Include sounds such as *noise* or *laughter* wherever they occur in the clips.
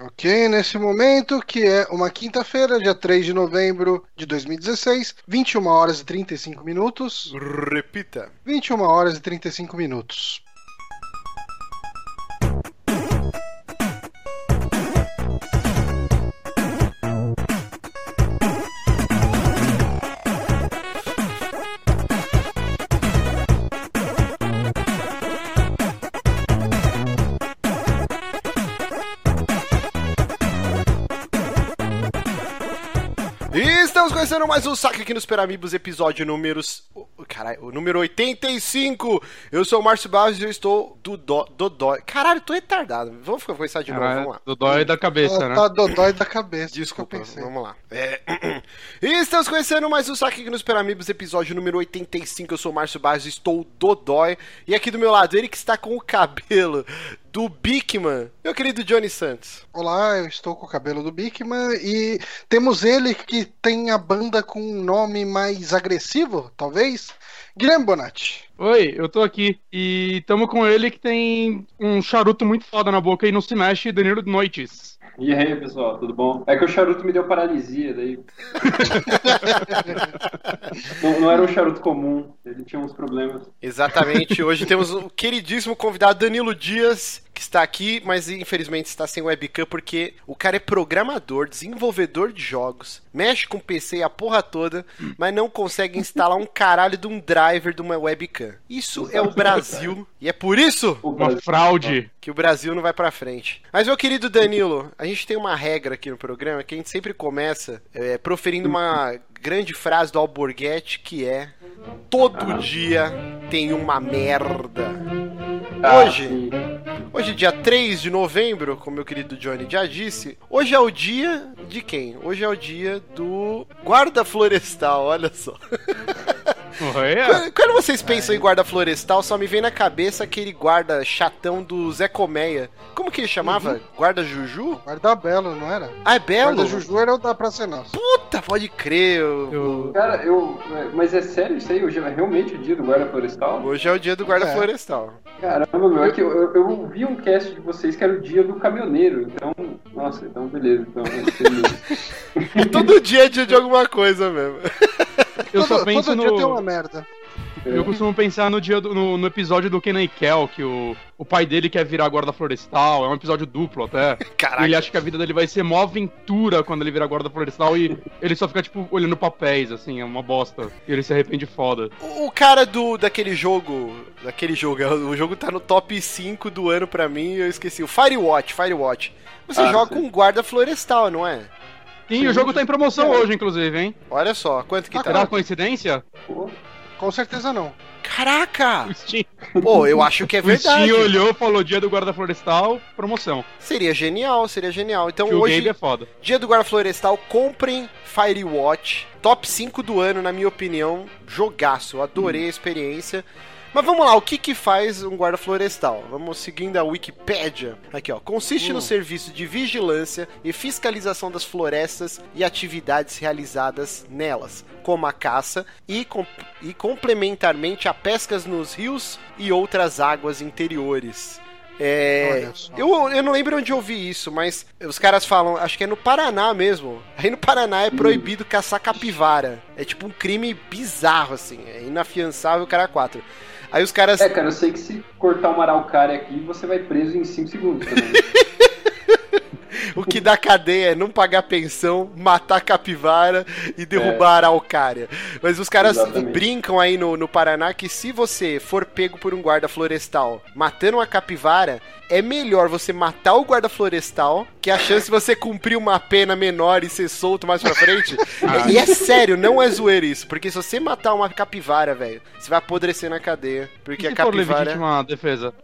Ok, nesse momento, que é uma quinta-feira, dia 3 de novembro de 2016, 21 horas e 35 minutos. Repita. 21 horas e 35 minutos. Começando mais um saque aqui nos Peramibos, episódio números. Caralho, o número 85. Eu sou o Márcio Barros e eu estou do dó. Do dó. Caralho, tô retardado. Vamos começar de novo, vamos lá. Do dói da cabeça, Ela né? tá dodói da cabeça. Desculpa, vamos lá. É... *clears throat* E estamos conhecendo mais um Saque aqui nos Peramibos, episódio número 85. Eu sou o Márcio Barros e estou dodói. E aqui do meu lado, ele que está com o cabelo do Bigman, meu querido Johnny Santos. Olá, eu estou com o cabelo do Bigman e temos ele que tem a banda com um nome mais agressivo, talvez. Guilherme Bonatti. Oi, eu tô aqui e tamo com ele que tem um charuto muito foda na boca e não se mexe, Danilo Noites. E aí, pessoal, tudo bom? É que o charuto me deu paralisia, daí. *laughs* não, não era um charuto comum, ele tinha uns problemas. Exatamente, hoje temos o queridíssimo convidado Danilo Dias, que está aqui, mas infelizmente está sem webcam porque o cara é programador, desenvolvedor de jogos, mexe com PC e a porra toda, mas não consegue instalar um caralho de um driver de uma webcam. Isso é o Brasil, e é por isso O Uma fraude. que o Brasil não vai pra frente. Mas, meu querido Danilo, a gente tem uma regra aqui no programa que a gente sempre começa é, proferindo uma grande frase do Alborguete que é Todo dia tem uma merda. Ah, Hoje, sim. hoje dia 3 de novembro, como meu querido Johnny já disse, hoje é o dia de quem? Hoje é o dia do guarda florestal, olha só. *laughs* Quando- Quando vocês pensam em guarda florestal, só me vem na cabeça aquele guarda chatão do Zé Colmeia. Como que ele chamava? Guarda Juju? Guarda Belo, não era? Ah, é Belo? Guarda Juju era o da Praça é Nossa. Puta, pode crer. eu- Cara, eu. Mas é sério isso aí? Hoje é realmente o dia do guarda florestal? Hoje é o dia do guarda É. florestal. Caramba, meu, é que eu, eu, eu ouvi um cast de vocês que era o dia do caminhoneiro, então. Nossa, então beleza. Então, mesmo. *laughs* Todo dia é dia de alguma coisa mesmo. Eu só todo, penso todo dia tem uma no. merda. Eu costumo pensar no dia do, no, no episódio do Kenan e Kel, que o, o pai dele quer virar guarda florestal. É um episódio duplo até. *laughs* Caraca. ele acha que a vida dele vai ser mó aventura quando ele virar guarda florestal e ele só fica, tipo, olhando papéis, assim, é uma bosta. E ele se arrepende foda. O o cara do daquele jogo, daquele jogo, o jogo tá no top 5 do ano pra mim, eu esqueci. O Firewatch, Firewatch. Você Ah, joga sim. com guarda florestal, não é? Sim, o jogo tá em promoção É. hoje, inclusive, hein? Olha só, quanto que Será tá? coincidência? Pô, Com certeza não. Caraca! *laughs* O Steam, Pô, eu acho que é o Steam verdade. olhou, falou dia do guarda florestal, promoção. Seria genial, seria genial. Então que o hoje game é foda. Dia do Guarda Florestal, comprem Firewatch. Top 5 do ano, na minha opinião. Jogaço, eu adorei a experiência. Mas vamos lá, o que que faz um guarda florestal? Vamos seguindo a Wikipédia. Aqui, ó. Consiste no serviço de vigilância e fiscalização das florestas e atividades realizadas nelas, como a caça e, com- e complementarmente a pescas nos rios e outras águas interiores. É, eu, eu não lembro onde eu ouvi isso, mas os caras falam, acho que é no Paraná mesmo. Aí no Paraná é proibido caçar capivara. É tipo um crime bizarro, assim. É inafiançável, cara 4. Aí os caras. É, cara, eu sei que se cortar uma araucária aqui, você vai preso em 5 segundos também. *laughs* O que dá cadeia é não pagar pensão, matar capivara e derrubar a araucária. Mas os caras Exatamente. brincam aí no, no Paraná que se você for pego por um guarda florestal matando uma capivara, é melhor você matar o guarda florestal que a chance de você cumprir uma pena menor e ser solto mais pra frente. Ah. *laughs* E é sério, não é zoeira isso. Porque se você matar uma capivara, velho, você vai apodrecer na cadeia. Porque E a se for capivara. legítima defesa?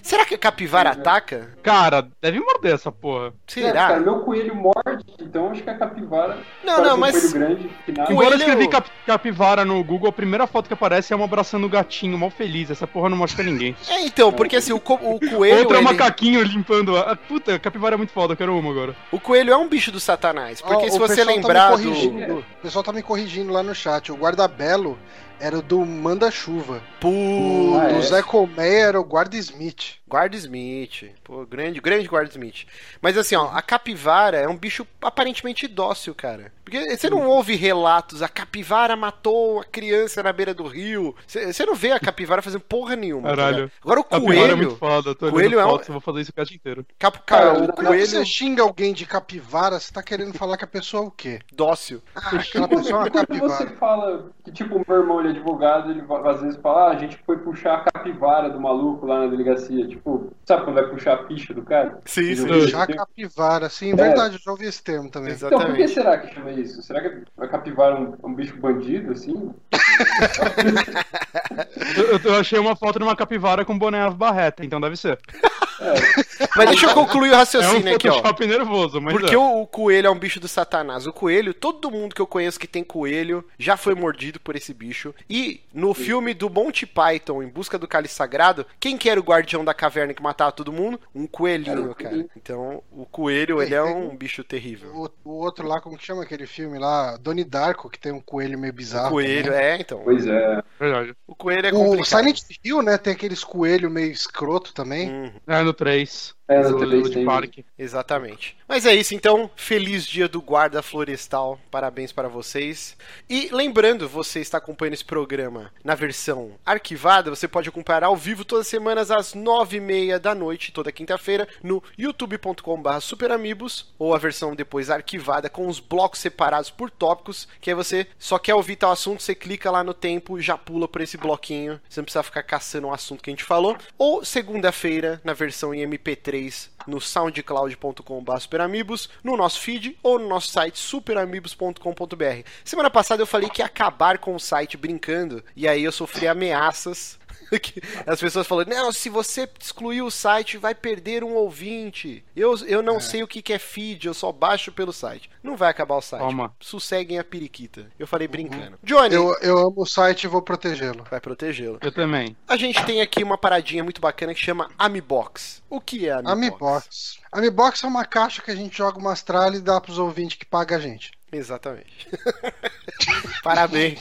Será que a capivara ataca? Cara, deve morder essa porra. É, Será? cara, meu coelho morde, então acho que a capivara. Não, não, um mas- coelho grande, que nada. Coelho- Embora eu escrevi cap- capivara no Google, a primeira foto que aparece é uma abraçando o gatinho, mal feliz. Essa porra não mostra ninguém. É, então, porque assim, o, co- o coelho. Outro é um ele- macaquinho limpando a. Puta, capivara é muito foda, eu quero uma agora. O coelho é um bicho do satanás. Porque Ó, se o você pessoal lembrar tá me do. corrigindo, O pessoal tá me corrigindo lá no chat. O guarda-belo era o do Manda-Chuva. Pô, O Ah, do é? Zé Colmeia era o Guarda Smith. Guarda Smith. Pô, grande, grande Guarda Smith. Mas assim, ó, a capivara é um bicho aparentemente dócil, cara. Porque você não ouve relatos, a capivara matou a criança na beira do rio. Você não vê a capivara fazendo porra nenhuma. tá Caralho. ligado? Agora o Capivara é muito coelho. foda, tô Coelho é um- fotos, vou fazer isso o cast inteiro. Cap, Cara, cara, o quando Quando coelho você xinga alguém de capivara, você tá querendo falar que a pessoa é o quê? dócil. Ah, aquela pessoa é uma Quando você capivara. fala que, tipo, o meu irmão ele é advogado, ele às vezes fala, ah, a gente foi puxar a capivara do maluco lá na delegacia. Tipo, sabe quando vai puxar a ficha do cara? Sim, sim. esse termo? capivara, sim, verdade, eu já ouvi esse termo também. Então, por que Exatamente. será que chama isso? Será que a capivara é um, um bicho bandido, assim? *laughs* Eu, eu- achei uma foto de uma capivara com boné Ave Barreta, então deve ser. Mas deixa eu concluir o É um raciocínio aqui, ó. Nervoso, mas Porque é. o, o coelho é um bicho do satanás. O coelho, todo mundo que eu conheço que tem coelho já foi mordido por esse bicho. E no filme do Monty Python, Em Busca do Cálice Sagrado, quem que era o guardião da caverna que matava todo mundo? Um coelhinho, um cara. coelhinho. Então, o coelho, ele é um bicho terrível. O, o outro lá, como que chama aquele filme lá? Donnie Darko, que tem um coelho meio O bizarro. coelho, também. é, então. Pois é. Verdade. O coelho é O complicado. Silent Hill, né, tem aqueles coelhos meio escroto também. Uhum. É no 3. É, no o, o. Exatamente. Mas é isso, então. Feliz dia do guarda florestal. Parabéns para vocês. E lembrando, você está acompanhando esse programa na versão arquivada, você pode acompanhar ao vivo todas as semanas às nove e meia da noite, toda quinta-feira, no youtube.com.br superamigos, ou a versão depois arquivada com os blocos separados por tópicos, que aí você só quer ouvir tal assunto, você clica lá no tempo e já pula por esse bloquinho. Você não precisa ficar caçando um assunto que a gente falou. Ou segunda-feira, na versão em MP3 no soundcloud.com.br superamigos, no nosso feed ou no nosso site superamigos.com.br. Semana passada eu falei que ia acabar com o site brincando, e aí eu sofri ameaças. *laughs* As pessoas falando, não, se você excluir o site, vai perder um ouvinte. Eu, eu não sei o que que é feed, eu só baixo pelo site. Não vai acabar o site. Toma. Sosseguem a periquita. Eu falei brincando. Johnny, Eu, eu amo o site e vou protegê-lo. vai protegê-lo. Eu também. A gente tem aqui uma paradinha muito bacana que chama Amibox. O que é Amibox? Amibox. Amibox é uma caixa que a gente joga uma tralha e dá pros ouvintes que pagam a gente. Exatamente. *laughs* Parabéns.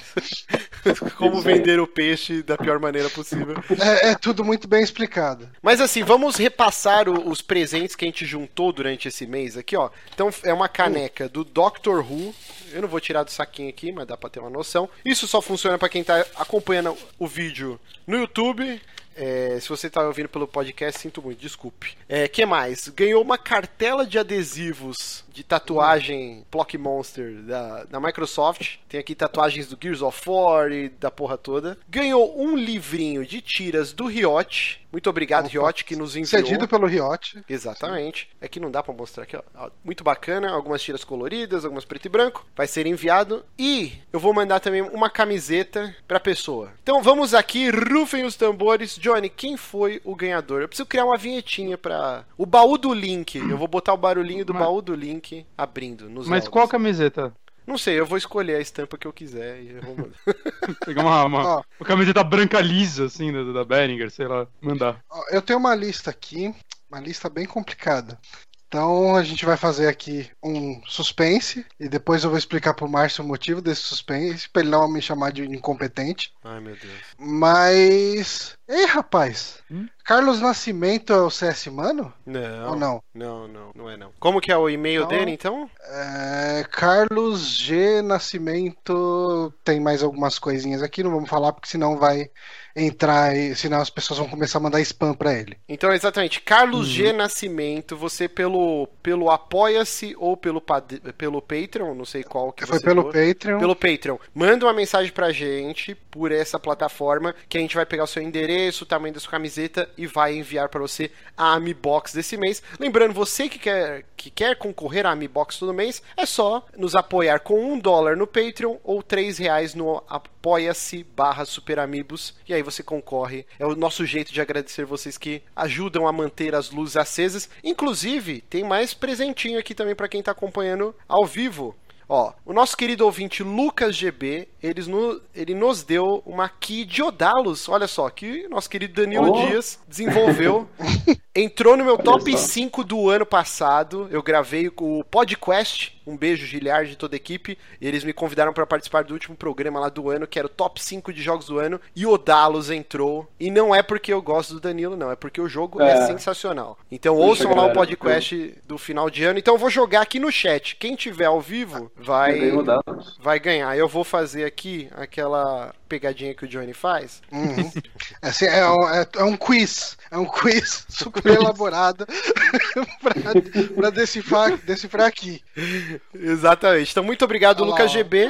*laughs* Como vender o peixe da pior maneira possível. É, é tudo muito bem explicado. Mas assim, vamos repassar o- os presentes que a gente juntou durante esse mês aqui, ó. Então é uma caneca do Doctor Who. Eu não vou tirar do saquinho aqui, mas dá pra ter uma noção. Isso só funciona pra quem tá acompanhando o vídeo no YouTube. É, se você tá ouvindo pelo podcast, sinto muito, desculpe. É, que mais? Ganhou uma cartela de adesivos de tatuagem Block Monster da, da Microsoft. Tem aqui tatuagens do Gears of War e da porra toda. Ganhou um livrinho de tiras do Riot. Muito obrigado, Opa. Riot, que nos enviou. Cedido pelo Riot. Exatamente. É que não dá pra mostrar aqui, ó. Muito bacana, algumas tiras coloridas, algumas preto e branco. Vai ser enviado e eu vou mandar também uma camiseta pra pessoa. Então vamos aqui, rufem os tambores. Johnny, quem foi o ganhador? Eu preciso criar uma vinhetinha pra o baú do link. Eu vou botar o barulhinho do Mas- baú do link abrindo nos Mas áudios. qual camiseta? Não sei, eu vou escolher a estampa que eu quiser e eu vou mandar. *laughs* Pegar uma, uma, Ó. uma camiseta branca lisa, assim, da, da Behringer, sei lá, mandar. Ó, Eu tenho uma lista aqui, uma lista bem complicada. Então a gente vai fazer aqui um suspense e depois eu vou explicar pro Márcio o motivo desse suspense, pra ele não me chamar de incompetente. Ai, meu Deus. Mas. Ei, rapaz! Hum? Carlos Nascimento é o CS Mano? Não. Ou não? Não, não, não é não. Como que é o e-mail Não. dele, então? É, Carlos G. Nascimento. Tem mais algumas coisinhas aqui, não vamos falar porque senão vai entrar e senão as pessoas vão começar a mandar spam pra ele. Então, exatamente, Carlos G. Nascimento, você pelo, pelo Apoia-se ou pelo, pelo Patreon, não sei qual que Foi pelo. Patreon. Pelo Patreon. Manda uma mensagem pra gente por essa plataforma que a gente vai pegar o seu endereço, o tamanho da sua camiseta e vai enviar pra você a Ami Box desse mês. Lembrando, você que quer, que quer concorrer à Ami Box todo mês, é só nos apoiar com um dólar no Patreon ou três reais no apoia-se barra superamigos e aí você concorre. É o nosso jeito de agradecer vocês que ajudam a manter as luzes acesas. Inclusive, tem mais presentinho aqui também pra quem tá acompanhando ao vivo. Ó, o nosso querido ouvinte Lucas GB, eles no, ele nos deu uma key de Odalos, olha só, que nosso querido Danilo Oh. Dias desenvolveu. *laughs* Entrou no meu Olha top só. 5 do ano passado. Eu gravei com o Podcast. Um beijo, Giliard, de toda a equipe. E eles me convidaram para participar do último programa lá do ano, que era o top 5 de jogos do ano. E o Odalos entrou. E não é porque eu gosto do Danilo, não. É porque o jogo é, É. sensacional. Então Puxa, ouçam lá o podcast do final de ano. Então eu vou jogar aqui no chat. Quem tiver ao vivo vai vai ganhar. Eu vou fazer aqui aquela pegadinha que o Johnny faz. Uhum. *laughs* Assim, é, um- é- é um quiz. É um quiz super *laughs* elaborado *laughs* pra, pra decifrar, decifrar aqui. Exatamente. Então, muito obrigado, Olha lá, Lucas. *laughs* GB.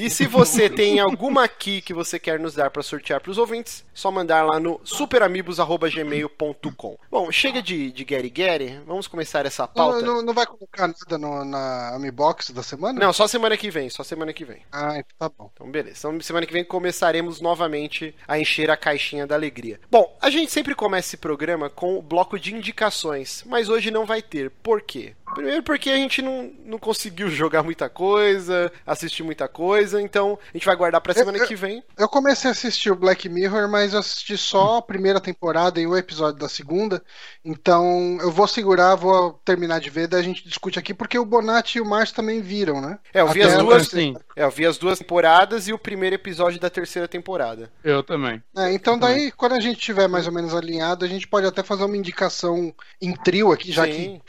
E se você tem alguma key que você quer nos dar para sortear para os ouvintes, só mandar lá no superamigos.gmail.com. Bom, chega de, de Gary Gary, vamos começar essa Não, pauta. não, não vai colocar nada no- na Amibox da semana? Não, só semana que vem, só semana que vem. Ah, então tá bom. Então, beleza. Então, semana que vem começaremos novamente a encher a caixinha da alegria. Bom, a gente sempre começa esse programa com o bloco de indicações, mas hoje não vai ter. Por quê? Primeiro porque a gente não, não conseguiu *laughs* jogar muita coisa, assistir muita coisa, então a gente vai guardar pra semana Eu- eu- que vem. Eu comecei a assistir o Black Mirror, mas eu assisti só a primeira temporada e o episódio da segunda. Então eu vou segurar, vou terminar de ver, daí a gente discute aqui, porque o Bonatti e o Márcio também viram, né? É, eu vi Até as duas. Sim, É, eu vi as duas temporadas e o primeiro episódio da terceira temporada. eu também. É, então daí, quando a gente tiver mais ou menos alinhado, a gente pode até fazer uma indicação em trio aqui, já que Sim.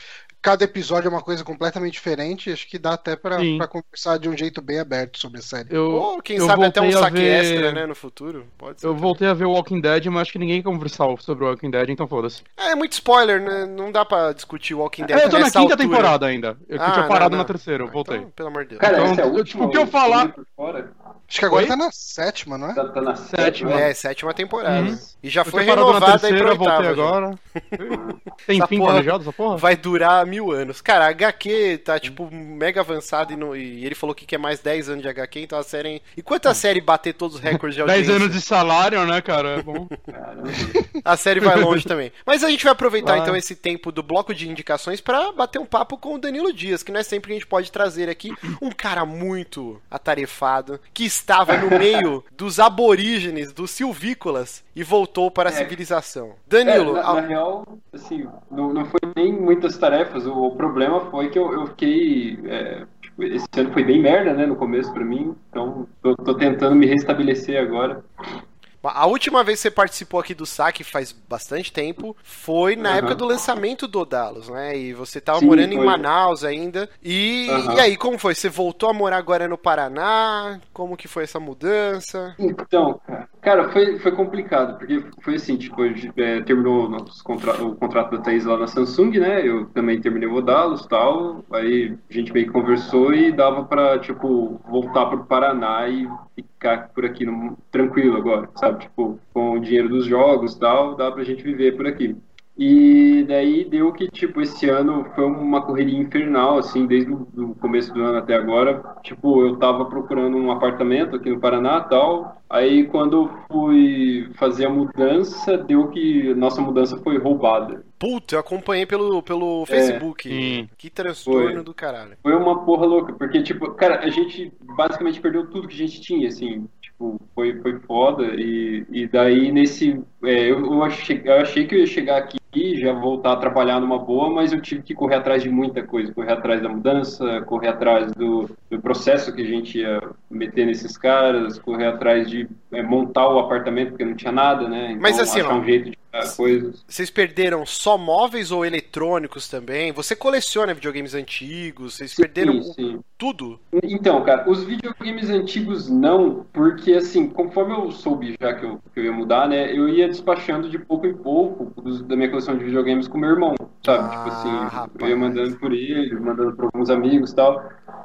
Cada episódio é uma coisa completamente diferente. Acho que dá até pra, Sim. pra conversar de um jeito bem aberto sobre a série. Eu, Ou quem eu sabe até um saque ver- extra, né, no futuro. Pode ser. Eu voltei a ver o Walking Dead, mas acho que ninguém conversar sobre o Walking Dead, então foda-se. É, muito spoiler, né? Não dá pra discutir Walking Dead É, eu tô na quinta altura. temporada ainda. Eu Ah, tinha não, parado não. na terceira, eu Ah, voltei. então, pelo amor de Deus. Cara, Então, essa é a eu- última. o que eu falar-. Acho que agora Oi? tá na sétima, não é? Tá, tá na Sétima. É, sétima temporada. Uhum. E já Eu foi renovada aí pra voltei agora. *laughs* Tem fim planejado essa porra? Vai durar mil anos. Cara, a HQ tá, tipo, mega avançada e, no- e ele falou que quer mais 10 anos de HQ, então a série. Enquanto a série bater todos os recordes de *laughs* 10 audiência, anos de salário, né, cara? É bom. Caramba. *laughs* a série vai longe também. Mas a gente vai aproveitar Vai. então esse tempo do bloco de indicações pra bater um papo com o Danilo Dias, que não é sempre que a gente pode trazer aqui um cara muito atarefado, que estava no meio dos aborígenes, dos silvícolas, e voltou para a É. civilização. Danilo, É, na, a- na real, assim, não, não foi nem muitas tarefas. O, o problema foi que eu, eu fiquei. é, tipo, esse ano foi bem merda, né, no começo pra mim. Então, tô, tô tentando me restabelecer agora. A última vez que você participou aqui do saque faz bastante tempo foi na Aham. época do lançamento do Odalos, né? E você tava Sim, morando em foi. Manaus ainda. E, Aham. e aí, como foi? Você voltou a morar agora no Paraná? Como que foi essa mudança? Então, cara, foi, foi complicado, porque foi assim, tipo, é, terminou contra- o contrato da Thaís lá na Samsung, né? Eu também terminei o Odalos e tal. Aí a gente meio que conversou e dava pra, tipo, voltar pro Paraná e ficar por aqui no- tranquilo agora, sabe? Tipo, com o dinheiro dos jogos e tal, dá pra gente viver por aqui. E daí deu que, tipo, esse ano foi uma correria infernal, assim, desde o começo do ano até agora. Tipo, eu tava procurando um apartamento aqui no Paraná e tal. Aí, quando eu fui fazer a mudança, deu que nossa mudança foi roubada. Puta, eu acompanhei pelo, pelo Facebook. Sim. Que transtorno Foi. do caralho. Foi uma porra louca, porque, tipo, cara, a gente basicamente perdeu tudo que a gente tinha, assim, tipo, foi, foi foda, e, e daí nesse, é, eu, eu, achei, eu achei que eu ia chegar aqui e já voltar a trabalhar numa boa, mas eu tive que correr atrás de muita coisa, correr atrás da mudança, correr atrás do, do processo que a gente ia meter nesses caras, correr atrás de é, montar o apartamento, porque não tinha nada, né, então Mas assim, achar um jeito de coisas. Vocês perderam só móveis ou eletrônicos também? Você coleciona videogames antigos? Vocês perderam Sim, sim. tudo? Então, cara, os videogames antigos não, porque assim, conforme eu soube já que eu, que eu ia mudar, né, eu ia despachando de pouco em pouco da minha coleção de videogames com meu irmão, sabe? Ah, tipo assim, rapaz. eu ia mandando por ele, mandando por alguns amigos e tal.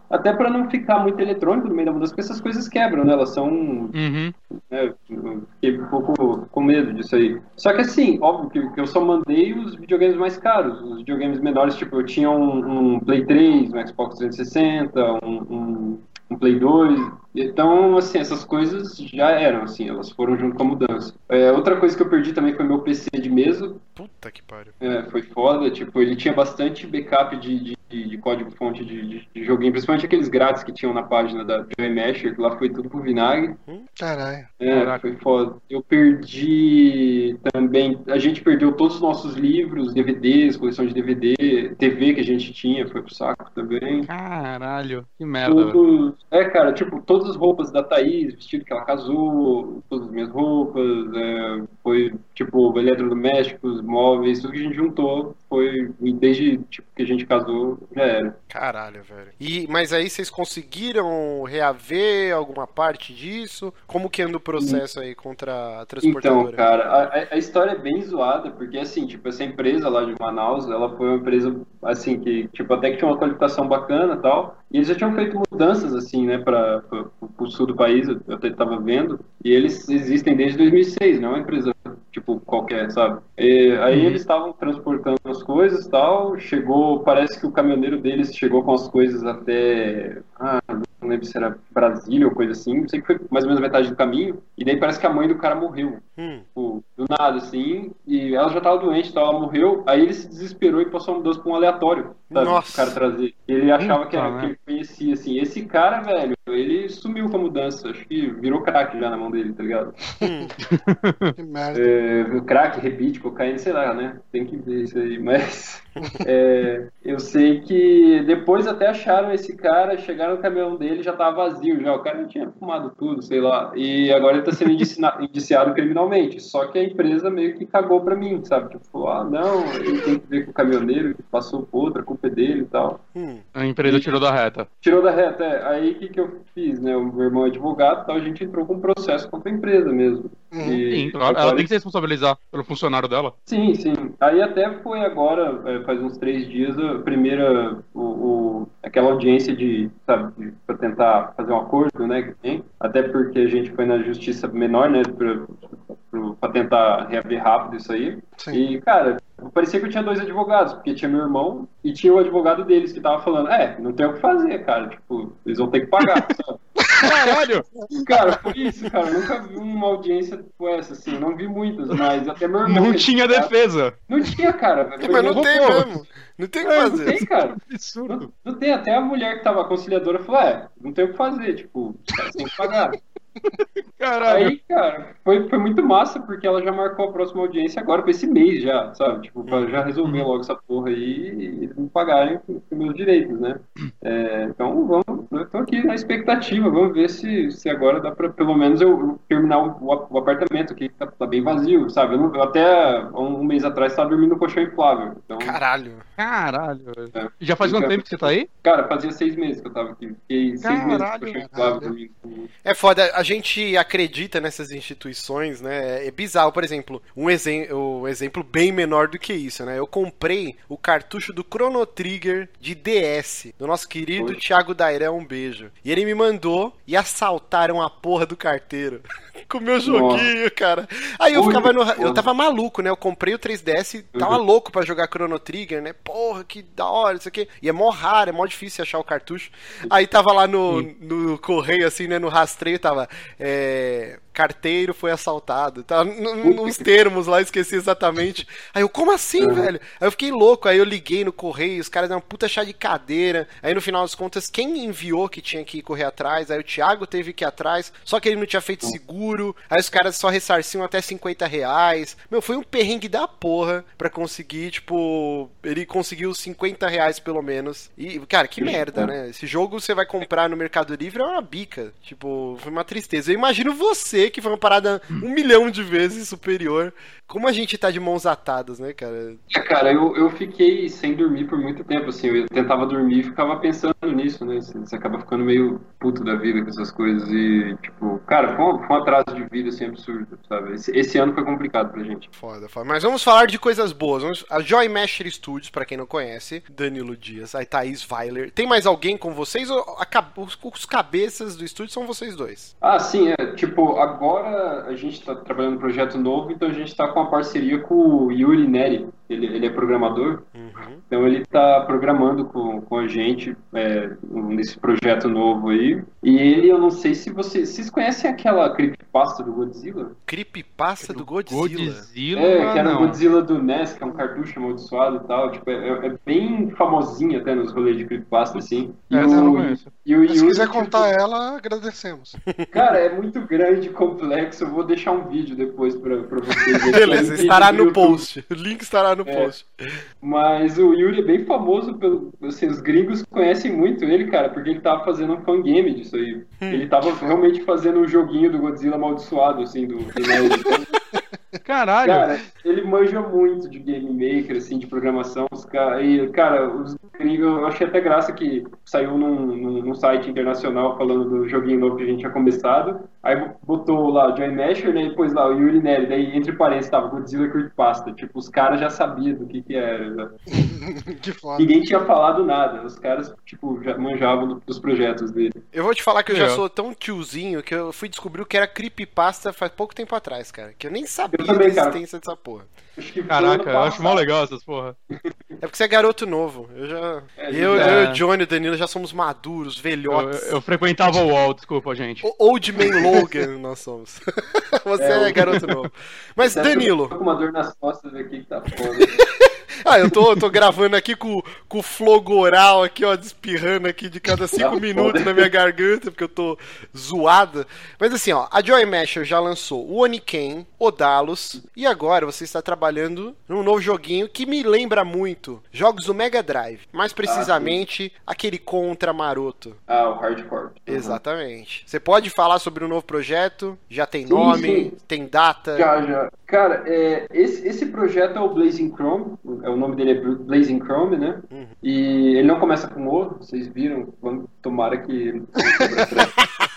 Até pra não ficar muito eletrônico no meio da mudança, porque essas coisas quebram, né? Elas são Uhum. né, eu fiquei um pouco com medo disso aí. Só que assim, óbvio que, que eu só mandei os videogames mais caros. Os videogames menores, tipo, eu tinha um, um Play 3, um Xbox 360, um, um, um Play 2. Então, assim, essas coisas já eram, assim, elas foram junto com a mudança. É, outra coisa que eu perdi também foi meu PC de mesa. Puta que pariu. É, foi foda, tipo, ele tinha bastante backup de, de de, de código-fonte de, de, de, joguinho, principalmente aqueles grátis que tinham na página da Joy Masher, que lá foi tudo pro vinagre. Caralho. É, Caraca. foi foda. Eu perdi também. A gente perdeu todos os nossos livros, DVDs, coleção de DVD, TV que a gente tinha, foi pro saco também. Caralho, que merda. Tudo, é, cara, tipo, todas as roupas da Thaís, vestido que ela casou, todas as minhas roupas, é, foi, tipo, eletrodomésticos, móveis, tudo que a gente juntou, foi, desde, tipo, que a gente casou, já era. Caralho, velho. E, mas aí vocês conseguiram reaver alguma parte disso? Como que anda o processo aí contra a transportadora? Então, cara, a, a história é bem zoada, porque, assim, tipo, essa empresa lá de Manaus, ela foi uma empresa, assim, que, tipo, até que tinha uma qualificação bacana e tal, e eles já tinham feito mudanças, assim, né, para o sul do país, eu até estava vendo, e eles existem desde 2006, não é uma empresa, tipo, qualquer, sabe? E, aí eles estavam transportando as coisas e tal, chegou, parece que o caminhoneiro deles chegou com as coisas até, ah, não lembro se era Brasília ou coisa assim, sei que foi mais ou menos metade do caminho, e daí parece que a mãe do cara morreu, Hum. tipo, do nada, assim, e ela já tava doente, então ela morreu, aí ele se desesperou e passou uma mudança pra um aleatório, sabe, Nossa. o cara trazer. Ele achava que, era, Puta, que ele conhecia, assim, esse cara, velho, ele sumiu com a mudança, acho que virou crack já na mão dele, tá ligado? *laughs* Que merda. É, crack, rebite, cocaína, sei lá, né? Tem que ver isso aí. Mas é, eu sei que depois até acharam esse cara, chegaram no caminhão dele já tava vazio já. O cara já tinha fumado tudo, sei lá. E agora ele tá sendo *laughs* indiciado criminalmente. Só que a empresa meio que cagou pra mim, sabe? Tipo, falou, ah, não, ele tem que ver com o caminhoneiro que passou por outra, a culpa é dele e tal. Hum. A empresa tirou da reta. Tirou da reta, é. Aí o que, que eu fiz, né? O meu irmão é advogado, então a gente entrou com um processo contra a empresa mesmo. Uhum. E Sim, claro. Ela agora- tem que se responsabilizar pelo funcionário dela. Sim, sim. Aí até foi agora, é, faz uns três dias, a primeira, o, o- aquela audiência de, sabe, pra tentar fazer um acordo, né, que tem. Até porque a gente foi na justiça menor, né, pra tentar reaver rápido isso aí. Sim. E, cara, parecia que eu tinha dois advogados, porque tinha meu irmão e tinha o advogado deles que tava falando, é, não tem o que fazer, cara, tipo, eles vão ter que pagar, *laughs* sabe? Caralho! Cara, foi isso, cara. Nunca vi uma audiência tipo essa, assim. Não vi muitas, mas até meu irmão. Não tinha cara. defesa. Não tinha, cara. Mas não tem mesmo. Não tem o que É, não fazer. tem, cara. *laughs* Absurdo. Não, não tem. Até a mulher que tava conciliadora falou: é, não tem o que fazer. Tipo, os caras têm que pagar. *laughs* Caralho. Aí, cara, foi, foi muito massa, porque ela já marcou a próxima audiência agora pra esse mês já, sabe? Tipo, pra já resolver logo essa porra aí e eles me pagarem com meus direitos, né? É, então, vamos, eu tô aqui na expectativa, vamos ver se, se agora dá pra pelo menos eu terminar o, o- apartamento que tá, tá bem vazio, sabe? Eu, não- eu até um, um mês atrás tava dormindo no colchão inflável. Então, Caralho. Caralho. É. Já faz quanto tempo que você tá aí? cara, fazia seis meses que eu tava aqui. Fiquei seis meses no Caralho, colchão inflável caralho. dormindo. É foda, a gente acredita nessas instituições, né? É bizarro, por exemplo, um, exem um exemplo bem menor do que isso, né? Eu comprei o cartucho do Chrono Trigger de DS, do nosso querido Oi. Thiago Dairé, um beijo. E ele me mandou e assaltaram a porra do carteiro. *laughs* Com o meu joguinho, cara. Aí eu ficava no. Eu tava maluco, né? Eu comprei o 3DS, tava Uhum. louco pra jogar Chrono Trigger, né? Porra, que da hora, isso aqui. E é mó raro, é mó difícil achar o cartucho. Aí tava lá no, no correio, assim, né? No rastreio, tava. É, carteiro foi assaltado. Puta nos termos lá, esqueci exatamente. Aí eu, como assim, Uhum. velho? Aí eu fiquei louco, aí eu liguei no correio, os caras deram uma puta chá de cadeira. Aí no final das contas, quem enviou que tinha que correr atrás? Aí o Thiago teve que ir atrás, só que ele não tinha feito seguro. Aí os caras só ressarciam até 50 reais. Meu, foi um perrengue da porra pra conseguir, tipo. Ele conseguiu 50 reais pelo menos. E, cara, que merda, né? Esse jogo você vai comprar no Mercado Livre é uma bica. Tipo, foi uma tristeza. Eu imagino você, que foi uma parada um milhão de vezes superior. Como a gente tá de mãos atadas, né, cara? É, cara, eu, eu fiquei sem dormir por muito tempo, assim, eu tentava dormir e ficava pensando nisso, né, você, você acaba ficando meio puto da vida com essas coisas e, tipo, cara, foi um, foi um atraso de vida, assim, absurdo, sabe, esse, esse ano foi complicado pra gente. Foda, foda. Mas vamos falar de coisas boas. Vamos... A Joy Masher Studios, pra quem não conhece, Danilo Dias, a Thaís Weiler. Tem mais alguém com vocês ou a os, os cabeças do estúdio são vocês dois? Ah, sim, é, tipo, agora a gente tá trabalhando num projeto novo, então a gente tá com uma parceria com o Yuri Neri, ele, ele é programador, Uhum. Então ele está programando com, com a gente é, nesse projeto novo aí. E ele, eu não sei se vocês, vocês conhecem aquela creepypasta do Godzilla? Creepypasta do Godzilla? Godzilla, É, que era o não. Godzilla do NES, que é um cartucho amaldiçoado e tal. Tipo, é, é bem famosinho até nos rolês de creepypasta, assim. E Essa eu não o, conheço. E o se Yuri, quiser tipo, contar ela, agradecemos. *laughs* Cara, é muito grande, complexo. Eu vou deixar um vídeo depois pra, pra vocês. verem. *laughs* Beleza, estará no YouTube. post. O link estará no É. post. Mas o Yuri é bem famoso pelo. Assim, os gringos conhecem muito ele, cara, porque ele tava fazendo um fangame disso aí. Ele tava realmente fazendo um joguinho do Godzilla amaldiçoado, assim, do, do Nerd. *laughs* Caralho. Cara, ele manja muito de game maker, assim, de programação. Os E, cara, os gringos, eu achei até graça que saiu num, num, num site internacional falando do joguinho novo que a gente tinha começado. Aí botou lá Joy Masher, né? E depois lá o Yuri Neri. Daí, entre parênteses, tava Godzilla Creepypasta. Tipo, os caras já sabiam do que que era. né? *laughs* que foda. Ninguém tinha falado nada. Os caras, tipo, já manjavam do- dos projetos dele. Eu vou te falar que eu já Legal. sou tão tiozinho que eu fui descobrir o que era creepypasta faz pouco tempo atrás, cara. Que eu nem sabia Eu também, da cara. existência dessa porra. Caraca, eu acho mó legal essas porra. É porque você é garoto novo. Eu já. É, eu, é. eu, o Johnny e o Danilo já somos maduros, Eu, velhotes. eu frequentava o UOL, desculpa, gente. O- Old Man Logan nós somos. *laughs* Você é, É, garoto novo. *laughs* Mas, Danilo, Tô com uma dor nas costas aqui que tá foda. Ah, eu tô, eu tô gravando aqui com, com o flogoral aqui, ó, espirrando aqui de cada cinco Tá minutos na minha garganta, porque eu tô zoada. Mas assim, ó, a Joy Masher já lançou o Oniken, o Dalus, e agora você está trabalhando num novo joguinho que me lembra muito jogos do Mega Drive. Mais precisamente, aquele Contra Maroto. Ah, o Hardcore. Exatamente. Você pode falar sobre o novo projeto? Já tem Sim, nome? sim. Tem data? Já, já. Cara, é, esse, esse projeto é o Blazing Chrome, é, o nome dele é Blazing Chrome, né? Uhum. E ele não começa com O, vocês viram, vamos, tomara que. *laughs*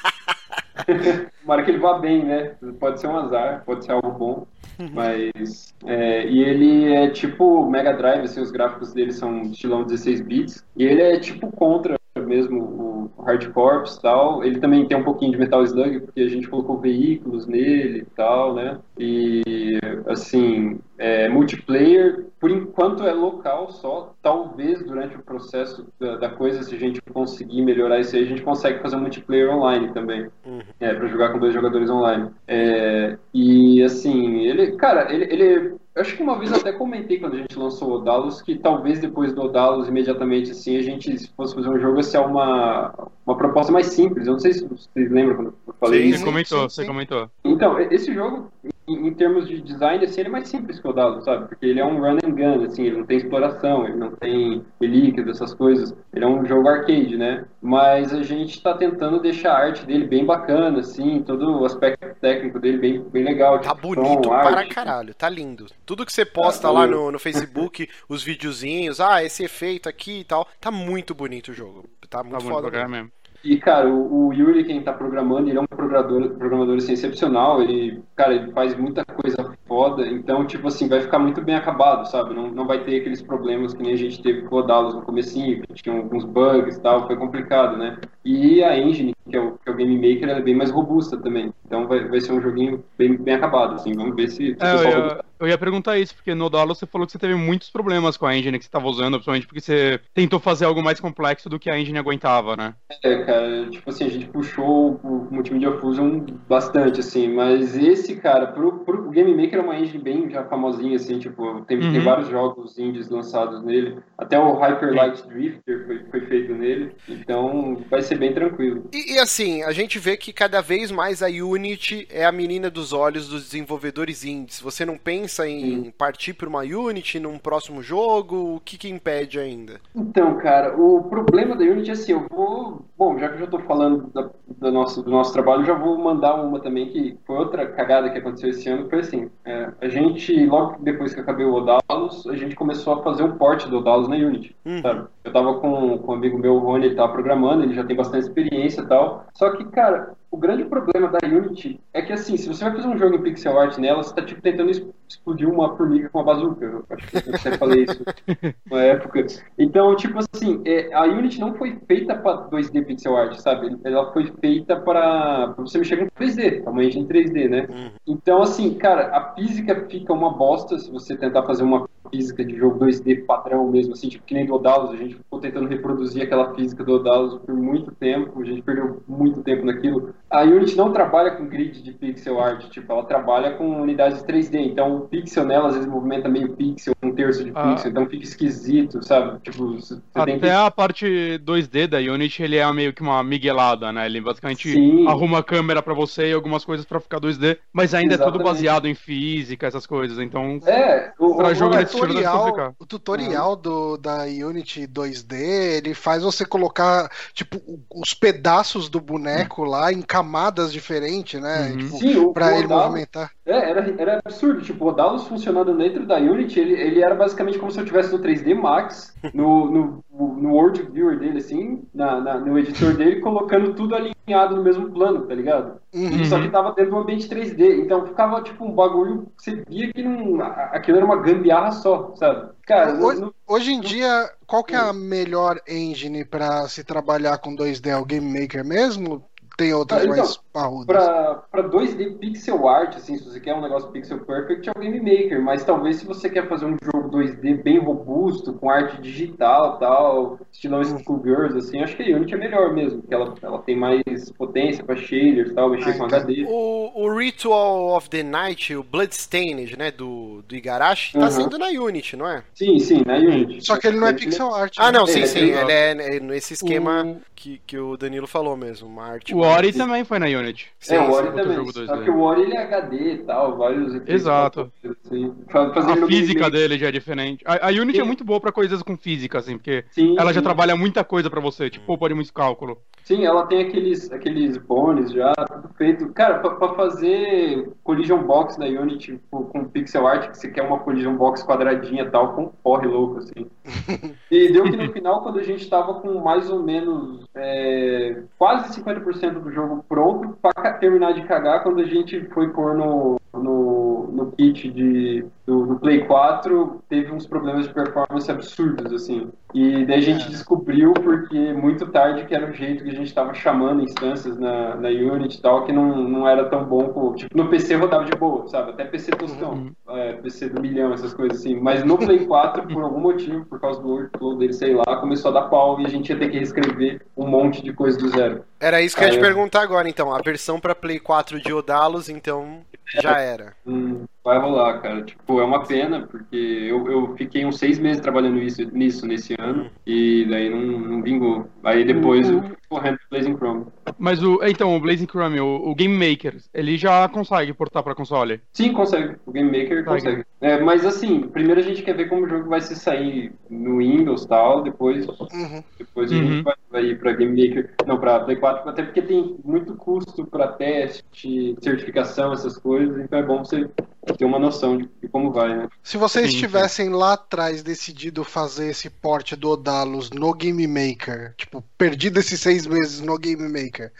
*laughs* tomara que ele vá bem, né? Pode ser um azar, pode ser algo bom. Mas. é, e ele é tipo Mega Drive, assim, os gráficos dele são estilão 16 bits. E ele é tipo contra mesmo o Hard Corps e tal. Ele também tem um pouquinho de Metal Slug, porque a gente colocou veículos nele e tal, né? E, assim, é, multiplayer, por enquanto é local só. Talvez durante o processo da, da coisa, se a gente conseguir melhorar isso aí, a gente consegue fazer um multiplayer online também. Uhum. É, pra jogar com dois jogadores online. É, e, assim, ele, cara, ele, ele eu acho que uma vez eu até comentei quando a gente lançou o Odalus que talvez depois do Odalus, imediatamente assim, a gente, se fosse fazer um jogo, ia ser uma, uma proposta mais simples. Eu não sei se vocês lembram quando eu falei Sim, isso. Você comentou, sim, você sim. comentou. Então, esse jogo, em, em termos de design, assim, ele é mais simples que o Odalus, sabe? Porque ele é um run and gun, assim, ele não tem exploração, ele não tem relíquias, essas coisas. Ele é um jogo arcade, né? Mas a gente tá tentando deixar a arte dele bem bacana, assim, todo o aspecto técnico dele bem, bem legal. Tá tipo, bonito som, para arte. caralho, tá lindo. Tudo que você posta Ah, lá no, no Facebook, *laughs* os videozinhos, ah, esse efeito aqui e tal, tá muito bonito o jogo. Tá muito Tá muito foda. pra caralho mesmo. E, cara, o, Yuri, quem tá programando, ele é um programador, programador assim, excepcional. Ele, cara, ele faz muita coisa foda. Então, tipo assim, vai ficar muito bem acabado, sabe? Não, não vai ter aqueles problemas que nem a gente teve com o Dallas no comecinho, que tinha alguns bugs e tal, foi complicado, né? E a engine, que é o, que é o Game Maker, ela é bem mais robusta também. Então vai, vai ser um joguinho bem, bem acabado, assim. Vamos ver se, se É, eu, ia, eu ia perguntar isso, porque no Dallas você falou que você teve muitos problemas com a engine que você estava usando, principalmente porque você tentou fazer algo mais complexo do que a engine aguentava, né? É, cara, tipo assim, a gente puxou o Multimedia Fusion bastante, assim, mas esse, cara, pro, pro o Game Maker é uma engine bem já famosinha, assim, tipo, tem, tem Uhum. vários jogos indies lançados nele, até o Hyper Light Drifter foi, foi feito nele, então vai ser bem tranquilo. E, e assim, a gente vê que cada vez mais a Unity é a menina dos olhos dos desenvolvedores indies. Você não pensa em partir para uma Unity num próximo jogo? O que, que impede ainda? Então, cara, o problema da Unity é assim, eu vou. Bom, já que eu já tô falando da, da nosso, do nosso trabalho, já vou mandar uma também, que foi outra cagada que aconteceu esse ano, foi assim, é, a gente, logo depois que acabei o Odalus, a gente começou a fazer um port do Odalus na Unity, sabe? Eu tava com, com um amigo meu, o Rony, ele tava programando, ele já tem bastante experiência e tal, só que, cara, o grande problema da Unity é que, assim, se você vai fazer um jogo em pixel art nela, você tá, tipo, tentando explodir uma formiga com uma bazuca. Eu acho que eu até falei isso *laughs* na época. Então, tipo assim, é, a Unity não foi feita para 2D pixel art, sabe? Ela foi feita para você mexer com 3D, uma engine 3D, né? Uhum. Então, assim, cara, a física fica uma bosta se você tentar fazer uma física de jogo 2D padrão mesmo, assim, tipo, que nem do Odalus, a gente ficou tentando reproduzir aquela física do Odalus por muito tempo, a gente perdeu muito tempo naquilo. A Unity não trabalha com grid de pixel art, tipo, ela trabalha com unidades 3D, então o pixel nela às vezes movimenta meio pixel, um terço de Ah. pixel, então fica esquisito, sabe? Tipo, você tem Até que... a parte 2D da Unity, ele é meio que uma miguelada, né? Ele basicamente Sim. arruma a câmera pra você e algumas coisas pra ficar 2D, mas ainda é tudo Exatamente. baseado em física, essas coisas. Então, É, o, Pra o- jogo O tutorial, o tutorial do, da Unity 2D, ele faz você colocar, tipo, os pedaços do boneco lá em camadas diferentes, né? Uhum. Tipo, Sim, o, pra ele movimentar. É, era, era absurdo. Tipo, o Odalus funcionando dentro da Unity, ele, ele era basicamente como se eu tivesse no 3D Max, no, no, no World Viewer dele, assim, na, na- no editor dele, colocando tudo alinhado no mesmo plano, tá ligado? Uhum. Só que tava dentro de um ambiente 3D. Então ficava, tipo, um bagulho que você via que não, aquilo era uma gambiarra só, sabe? Cara, Hoje, no- hoje em dia, qual que é a melhor engine pra se trabalhar com 2D? É o Game Maker mesmo? Tem outras Ah, então, mais parrudas? Pra, pra 2D pixel art, assim, se você quer um negócio pixel perfect, é o Game Maker. Mas talvez se você quer fazer um jogo 2D bem robusto, com arte digital tal, estilão Schoolgirls, assim, acho que a Unity é melhor mesmo, porque ela, ela tem mais potência pra shaders tal, mexer Ah, com então. HD. O, o Ritual of the Night, o Bloodstained, né, do, do Igarashi, tá Uhum. sendo na Unity, não é? Sim, sim, na Unity. Só que ele não é pixel art. Ah, né? não, sim, é sim. Ele é, é nesse esquema O- que, que o Danilo falou mesmo, uma arte. o Ori também foi na Unity. Sim, é, o. Ori também. jogo Só 2D. que o Ori ele é HD e tal, vários efeitos. Exato. Assim, A física dele já é diferente. A, a Unity Sim. é muito boa pra coisas com física, assim, porque Sim, ela já trabalha muita coisa pra você, tipo, pode muito cálculo. Sim, ela tem aqueles, aqueles bones já, tudo feito. Cara, pra, pra fazer collision box na Unity com, com pixel art, que você quer uma collision box quadradinha e tal, com um porre louco, assim. *laughs* E deu que no final, quando a gente tava com mais ou menos é, quase 50% do jogo pronto, pra terminar de cagar, quando a gente foi pôr no, no, no kit de, do, do Play 4, teve uns problemas de performance absurdos, assim. E daí a gente É. descobriu, porque muito tarde, que era o jeito que a gente estava chamando instâncias na, na Unity e tal, que não, não era tão bom. Tipo, no PC rodava de boa, sabe? Até PC tostão, Uhum. é, PC do milhão, essas coisas assim. Mas no Play 4, por algum motivo, por causa do workflow dele, sei lá, começou a dar pau e a gente ia ter que reescrever um monte de coisa do zero. Era isso que eu ia te eu- perguntar agora, então. A versão pra Play 4 de Odalos, então, já era. Hum, vai rolar, cara. Tipo, é uma pena, porque eu, eu fiquei uns seis meses trabalhando isso, nisso nesse ano, e daí não, não vingou. Aí depois eu fui correndo pro Blazing Chrome. Mas o. Então, o Blazing Chrome, o, o Game Maker, ele já consegue portar pra console. Sim, consegue. O Game Maker Consegue. consegue. É, mas assim, primeiro a gente quer ver como o jogo vai se sair no Windows e tal, depois, Uhum. depois a Uhum. gente vai, vai ir pra Game Maker, não, pra Play 4, até porque tem muito custo pra teste, certificação, essas coisas, então é bom você ter uma noção de, como vai, né? Se vocês Sim, sim. tivessem lá atrás decidido fazer esse porte do Odalos no Game Maker, tipo, perdido esses seis meses no Game Maker,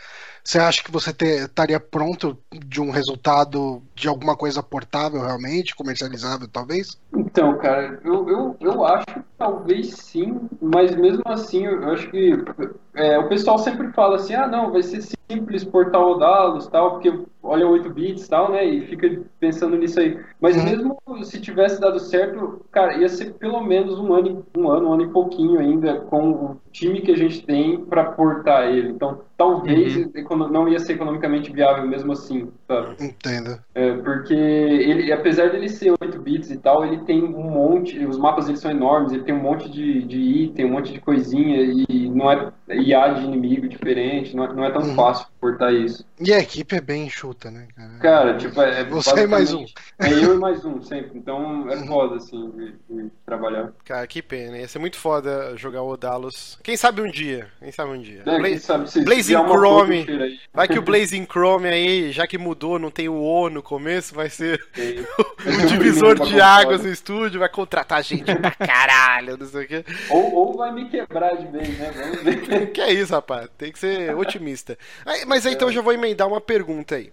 você acha que você te- estaria pronto de um resultado de alguma coisa portável realmente, comercializável talvez? Então, cara, eu, eu, eu acho que talvez sim, mas mesmo assim eu eu acho que é, o pessoal sempre fala assim, ah não, vai ser simples portar o Dalos tal, porque olha 8 bits tal, né? E fica pensando nisso aí. Mas Uhum. mesmo se tivesse dado certo, cara, ia ser pelo menos um ano, e- um ano, um ano e pouquinho ainda com o time que a gente tem para portar ele. Então, talvez econo- não ia ser economicamente viável mesmo assim, sabe? Entendo. É, porque ele, apesar dele ser 8 bits e tal, ele tem um monte, os mapas dele são enormes, ele tem um monte de, de item, um monte de coisinha e não é IA de inimigo diferente, não é, não é tão Uhum. fácil portar isso. E a equipe é bem enxuta, né, cara? Cara, tipo, é, é Você e mais um. É eu e mais um, sempre. Então é Uhum. foda, assim, de, de trabalhar. Cara, que pena. Ia ser muito foda jogar o Odalos. Quem sabe um dia? Quem sabe um dia? É, Bla- sabe Blazing Chrome. Vai que o *laughs* Blazing Chrome aí, já que mudou, não tem o O no começo, vai ser *laughs* *laughs* o divisor de águas no estúdio, vai contratar gente pra caralho, não sei o quê. Ou, ou vai me quebrar de vez, né? Vamos ver. Que é isso, rapaz? Tem que ser otimista. Aí, mas aí, então eu já vou emendar uma pergunta aí.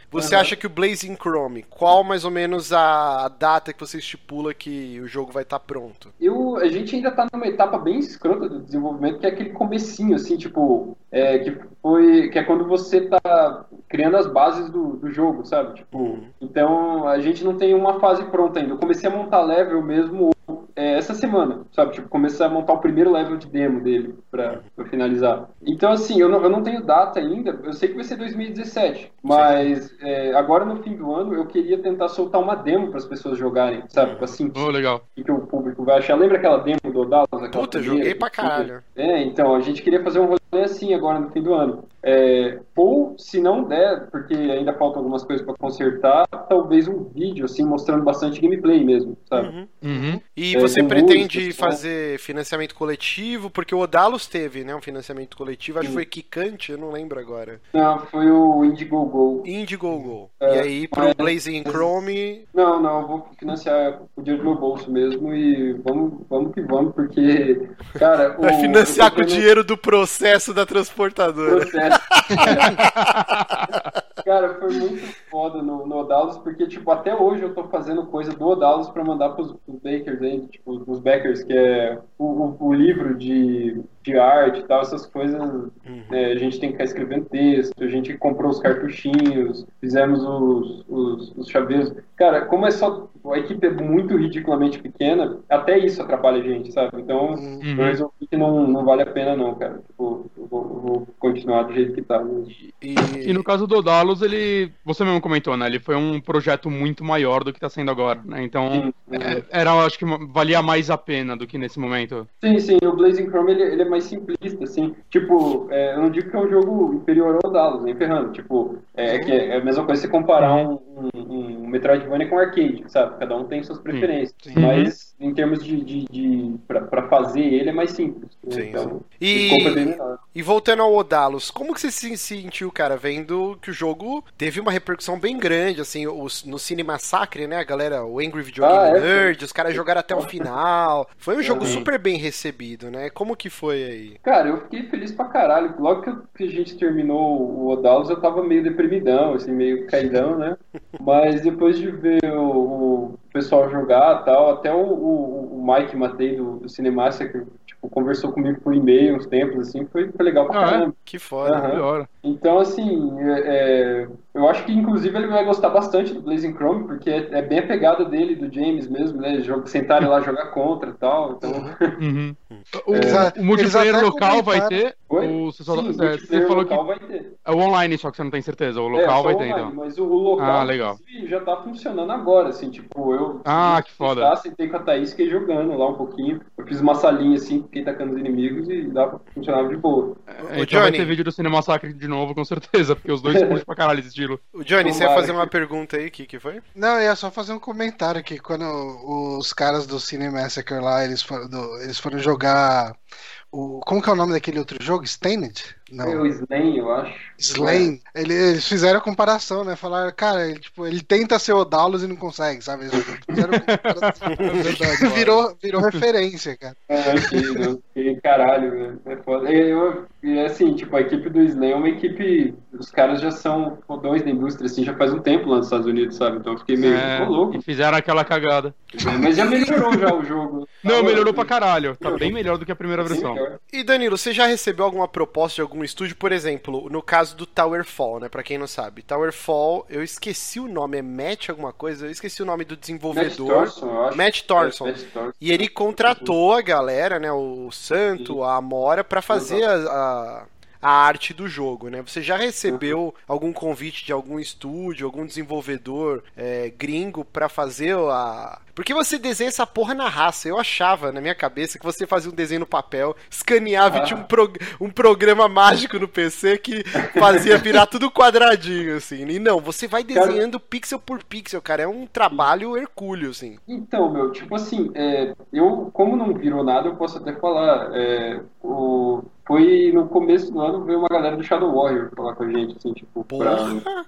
Você acha que o Blazing Chrome, qual mais ou menos a, data que você estipula que o jogo vai estar pronto? Eu, a gente ainda tá numa etapa bem escrota do desenvolvimento, que é aquele comecinho, assim, tipo, é, que foi, que é quando você tá criando as bases do, do jogo, sabe? Tipo, Uhum. então a gente não tem uma fase pronta ainda. Eu comecei a montar level mesmo é, essa semana, sabe? Tipo, começar a montar o primeiro level de demo dele pra, pra finalizar. Então, assim, eu não, eu não tenho data ainda, eu sei que vai ser 2017, mas é, agora no fim do ano eu queria tentar soltar uma demo para as pessoas jogarem, sabe? Pra sentir Oh, legal. o que o público vai achar. Lembra aquela demo do Dallas? aquela Puta, primeira? joguei pra caralho. É, então, a gente queria fazer um rolê assim agora no fim do ano. É, ou, se não der, porque ainda faltam algumas coisas pra consertar, talvez um vídeo, assim, mostrando bastante gameplay mesmo, sabe? Uhum. Uhum. E É, você pretende fazer financiamento coletivo? Porque o Odalos teve, né? Um financiamento coletivo, acho que foi Kikante, eu não lembro agora. Não, foi o Indiegogo. Indiegogo. É, e aí pro mas- Blazing Chrome. Não, não, eu vou financiar o dinheiro do meu bolso mesmo e vamos, vamos que vamos, porque, cara... *laughs* Vai o- financiar eu com o dinheiro do processo da transportadora. processo. *laughs* Cara, foi muito foda no, no Odalos, porque, tipo, até hoje eu tô fazendo coisa do Odalos pra mandar pros, pros bakers aí, tipo, os backers, que é o, o, o livro de, de arte e tal, essas coisas. é, a gente tem que ficar escrevendo texto, a gente comprou os cartuchinhos, fizemos os, os, os chaveiros. Cara, como é só. A equipe é muito ridiculamente pequena, até isso atrapalha a gente, sabe? Então, Uhum. eu resolvi que não, não vale a pena, não, cara. Tipo, eu vou, eu vou continuar do jeito que tá. né? E, E no caso do Odalos, ele. Você mesmo comentou, né? Ele foi um projeto muito maior do que tá sendo agora, né? Então. Sim, é, Era, acho que valia mais a pena do que nesse momento. Sim, sim, o Blazing Chrome ele, ele é mais simplista, assim. Tipo, é, eu não digo que é um jogo inferior ao Dallas, nem ferrando. Tipo, é, que é a mesma coisa se comparar um, um, um Metroidvania com um arcade, sabe? Cada um tem suas preferências. Sim. Mas em termos de. de, de pra, pra fazer ele é mais simples. Sim, então, E- bem menor. E voltando ao Odalos, como que você se sentiu, cara, vendo que o jogo teve uma repercussão bem grande, assim, os, no Cine Massacre, né, a galera, o Angry Video Game Ah, é, Nerd, os caras jogaram até o final. Foi um jogo Uhum. super bem recebido, né? Como que foi aí? Cara, eu fiquei feliz pra caralho. Logo que, eu- que a gente terminou o Odalos, eu tava meio deprimidão, assim, meio caidão, né? *laughs* Mas depois de ver o, o pessoal jogar e tal, até o, o, o Mike Matei do, do Cinemassacre, tipo, conversou comigo por e-mail uns tempos, assim, foi, foi legal pra Ah, é? caramba. Que foda. Aham. Melhor. Então, assim, é- é, eu acho que inclusive ele vai gostar bastante do Blazing Chrome, porque é, é bem a pegada dele, do James mesmo, né? Jog- Sentarem lá jogar contra e tal. Então, Uhum. O, Eles a- o multiplayer eles até local vai ter? Oi? Ou você, só, Sim, você- multiplayer você falou que local vai ter. é o online, só que você não tem certeza. O É, local só vai ter, online, então. Mas o, o local Ah, legal. já tá funcionando agora, assim, tipo, eu Ah, que foda. Tá, sentei com a Thaís, fiquei jogando lá um pouquinho. Eu fiz uma salinha assim, fiquei tacando os inimigos e dava, funcionava de boa. É, então vai Johnny. ter vídeo do Cinema Massacre de novo, com certeza, porque os dois *laughs* curtem pra caralho esse estilo. O Johnny, você ia Tomara fazer que- uma pergunta aí, o que, que foi? Não, eu ia só fazer um comentário aqui. Quando os caras do Cine Massacre lá, eles foram, do- eles foram jogar o. Como que é o nome daquele outro jogo? Stained? Foi o Não. Slain, eu acho. Slain. Ele- Eles fizeram a comparação, né? Falaram, cara, ele, tipo, ele tenta ser o Daulos e não consegue, sabe? Eles fizeram comparação. *laughs* É *laughs* virou, virou referência, cara. É, que, que caralho, né? É foda. E Eu, assim, tipo, a equipe do Slain é uma equipe. Os caras já são fodões da indústria, assim, já faz um tempo lá nos Estados Unidos, sabe? Então eu fiquei meio. É, louco. e fizeram aquela cagada. Mas já melhorou já o jogo. Não, Tá melhorou pra caralho. Tá bem melhor do que a primeira Sim, versão. cara. E Danilo, você já recebeu alguma proposta de algum estúdio? Por exemplo, no caso do Towerfall, né? Pra quem não sabe. Towerfall, eu esqueci o nome, é Matt alguma coisa? Eu esqueci o nome do Matt desenvolvedor. Thorson, eu acho. Matt Thorson. É, Matt Thorson. E ele contratou a galera, né? O Santo, a Amora, pra fazer a, a, a arte do jogo, né? Você já recebeu algum convite de algum estúdio, algum desenvolvedor é, gringo pra fazer a. Porque você desenha essa porra na raça. Eu achava na minha cabeça que você fazia um desenho no papel, escaneava e Ah. tinha um, prog- um programa mágico no PC que fazia virar tudo quadradinho, assim. E não, você vai Cara- desenhando pixel por pixel, cara. É um trabalho hercúleo, assim. Então, meu, tipo assim, é, eu, como não virou nada, eu posso até falar. é, o, foi no começo do ano veio uma galera do Shadow Warrior falar com a gente, assim, tipo, pra,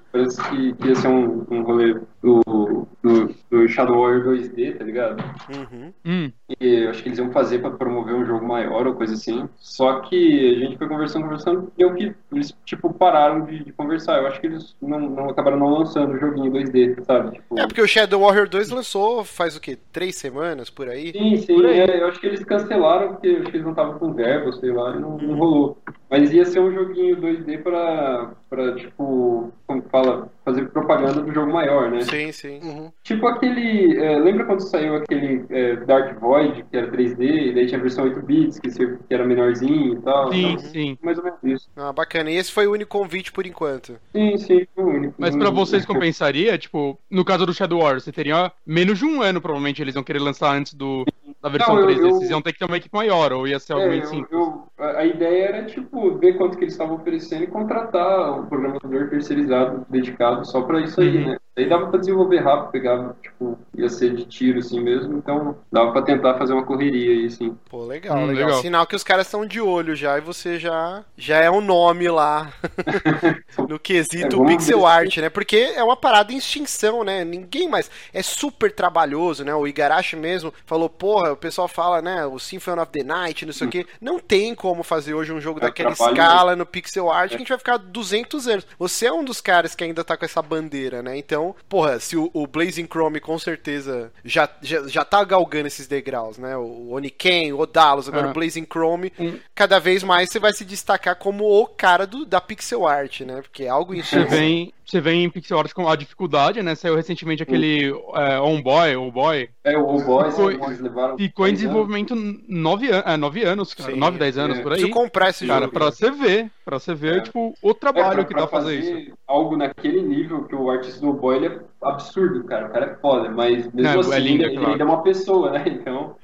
parece que, que ia ser um, um rolê do, do, do Shadow Warrior 2D, tá ligado? Uhum. Hum, E eu acho que eles iam fazer pra promover um jogo maior ou coisa assim. Só que a gente foi conversando, conversando, e deu que eles, tipo, pararam de, de conversar. Eu acho que eles não, não acabaram não lançando o joguinho 2D, sabe? Tipo, É porque o Shadow Warrior 2 lançou faz o quê? Três semanas por aí? Sim, sim, aí. é, eu acho que eles cancelaram porque eu acho que eles não estavam com verba, sei lá, e não, não rolou. Mas ia ser um joguinho 2D pra, pra tipo, como que fala, fazer propaganda do jogo maior, né? Sim, sim. Uhum. Tipo aquele. é, lembra quando saiu aquele é, Dark Void, que era 3D, e daí tinha a versão 8 bits, que, era menorzinho e tal? Sim, Então, sim. mais ou menos isso. Ah, bacana. E esse foi o único convite por enquanto. Sim, sim, foi o único. Mas pra vocês compensaria, tipo, no caso do Shadow War, você teria menos de um ano, provavelmente, eles iam querer lançar antes do, da versão Não, eu- 3D. eu- Vocês iam ter que ter uma equipe maior, ou ia ser algo É, bem eu- simples. eu- a a ideia era, tipo, ver quanto que eles estavam oferecendo e contratar um programador terceirizado, dedicado só pra isso aí, Uhum. né? Aí dava pra desenvolver rápido, pegava, tipo, ia ser de tiro assim mesmo, então dava pra tentar fazer uma correria aí, sim. Pô, legal, Hum, legal, legal. Sinal que os caras estão de olho já e você já já é um nome lá *laughs* no quesito É, pixel ver art, né? Porque é uma parada em extinção, né? Ninguém mais. É super trabalhoso, né? O Igarashi mesmo falou, porra, o pessoal fala, né? O Symphony of the Night, não sei o quê. Não tem como fazer hoje um jogo É daquela escala no pixel art que a gente vai ficar 200 anos. Você é um dos caras que ainda tá com essa bandeira, né? Então, porra, se o, o Blazing Chrome com certeza já, já, já tá galgando esses degraus, né? O Oniken, o Odalos, agora Ah. o Blazing Chrome, Um- cada vez mais você vai se destacar como o cara do, da pixel art, né? Porque é algo em Você vem, você vem em pixel art com a dificuldade, né? Saiu recentemente aquele é, On Boy, On Boy. É, o Boys, Ficou- eles levaram. Ficou em dez anos. desenvolvimento nove, an é, nove anos, cara. Sim, nove, dez anos é. por aí. Preciso comprar esse Cara, jogo. pra você ver, pra você ver, É. tipo, o É, trabalho pra, que pra dá pra fazer isso. algo naquele nível que o artista do boy ele é absurdo, cara. O cara é foda, mas mesmo É, é assim lindo, é ele, claro. ainda é uma pessoa, né? *laughs* Então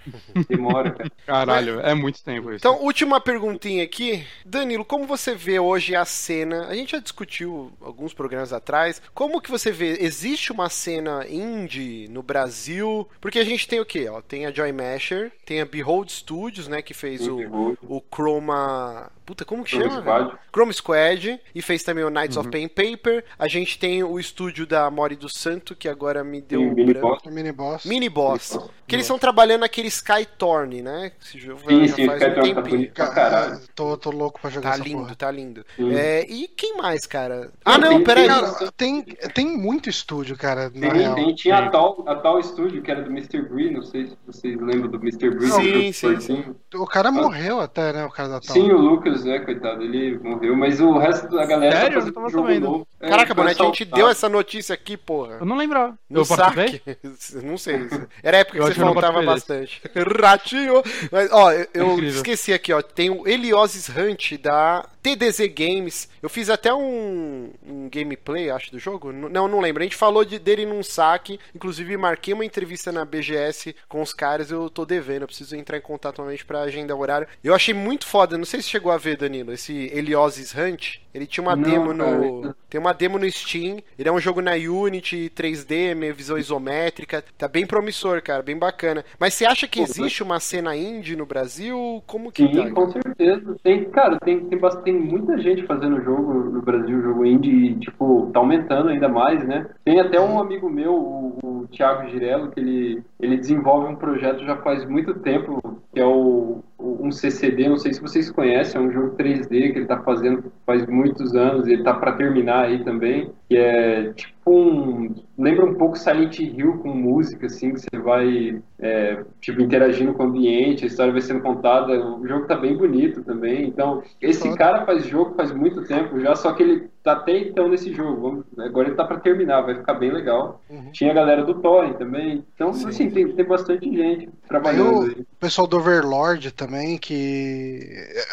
demora, cara. Caralho, é muito tempo isso. Então, última perguntinha aqui. Danilo, como você vê hoje a cena? A gente já discutiu alguns programas atrás. Como que você vê? Existe uma cena indie no Brasil? Porque a gente tem o quê? Ó, tem a Joy Masher, tem a Behold Studios, né? Que fez o, o Chroma. Puta, como que Chroma chama? Squad. velho? Chrome Squad. E fez também o Knights Uhum. of Pen Paper. A gente tem o estúdio da Mori do Santo, que agora me deu Tem um o Mini branco. Boss. Mini boss. Mini Boss. Que eles estão trabalhando naquele Skytorn, né? Esse jogo Sim, já sim, faz um tá tempinho. Ca- caralho. Tô, tô louco pra jogar Tá essa lindo, porra. tá lindo. Sim. É, e quem mais, cara? Ah, não, tem- peraí. tem- Cara, tem, tem muito estúdio, cara, na Tem, real. tem, tinha Sim. a tal, a tal estúdio que era do Mr. Bree, não sei se vocês lembram do Mr. Bree. Sim, sim, fortinho. O cara morreu até, né, o cara da tal. Sim, o Lucas, né, coitado, ele morreu, mas o resto da galera Sério? tá fazendo tava jogo novo. É, Caraca, Bonete, a gente deu essa notícia aqui, porra. Eu não lembrava. No eu saque. *laughs* Não sei. Era a época que Eu você faltava bastante. *laughs* Ratinho. Mas, ó, eu, eu esqueci aqui, ó. Tem o Elioses Hunt da TDZ Games. Eu fiz até um, um gameplay, acho, do jogo. Não, não lembro. A gente falou de- dele num saque. Inclusive, marquei uma entrevista na BGS com os caras. Eu tô devendo. Eu preciso entrar em contato novamente pra agendar o horário. Eu achei muito foda. Não sei se chegou a ver, Danilo. Esse Elioses Hunt. Ele tinha uma Não, demo cara. no. Tem uma demo no Steam. Ele é um jogo na Unity, 3D, meio visão isométrica. Tá bem promissor, cara, bem bacana. Mas você acha que existe uma cena indie no Brasil? Como que Sim, tá? com certeza. Tem, cara, tem, tem, bast- tem muita gente fazendo jogo no Brasil, jogo indie, e, tipo, tá aumentando ainda mais, né? Tem até um amigo meu, o, o Thiago Girello, que ele, ele desenvolve um projeto já faz muito tempo, que é o, um CCD, não sei se vocês conhecem, é um jogo 3D que ele tá fazendo faz muitos anos, ele tá para terminar aí também, que é tipo um... lembra um pouco Silent Hill com música, assim, que você vai, é, tipo, interagindo com o ambiente, a história vai sendo contada, o jogo tá bem bonito também, então, esse cara faz jogo faz muito tempo já, só que ele tá até então nesse jogo, vamos- agora ele tá para terminar, vai ficar bem legal. Uhum. Tinha a galera do Thorin também, então, Sim. assim, tem, tem bastante gente Tem trabalhando o aí. pessoal do Overlord também, que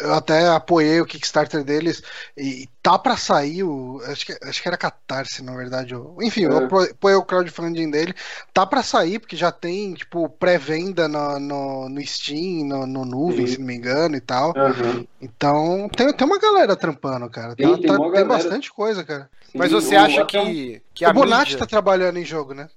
eu até apoiei o Kickstarter deles e tá pra sair o. Acho que, acho que era Catarse, na verdade. o- Enfim, eu É. apo- apoiei o crowdfunding dele. Tá pra sair, porque já tem, tipo, pré-venda no, no, no Steam, no, no Nuvem, Sim. se não me engano, e tal. Aham. Então, tem, tem uma galera trampando, cara. Tem- Tá- tem tá- tem bastante coisa, cara. Sim, Mas você acha até que, que a o Bonatti mídia... tá trabalhando em jogo, né?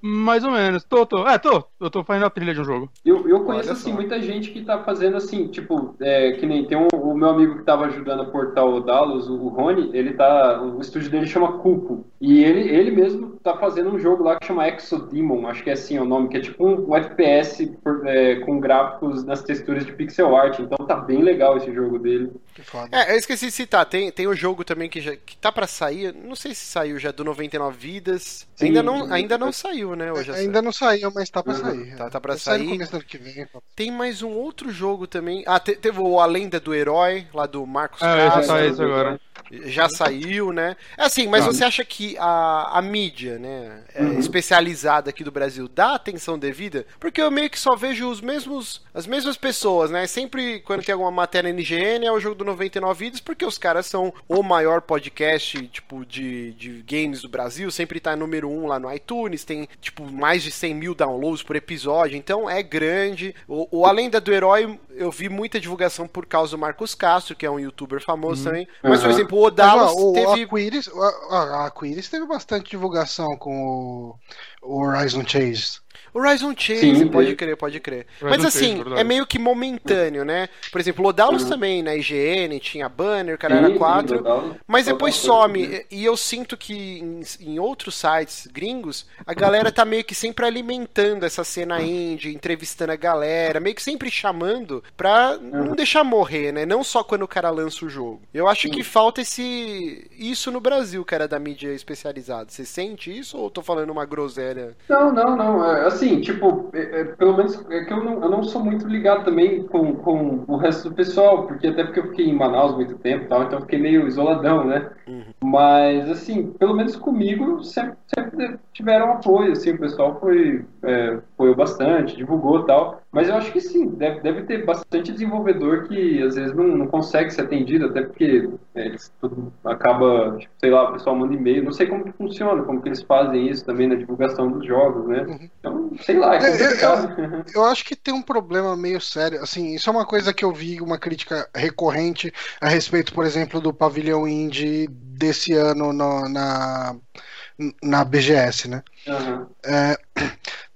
Mais ou menos. Tô, tô. É, tô. Eu tô fazendo a trilha de um jogo. Eu, eu conheço, assim, muita gente que tá fazendo, assim, tipo, é, que nem tem um, o meu amigo que tava ajudando a portar o Dallas, o Rony, ele tá, o estúdio dele chama Cupo, e ele, ele mesmo tá fazendo um jogo lá que chama Exodemon, acho que é assim o nome, que é tipo um, um FPS por- é, com gráficos nas texturas de pixel art, então tá bem legal esse jogo. dele. Que foda. É, eu esqueci de citar, tem, tem o jogo também que, já, que tá pra sair, não sei se saiu já, do 99 Vidas. Sim, ainda, não, ainda não saiu, né? Já Ainda não saiu, mas tá pra Uhum. sair. Tá- tá pra sair no começo do ano que vem. Tem mais um outro jogo também. Ah, te- teve o A Lenda do Herói, lá do Marcos É, esse Castro. tá esse agora. Já saiu, né? É assim, mas você acha que a, a mídia, né, é, Uhum. especializada aqui do Brasil, dá atenção devida? Porque eu meio que só vejo os mesmos, as mesmas pessoas, né? Sempre quando tem alguma matéria na IGN é o jogo do 99 Vidas, porque os caras são o maior podcast, tipo, de, de games do Brasil, sempre tá número um lá no iTunes, tem, tipo, mais de 100 mil downloads por episódio, então é grande. O, o A Lenda do Herói, eu vi muita divulgação por causa do Marcos Castro, que é um youtuber famoso também. Mas, por Uhum. exemplo, o Odalos Mas, ó, o teve... Aquiris, a, a- Aquiris teve bastante divulgação com o, o Horizon Chase. Horizon Chase, Sim, pode crer, pode crer. Horizon Mas Chase, assim, verdade. é meio que momentâneo, né? Por exemplo, o Odalos Uhum. também, na IGN, tinha banner, o cara Sim, era sim, 4. total. Mas depois some. né? E eu sinto que em, em outros sites gringos, a galera tá meio que sempre alimentando essa cena indie, entrevistando a galera, meio que sempre chamando pra não deixar morrer, né? Não só quando o cara lança o jogo. Eu acho que falta esse isso no Brasil, cara, da mídia especializada. Você sente isso ou eu tô falando uma groselha? Não, não, não. É, assim, tipo, é, é, pelo menos é que eu não, eu não sou muito ligado também com, com o resto do pessoal, porque até porque eu fiquei em Manaus muito tempo tal, então eu fiquei meio isoladão, né? Mas, assim, pelo menos comigo sempre, sempre tiveram apoio, assim, o pessoal foi, é, apoiou bastante, divulgou e tal. Mas eu acho que sim, deve, deve ter bastante desenvolvedor que às vezes não, não consegue ser atendido, até porque eles tudo acaba, tipo, sei lá, o pessoal manda e-mail, não sei como que funciona, como que eles fazem isso também na divulgação dos jogos, né? Então, sei lá, é É, eu- complicado. Eu acho que tem um problema meio sério. Assim, isso é uma coisa que eu vi uma crítica recorrente a respeito, por exemplo, do pavilhão indie desse ano no- na, na BGS, né? Aham.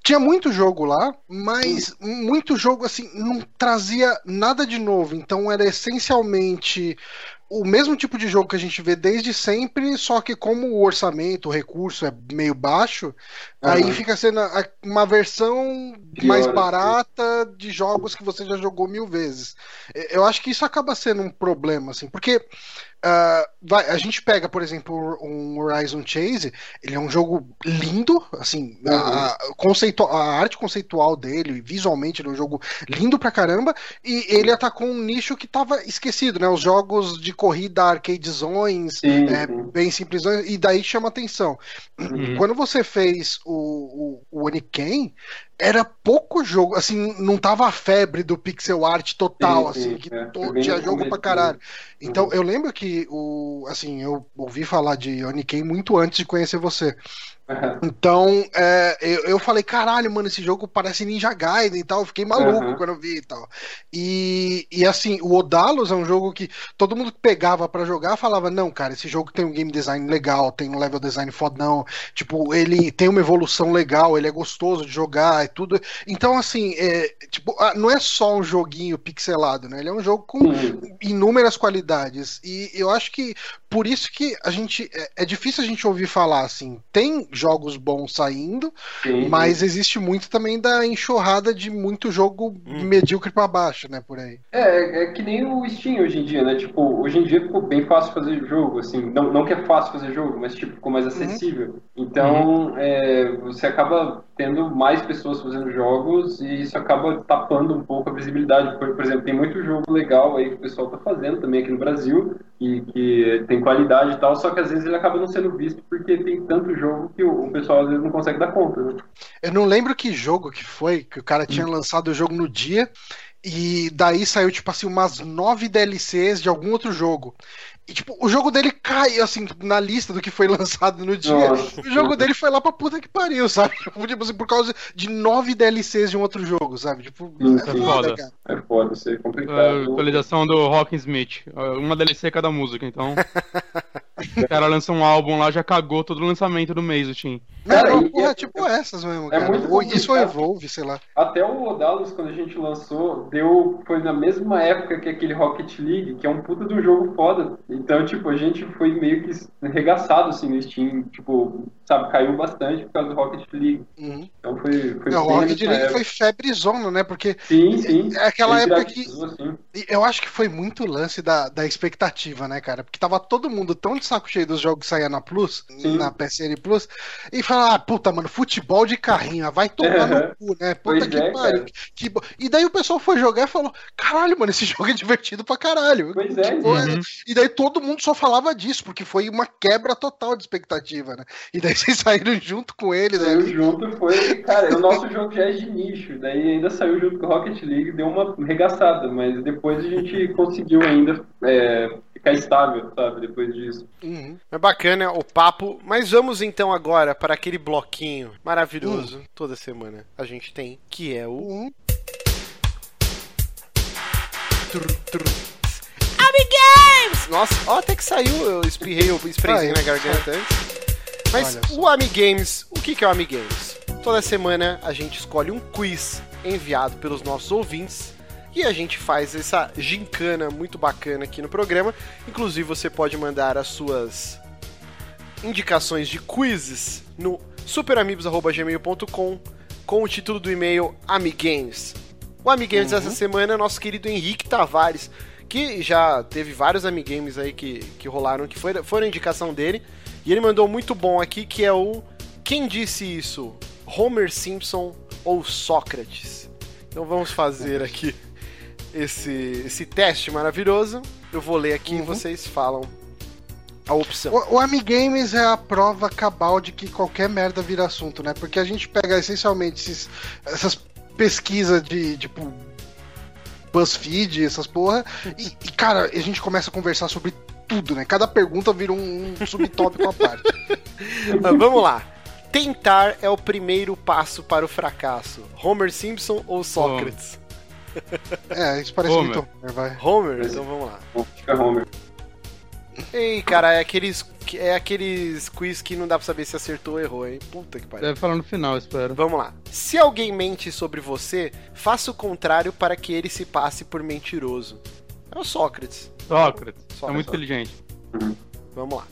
Tinha muito jogo lá, mas muito jogo assim não trazia nada de novo. Então era essencialmente o mesmo tipo de jogo que a gente vê desde sempre, só que como o orçamento, o recurso é meio baixo, aí Aham. fica sendo uma versão Pior, mais assim. barata de jogos que você já jogou mil vezes. Eu acho que isso acaba sendo um problema, assim, porque ah, vai, a gente pega, por exemplo, um Horizon Chase, ele é um jogo lindo, assim, a, a conceitu- a arte conceitual dele, visualmente, ele é um jogo lindo pra caramba, e ele atacou um nicho que tava esquecido, né? Os jogos de corrida arcadezões, Sim, é, bem simples, e daí chama atenção. Uhum. Quando você fez o, o, o Oniken, era pouco jogo, assim, não tava a febre do pixel art total, Sim, sim, assim, que é, to- tinha jogo pra caralho. Então, Uhum. eu lembro que o, assim, eu ouvi falar de Oniken muito antes de conhecer você. Então, é, eu, eu falei, caralho, mano, esse jogo parece Ninja Gaiden e tal. Eu fiquei maluco Uhum. quando eu vi e tal. E, e assim, o Odalos é um jogo que todo mundo que pegava pra jogar falava: não, cara, esse jogo tem um game design legal, tem um level design fodão. Tipo, ele tem uma evolução legal, ele é gostoso de jogar e tudo. Então, assim, é, tipo, ah, não é só um joguinho pixelado, né? Ele é um jogo com Sim. inúmeras qualidades. E eu acho que por isso que a gente. É, é difícil a gente ouvir falar assim. Tem jogos bons saindo, Sim, mas existe muito também da enxurrada de muito jogo medíocre pra baixo, né? Por aí. É, é que nem o Steam hoje em dia, né? Tipo, hoje em dia ficou bem fácil fazer jogo, assim. Não, não que é fácil fazer jogo, mas tipo, ficou mais acessível. Então, é, você acaba tendo mais pessoas fazendo jogos e isso acaba tapando um pouco a visibilidade. Por, por exemplo, tem muito jogo legal aí que o pessoal tá fazendo também aqui no Brasil e que tem qualidade e tal, só que às vezes ele acaba não sendo visto porque tem tanto jogo que o, pessoal às vezes não consegue dar conta, né? Eu não lembro que jogo que foi, que o cara tinha lançado o jogo no dia. E daí saiu, tipo assim, umas nove DLCs de algum outro jogo. E, tipo, o jogo dele cai, assim, na lista do que foi *laughs* lançado no dia. Nossa. O jogo dele foi lá pra puta que pariu, sabe? *laughs* Tipo assim, por causa de nove DLCs de um outro jogo, sabe? Tipo, Sim, é foda, cara. É foda, isso é A complicado. atualização do Rock Smith. Uh, Uma DLC cada música, então. *laughs* o cara lança um álbum lá, já cagou todo o lançamento do mês, o Tim. Cara, Não, porra, é- tipo essas mesmo, é cara. muito Ou isso. Evolve, sei lá. Até o Odalos, quando a gente lançou, deu, foi na mesma época que aquele Rocket League, que é um puta de um jogo foda. Então, tipo, a gente foi meio que arregaçado, assim, no Steam. Tipo, sabe, caiu bastante por causa do Rocket League. Uhum. Então foi, foi Não, o Rocket League época. foi febrezona, né? Porque Sim, sim. é aquela Ele época que assim. Eu acho que foi muito lance da, da expectativa, né, cara? Porque tava todo mundo tão de saco cheio dos jogos que saíam na Plus, Sim. na PSN Plus, e falava, ah, puta, mano, futebol de carrinho, vai tomar no cu, né? Puta Pois que é, pariu. Que E daí o pessoal foi jogar e falou, caralho, mano, esse *laughs* jogo é divertido pra caralho. Pois é, Que é- Uhum. E daí todo mundo só falava disso, porque foi uma quebra total de expectativa, né? E daí *laughs* vocês saíram junto com ele, né? Saiu junto, foi. Cara, o nosso jogo já é de nicho, daí ainda saiu junto com o Rocket League, deu uma regaçada, mas depois a gente conseguiu ainda é, ficar estável, sabe? Depois disso. Uhum. É bacana o papo, mas vamos então agora para aquele bloquinho maravilhoso toda semana a gente tem, que é o Uhum. Amigames! Nossa, ó, até que saiu, eu espirrei o sprayzinho na garganta antes. Mas o Amigames, o que que é o Amigames? Toda semana a gente escolhe um quiz enviado pelos nossos ouvintes e a gente faz essa gincana muito bacana aqui no programa. Inclusive você pode mandar as suas indicações de quizzes no superamigos.gmail.com com o título do e-mail Amigames. O Amigames dessa semana é nosso querido Henrique Tavares, que já teve vários Amigames aí que, que rolaram, que foi, foram indicação dele. E ele mandou muito bom aqui, que é o Quem Disse Isso? Homer Simpson ou Sócrates? Então vamos fazer aqui esse, esse teste maravilhoso. Eu vou ler aqui e Uhum. vocês falam a opção. O, o Amigames é a prova cabal de que qualquer merda vira assunto, né? Porque a gente pega essencialmente esses- essas pesquisas de, tipo, BuzzFeed, essas porra, e, e, cara, a gente começa a conversar sobre tudo, né? Cada pergunta vira um, um subtópico à parte. Mas *laughs* vamos lá. Tentar é o primeiro passo para o fracasso. Homer Simpson ou Sócrates? É, isso parece Homer. muito Homer, vai. Homer, então vamos lá. Fica Homer. Ei, cara, é aqueles, é aqueles quiz que não dá pra saber se acertou ou errou, hein? Puta que pariu. Deve falar no final, espero. Vamos lá. Se alguém mente sobre você, faça o contrário para que ele se passe por mentiroso. É o Sócrates. Sócrates. É Sócrates. muito inteligente. Vamos lá.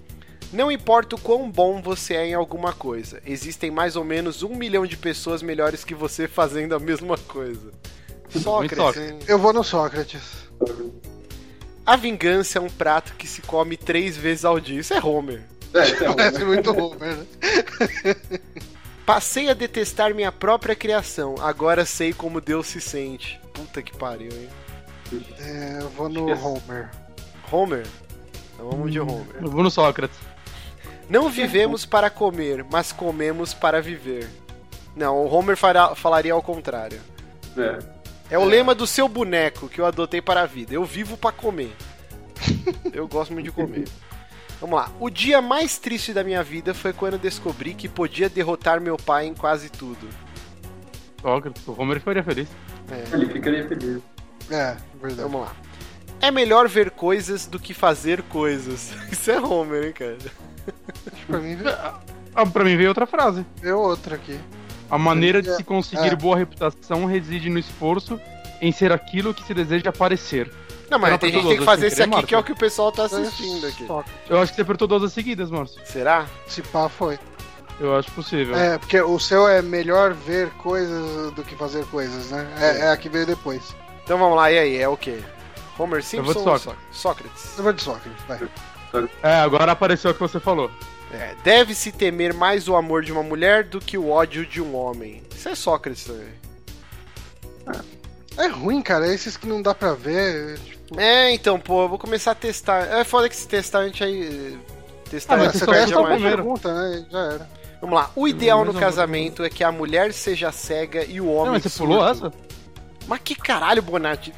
Não importa o quão bom você é em alguma coisa, existem mais ou menos um milhão de pessoas melhores que você fazendo a mesma coisa. Sócrates, Sócrates. Eu vou no Sócrates. A vingança é um prato que se come três vezes ao dia. Isso é Homer. É, isso é Homer. Parece *laughs* muito Homer, né? Passei a detestar minha própria criação, agora sei como Deus se sente. Puta que pariu, hein? É, eu vou no. Homer. Homer? Então vamos de Homer. Eu vou no Sócrates. Não vivemos para comer, mas comemos para viver. Não, o Homer fará- falaria ao contrário. É. É o lema do seu boneco que eu adotei para a vida. Eu vivo para comer. Eu gosto muito de comer. Vamos lá. O dia mais triste da minha vida foi quando descobri que podia derrotar meu pai em quase tudo. Sócrates. O Homer ficaria feliz. É, Ele ficaria feliz. É, verdade. vamos lá. É melhor ver coisas do que fazer coisas. *laughs* Isso é Homer, hein, cara? Pra mim, Ah, pra mim veio outra frase. veio outra aqui. A maneira de se conseguir É. boa reputação reside no esforço em ser aquilo que se deseja parecer. Não, mas tem gente que tem que todos, fazer esse aqui que é o que o pessoal tá assistindo aqui. Eu acho que você apertou duas seguidas, Márcio. Será? Se pá, foi. Eu acho possível. É, porque o seu é melhor ver coisas do que fazer coisas, né? É, é a que veio depois. Então vamos lá, e aí? É o quê? Homer Simpson vou de ou Sócrates. Só- Sócrates? Eu vou de Sócrates, vai. É, agora apareceu o que você falou. É, Deve-se temer mais o amor de uma mulher do que o ódio de um homem. Isso é Sócrates também. É ruim, cara. Esses que não dá pra ver. Tipo, É, então, pô, eu vou começar a testar. É foda que se testar a gente aí. eh, Testar Ah, mas a gente você testa primeiro. pergunta, né? Já era. Vamos lá. O ideal no casamento é que a mulher seja cega e o homem. Não, mas você surdo. pulou essa? Mas que caralho, Bonatti?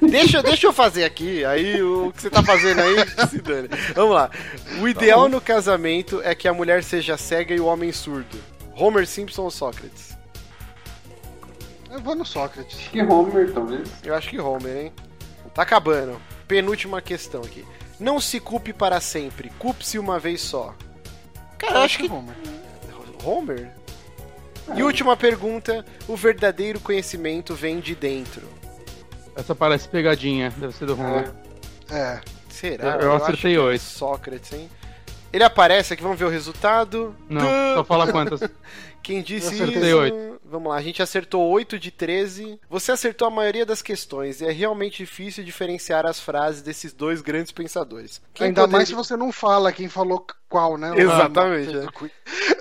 Deixa, deixa eu fazer aqui, aí o que você tá fazendo aí, *laughs* se dane. Vamos lá. O ideal no casamento é que a mulher seja cega e o homem surdo. Homer Simpson ou Sócrates? Eu vou no Sócrates. Acho que Homer, talvez. Eu acho que Homer, hein? Tá acabando. Penúltima questão aqui. Não se culpe para sempre, culpe-se uma vez só. Cara, eu acho que Homer. Homer? E última pergunta: o verdadeiro conhecimento vem de dentro? Essa parece pegadinha, deve ser do Homer. É. Será? Eu- eu acertei que é oito. Sócrates, hein? Ele aparece aqui, vamos ver o resultado. Não, só fala quantas. *laughs* Quem disse Eu acertei isso? oito. Vamos lá, a gente acertou 8 de 13. Você acertou a maioria das questões e é realmente difícil diferenciar as frases desses dois grandes pensadores. Quem Ainda mais se poderia- você não fala quem falou qual, né? Exatamente, Lá é.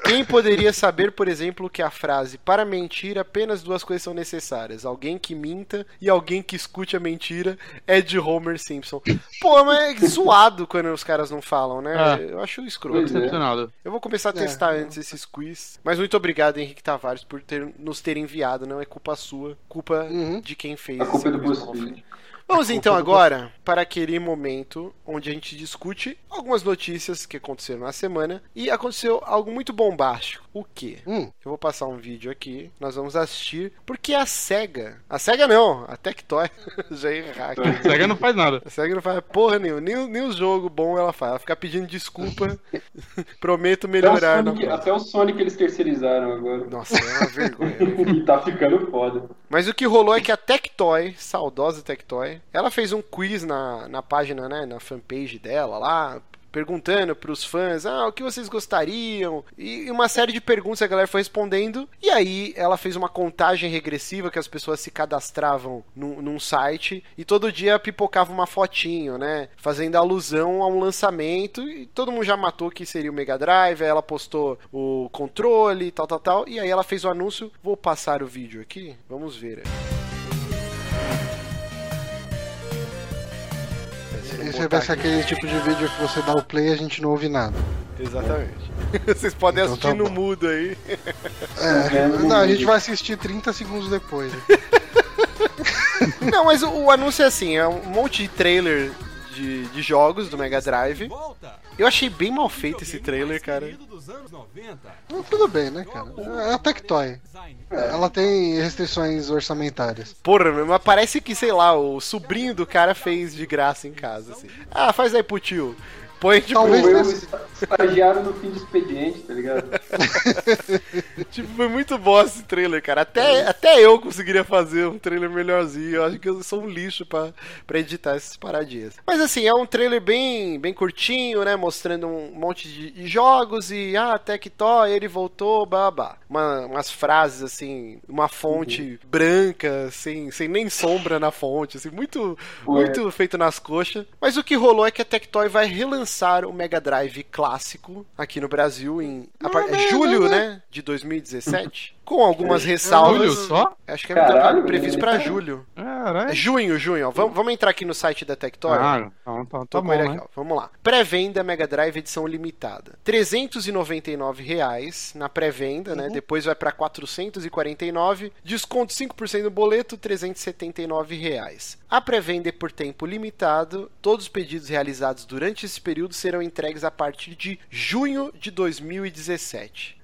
Quem poderia saber, por exemplo, que a frase para mentir apenas duas coisas são necessárias? Alguém que minta e alguém que escute a mentira é de Homer Simpson. Pô, mas é zoado quando os caras não falam, né? É. Eu acho escroto. É. Decepcionado. Eu vou começar a É. testar antes esses quiz. Mas muito obrigado, Henrique Tavares, por ter, nos ter enviado. Não é culpa sua, culpa Uhum. de quem fez A culpa é esse do. Vamos então agora para aquele momento onde a gente discute algumas notícias que aconteceram na semana e aconteceu algo muito bombástico. O quê? Hum, Eu vou passar um vídeo aqui, nós vamos assistir, porque a SEGA, a SEGA não, a Tectoy, *laughs* já ia errar aqui. Sega não faz nada. A SEGA não faz porra nenhuma, nem, nem o jogo bom ela faz, ela fica pedindo desculpa, *laughs* prometo Até o, melhorar na Sonic, até o Sonic eles terceirizaram agora. Nossa, é uma vergonha. *laughs* e tá ficando foda. Mas o que rolou é que a Tectoy, saudosa Tectoy, ela fez um quiz na, na página, né, na fanpage dela lá, perguntando pros fãs, ah, o que vocês gostariam? E uma série de perguntas a galera foi respondendo. E aí ela fez uma contagem regressiva que as pessoas se cadastravam num, num site e todo dia pipocava uma fotinho, né? Fazendo alusão a um lançamento. E todo mundo já matou que seria o Mega Drive. Aí ela postou o controle, tal, tal, tal. E aí ela fez o anúncio. Vou passar o vídeo aqui. Vamos ver. Esse vai ser aquele tipo de vídeo que você dá o play e a gente não ouve nada. Exatamente. *laughs* Vocês podem Então assistir tá no bom. mudo aí. É, não, a gente vai assistir 30 segundos depois. *laughs* Não, mas o, o anúncio é assim: é um monte de trailer de, de jogos do Mega Drive. Eu achei bem mal feito esse trailer, cara. Não, tudo bem, né, cara? É a Tectoy. Ela tem restrições orçamentárias. Porra, mas parece que, sei lá, o sobrinho do cara fez de graça em casa, assim. Ah, faz aí pro tio. Põe, tipo, Talvez esta- estagiário no fim do expediente, tá ligado? *laughs* tipo, foi muito bom esse trailer, cara. Até, até eu conseguiria fazer um trailer melhorzinho. Eu acho que eu sou um lixo pra, pra editar essas paradinhas. Mas assim, é um trailer bem, bem curtinho, né? Mostrando um monte de, jogos e, ah, Tectoy, ele voltou, babá. Uma, umas frases, assim, uma fonte branca, sem, sem nem sombra na fonte, assim, muito, Ué. muito feito nas coxas. Mas o que rolou é que a Tectoy vai relançar o Mega Drive clássico aqui no Brasil em é julho, né? De 2017. Com algumas ressalvas. Julho só? Acho que é Caralho, previsto tá- julho. É Caralho. junho, junho, ó. Vamos, vamos entrar aqui no site da Tectoy. Ah, então tá, tá Tô bom, né? aqui, ó. Vamos lá. Pré-venda Mega Drive edição limitada. 399 reais na pré-venda, né? Depois vai para 449. Desconto 5% no boleto, 379 reais. A pré-venda é por tempo limitado. Todos os pedidos realizados durante esse período serão entregues a partir de junho de 2017.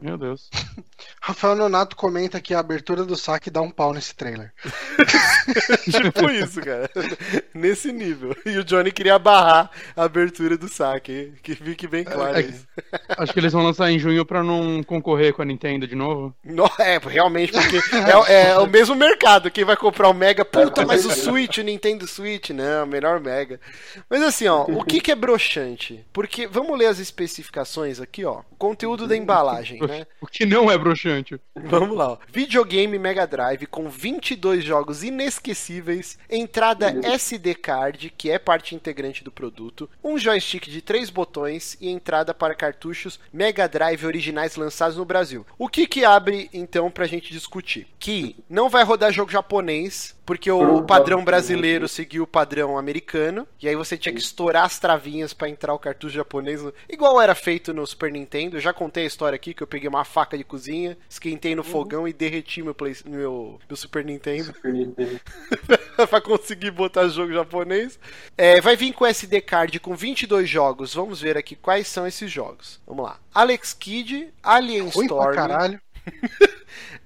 Meu Deus. *laughs* Rafael Nonato comenta que a abertura do saque dá um pau nesse trailer. *laughs* tipo isso, cara. Nesse nível. E o Johnny queria barrar a abertura do saque, que fique bem claro É, isso. *laughs* Acho que eles vão lançar em junho pra não concorrer com a Nintendo de novo. No- é, realmente, porque é, é o mesmo mercado. Quem vai comprar o Mega, puta, mas o Switch, o Nintendo Switch, não, melhor Mega. Mas assim, ó, o que, que é broxante? Porque, vamos ler as especificações aqui, ó. O conteúdo da embalagem, né? O que não é broxante. Vamos lá, ó. Videogame Mega Drive com 22 jogos inesquecíveis, entrada SD card, que é parte integrante do produto, um joystick de três botões e entrada para cartuchos Mega Drive originais lançados no Brasil. O que que abre então pra gente discutir? Que não vai rodar jogo japonês, porque o padrão brasileiro seguiu o padrão americano, e aí você tinha que estourar as travinhas pra entrar o cartucho japonês, igual era feito no Super Nintendo. Eu já contei a história aqui que eu peguei uma faca de cozinha, esquentei no fogão e derreti meu, Play- meu, meu Super Nintendo Super Nintendo. *laughs* pra conseguir botar jogo japonês. É, vai vir com SD card com 22 jogos. Vamos ver aqui quais são esses jogos. Vamos lá. Alex Kidd, Alien Ruim pra Storm, caralho. *laughs*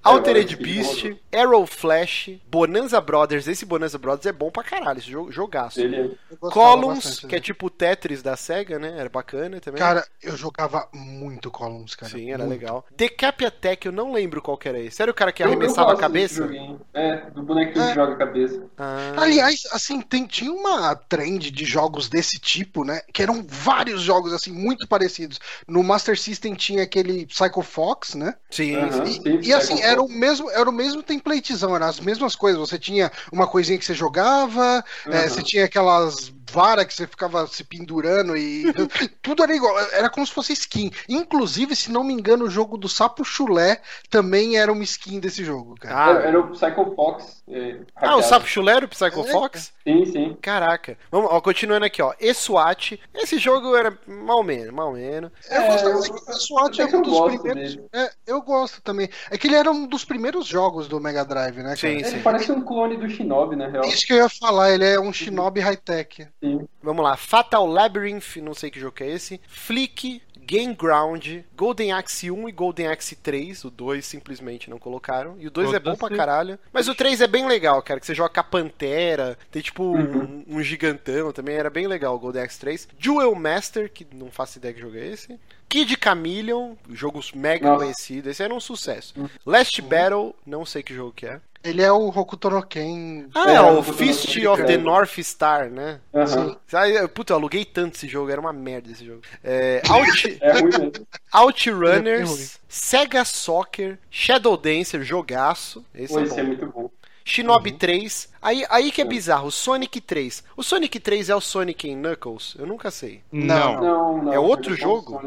Altered Beast, Arrow Flash, Bonanza Brothers. Esse Bonanza Brothers é bom pra caralho, esse jogo, jogaço. Ele é- Columns, bastante que é tipo o Tetris da SEGA, né? Era bacana também. Cara, eu jogava muito Columns, cara. Sim, era muito. legal. Decap Attack, eu não lembro qual que era esse. Era o cara que Eu- arremessava a cabeça? É, do bonequinho É. que joga a cabeça. Ah, Aliás, assim, tem, tinha uma trend de jogos desse tipo, né? Que eram vários jogos, assim, muito parecidos. No Master System tinha aquele Psycho Fox, né? sim. E, Sim, e, assim, Psycho era o mesmo, era o mesmo templatezão, eram as mesmas coisas. Você tinha uma coisinha que você jogava, é, Aham. você tinha aquelas varas que você ficava se pendurando e *laughs* tudo era igual, era como se fosse skin. Inclusive, se não me engano, o jogo do Sapo Chulé também era uma skin desse jogo, cara. Ah, Era, era o Psycho Fox. é, ah, o. Sapo Chulero, Psycho É, Fox? Sim, sim. Caraca. Vamos, ó, continuando aqui, ó. E-SWAT. Esse jogo era mal menos, mal menos. Eu É, gosto, eu- o SWAT é um eu dos primeiros. É, eu gosto também. É que ele era um dos primeiros jogos do Mega Drive, né? cara? Sim, Ele sim. parece um clone do Shinobi, na real. Isso que eu ia falar, ele é um Shinobi high-tech. Sim. Vamos lá. Fatal Labyrinth, não sei que jogo que é esse. Flick. Game Ground, Golden Axe 1 e Golden Axe 3, o 2 simplesmente não colocaram. E o 2 é bom pra caralho. Mas o 3 é bem legal, cara, que você joga a Pantera, tem tipo Uhum. um, um gigantão também, era bem legal o Golden Axe 3. Jewel Master, que não faço ideia que jogo é esse. Kid Chameleon, jogos mega Nossa. conhecidos, esse era um sucesso. Last Battle, não sei que jogo que é. Ele é o Hokuto no Ken. Ah, é, É, o o Fist Golden of the. North Star, né? Aham. Sim. Puta, eu aluguei tanto esse jogo, era uma merda esse jogo. É, *laughs* Out, É ruim mesmo. É. Outrunners, Sega Soccer, Shadow Dancer, jogaço. Esse Pô, é esse é bom. muito bom. Shinobi 3. Aí, aí que é bizarro, Sonic 3. O Sonic 3 é o Sonic em Knuckles? Eu nunca sei. Não. Não, não. É outro ele só o jogo?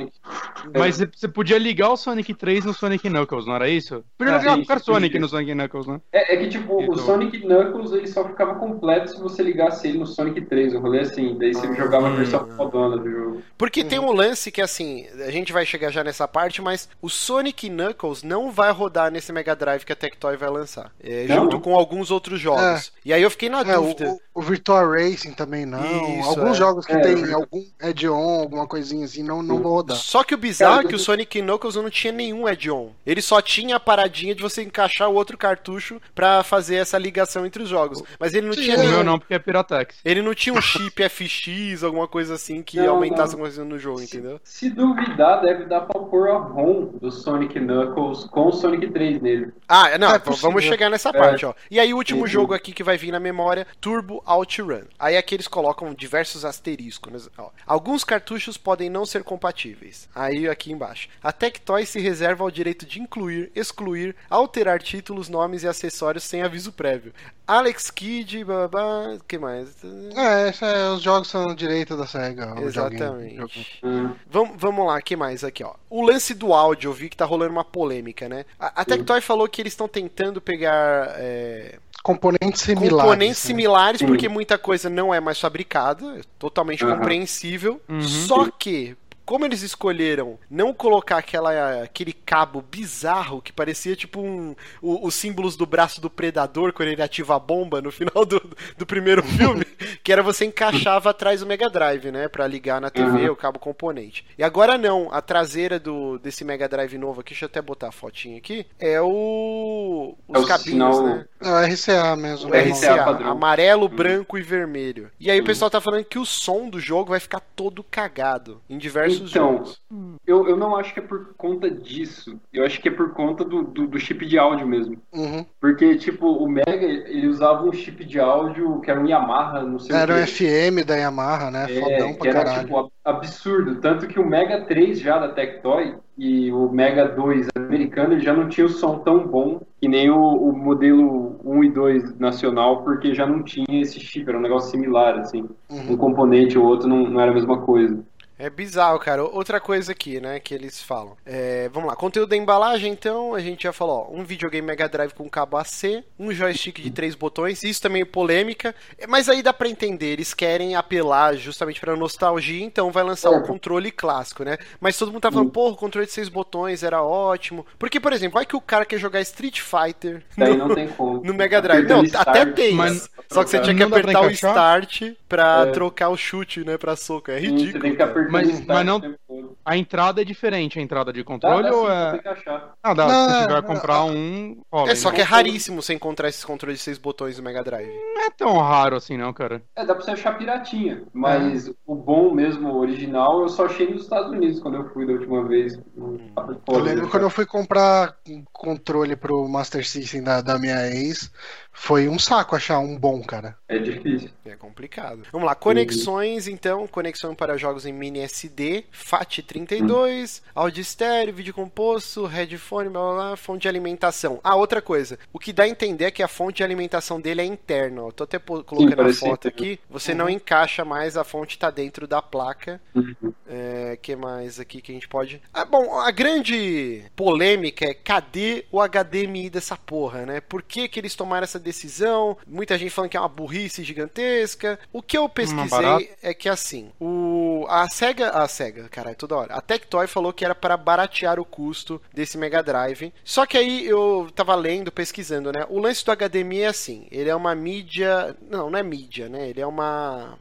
Mas você- você podia ligar o Sonic 3 no Sonic Knuckles, não era isso? Podia É, ligar sim, Sonic sim. no Sonic Knuckles, né? É, é que, tipo, Então. o Sonic Knuckles ele só ficava completo se você ligasse ele no Sonic 3. O rolê é assim, daí você jogava a versão fodona do jogo. Porque tem um lance que, assim, a gente vai chegar já nessa parte, mas o Sonic Knuckles não vai rodar nesse Mega Drive que a Tectoy vai lançar. É, Não? junto com alguns outros jogos. E aí eu fiquei na É, dúvida. o- o Virtua Racing também não. Isso, Alguns é. jogos que É, tem algum add-on, alguma coisinha assim, não, não vou rodar. Só que o bizarro é que o Sonic Knuckles não tinha nenhum add-on. Ele só tinha a paradinha de você encaixar o outro cartucho pra fazer essa ligação entre os jogos. Mas ele não Sim, tinha O é. nenhum. meu não, porque é Piratex. Ele não tinha um chip *laughs* FX, alguma coisa assim que Não, aumentasse não. alguma coisa no jogo, entendeu? Se duvidar, deve dar pra pôr a ROM do Sonic Knuckles com o Sonic 3 nele. Ah, não, É vamos chegar nessa É. parte, ó. E aí o último Uhum. jogo aqui que vai vir na memória, Turbo Outrun. Aí aqui eles colocam diversos asteriscos. né? Ó, Alguns cartuchos podem não ser compatíveis. Aí aqui embaixo. A Tectoy se reserva ao direito de incluir, excluir, alterar títulos, nomes e acessórios sem aviso prévio. Alex Kidd, babá, que mais? É, é- os jogos são direito da SEGA. joguinho. Exatamente. Hum. Vamos, vamos lá, que mais aqui, ó. O lance do áudio, eu vi que tá rolando uma polêmica, né? A, a Tectoy falou que eles estão tentando pegar é, Componentes similares. componentes né? similares, Sim. porque muita coisa não é mais fabricada, é totalmente Aham. compreensível. Uhum. Só que. Como eles escolheram não colocar aquela, aquele cabo bizarro que parecia tipo um, o- os símbolos do braço do predador quando ele ativa a bomba no final do, do primeiro *laughs* filme, que era você encaixava atrás do Mega Drive, né, Pra ligar na TV Uhum. o cabo componente. E agora não, a traseira do desse Mega Drive novo aqui, deixa eu até botar a fotinha aqui, é o os É o cabinhos, sinal- né? É o RCA mesmo. O né? RCA RCA, padrão. amarelo, branco e vermelho. E aí o Uhum. pessoal tá falando que o som do jogo vai ficar todo cagado em diversos Então, jogos. eu, eu não acho que é por conta disso. Eu acho que é por conta do, do, do chip de áudio mesmo. Uhum. Porque, tipo, o Mega, ele usava um chip de áudio que era um Yamaha, não sei Era o um quê. FM da Yamaha, né? É, Fodão que pra era, caralho. tipo, ab- absurdo. Tanto que o Mega 3 já da Tectoy e o Mega 2 americano, ele já não tinha o som tão bom que nem o, o modelo 1 e 2 nacional, porque já não tinha esse chip, era um negócio similar, assim. Uhum. Um componente ou outro não, não era a mesma coisa. É bizarro, cara. Outra coisa aqui, né, que eles falam. É, vamos lá, conteúdo da embalagem, então, a gente já falou, ó, um videogame Mega Drive com cabo AC, um joystick de três botões, isso também é polêmica, mas aí dá pra entender, eles querem apelar justamente pra nostalgia, então vai lançar um É. controle clássico, né? Mas todo mundo tá falando, pô, o controle de seis botões era ótimo. Porque, por exemplo, vai que o cara quer jogar Street Fighter Daí no, não tem como. *laughs* no Mega Drive. Não, até tem, mas- só que você tinha que apertar o start pra É. trocar o chute, né, pra soco. É ridículo. Mas- start mas não- todo. a entrada é diferente, a entrada de controle Dá, dá ou sim, é. tem que achar. Ah, dá, Não, se é, tiver é, comprar um. rola, É só que é raríssimo você encontrar esses controles de seis botões do Mega Drive. Não é tão raro assim, não, cara. É, dá pra você achar piratinha, mas o bom mesmo, o original, eu só achei nos Estados Unidos quando eu fui da última vez. Eu lembro quando eu fui comprar um controle pro Master System da, da minha ex, foi um saco achar um bom, cara. É difícil. É complicado. Vamos lá, conexões então, conexão para jogos em mini SD, FAT32, áudio estéreo, vídeo composto, headphone, blá blá blá, fonte de alimentação. Ah, outra coisa, o que dá a entender é que a fonte de alimentação dele é interna. ó. Tô até colocando a parece foto aqui, você não encaixa mais, a fonte tá dentro da placa. Uhum. É, que mais aqui que a gente pode. Ah, bom, a grande polêmica é cadê o HDMI dessa porra, né? Por que, que eles tomaram essa decisão? Muita gente falando que é uma burrice gigantesca. O que eu barato. pesquisei é que assim, o a Sega, a Sega, toda hora. A Tectoy falou que era para baratear o custo desse Mega Drive. Só que aí eu tava lendo, pesquisando, né? O lance do HDMI é assim, ele é uma mídia, não, não é mídia, né? Ele é uma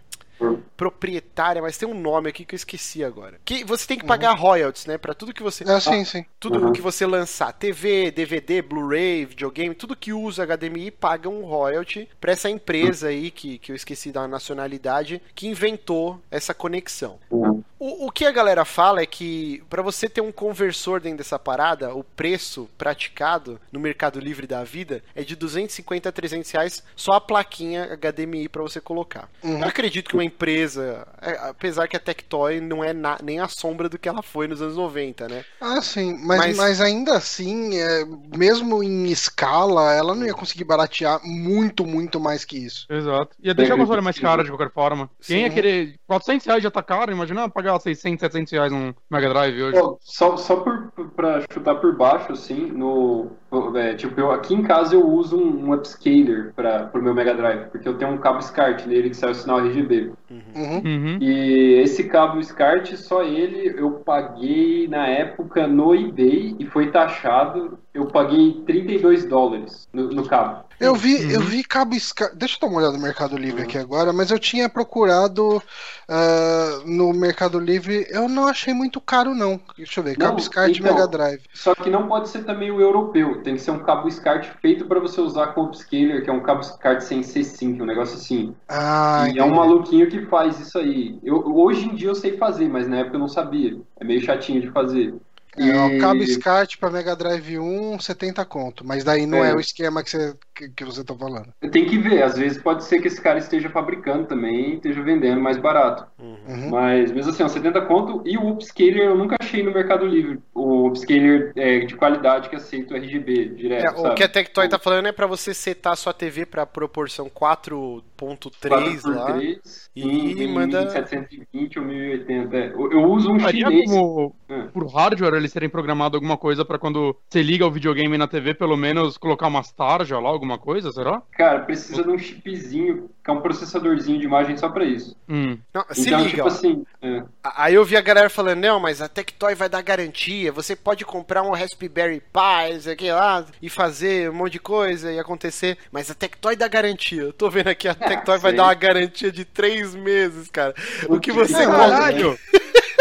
proprietária, mas tem um nome aqui que eu esqueci agora. Que você tem que pagar royalties, né, Pra tudo que você É, sim, sim. tudo Uhum. que você lançar, TV, DVD, Blu-ray, videogame, tudo que usa HDMI paga um royalty pra essa empresa aí que, que eu esqueci da nacionalidade que inventou essa conexão. Uhum. O, o que a galera fala é que pra você ter um conversor dentro dessa parada, o preço praticado no Mercado Livre da vida é de 250 a 300 reais só a plaquinha HDMI pra você colocar. Uhum. Eu acredito que uma empresa, é, apesar que a Tectoy não é na- nem a sombra do que ela foi nos anos 90, né? Ah, sim, mas, Mas- mas... ainda assim, é, mesmo em escala, ela não ia conseguir baratear muito, muito mais que isso. Exato. Ia deixar o Bem, console mais caro de qualquer forma. Quem ia Sim. querer. 400 reais já tá caro, imagina pagar 600, 700 reais num Mega Drive hoje. Pô, Só, só por, pra chutar por baixo, assim, no. é, tipo, eu, aqui em casa eu uso um, um upscaler para pro meu Mega Drive, porque eu tenho um cabo SCART nele que sai o sinal RGB. Uhum. E esse cabo SCART, só ele eu paguei na época no eBay e foi taxado. Eu paguei 32 dólares no, no cabo. Eu vi, Uhum. eu vi cabo Scar... Deixa eu dar uma olhada no Mercado Livre aqui agora, mas eu tinha procurado ah, no Mercado Livre, eu não achei muito caro, não. Deixa eu ver, Não, cabo SCART então, Mega Drive. Só que não pode ser também o europeu. Tem que ser um cabo SCART feito para você usar com upscaler, que é um cabo SCART sem C5, um negócio assim. Ah, e é um entendi. maluquinho que faz isso aí. Eu, hoje em dia eu sei fazer, mas na época eu não sabia. É meio chatinho de fazer. É, E- cabo SCART pra Mega Drive 1, 70 conto. Mas daí não é, É. o esquema que você, que, que você tá falando. Tem que ver, às vezes pode ser que esse cara esteja fabricando também e esteja vendendo mais barato. Uhum. Mas mesmo assim, ó, 70 conto. E o upscaler eu nunca achei no Mercado Livre. O upscaler é, de qualidade que aceita o RGB direto. É, o que a Tectoy tá falando é pra você setar a sua TV pra proporção 4.3 lá. 4x3, e em manda- 1720 ou 1080. é. Eu, eu uso um Faria chinês. como, É. por hardware, eles terem programado alguma coisa pra quando você liga o videogame na TV, pelo menos colocar umas tarjas lá, alguma coisa, será? Cara, precisa de um chipzinho, que é um processadorzinho de imagem só pra isso. Hum. Não, se então, liga, tipo assim. é. Aí eu vi a galera falando, não, mas a Tectoy vai dar garantia, você pode comprar um Raspberry Pi, sei o que lá, e fazer um monte de coisa e acontecer, mas a Tectoy dá garantia. Eu tô vendo aqui, a Tectoy vai sei. dar uma garantia de três meses, cara. O que Putz, você que compra...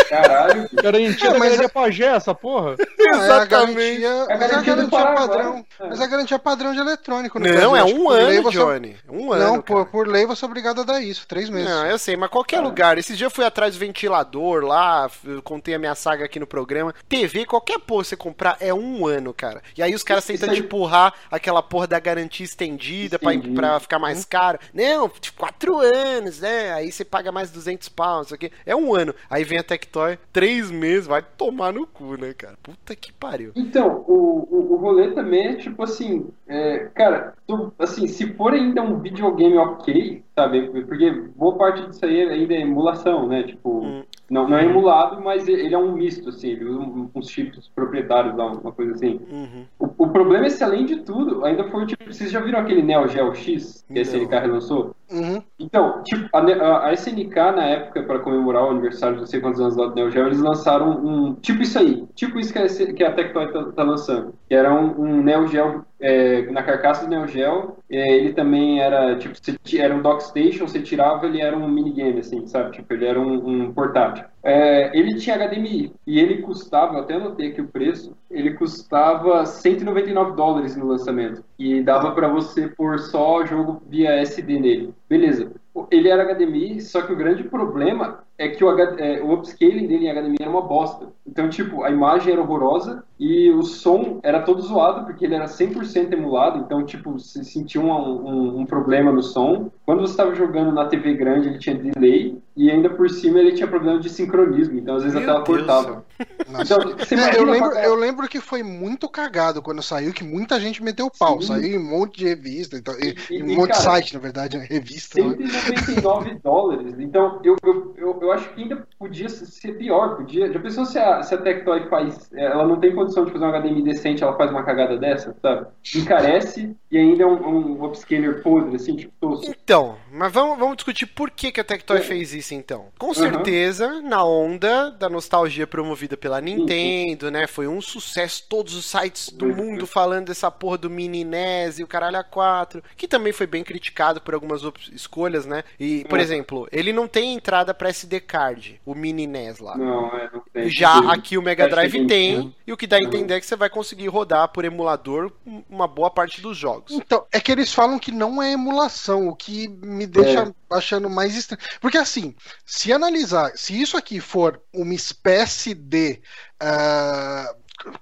Caralho! Garantia É, da mas galeria pajé, essa porra. É a Exatamente. garantia, mas é a garantia do garantia Paraguai. padrão. É. Mas é a garantia padrão de eletrônico. no Não, Brasil. é um ano, você- Johnny. Um ano, Não, por, por lei você é obrigado a dar isso, três meses. Não, eu sei, mas qualquer lugar. Esse dia eu fui atrás do ventilador lá, eu contei a minha saga aqui no programa. TV, qualquer porra que você comprar é um ano, cara. E aí os caras tentando aí. empurrar aquela porra da garantia estendida pra, pra ficar mais caro. Não, quatro anos, né? Aí você paga mais 200 pounds, isso aqui. É um ano. Aí vem a Tectoy, três meses, vai tomar no cu, né, cara? Puta que pariu. Então, o, o, o rolê também é tipo assim, é, cara, tu- assim, se for ainda um videogame ok, sabe? Porque boa parte disso aí ainda é emulação, né? Tipo, Hum. não, não é emulado, mas ele é um misto, assim, ele usa uns chips proprietários lá, uma coisa assim. Uhum. O, o problema é se, além de tudo, ainda for tipo, vocês já viram aquele Neo Geo X que a. SNK relançou? Uhum. Então, tipo, a, a- SNK, na época, para comemorar o aniversário de não sei quantos anos lá do Neo Geo, eles lançaram um. Tipo isso aí. Tipo isso que a, que a Tectoy tá, tá lançando. Que era um, um Neo Geo. É, na carcaça do Neo Geo, é, ele também era, tipo, era um dock station, você tirava, ele era um minigame, assim, sabe? Tipo, ele era um, um portátil. É, ele tinha HDMI e ele custava, até anotei aqui o preço, ele custava 199 dólares no lançamento e dava para você pôr só jogo via SD nele. Beleza. Ele era HDMI, só que o grande problema é que o, é, o upscaling dele em HDMI era uma bosta. Então, tipo, a imagem era horrorosa e o som era todo zoado, porque ele era 100% emulado. Então, tipo, você sentia um, um, um problema no som. Quando você estava jogando na TV grande, ele tinha delay. E ainda por cima, ele tinha problema de sincronismo. Então, às vezes, a Meu tela Deus cortava. Então, É, eu, lembro, eu lembro que foi muito cagado quando saiu, que muita gente meteu pau. Sim. Saiu em um monte de revista, então, e, um monte de site, na verdade, né? revista. né? 199 dólares. Então, eu, eu, eu, eu acho que ainda podia ser pior. Podia. Já pensou se a, se a Tectoy faz. Ela não tem condição de fazer um HDMI decente, ela faz uma cagada dessa, sabe? Encarece e ainda é um, um upscaler podre, assim, tipo, tosco. Então, mas vamos, vamos discutir por que, que a Tectoy É. fez isso então. Com certeza, na onda da nostalgia promovida pela Nintendo, né? Foi um sucesso, todos os sites do Uhum. mundo falando dessa porra do Mini NES e o caralho A4, que também foi bem criticado por algumas escolhas, né? E, por Uhum. exemplo, ele não tem entrada pra SD card, o Mini NES lá. Não, é, não tem. Já aqui o Mega Drive tem, tem, e o que dá a entender é que você vai conseguir rodar por emulador uma boa parte dos jogos. Então, é que eles falam que não é emulação, o que me deixa É. achando mais estranho. Porque assim, se analisar, se isso aqui for uma espécie de. ah,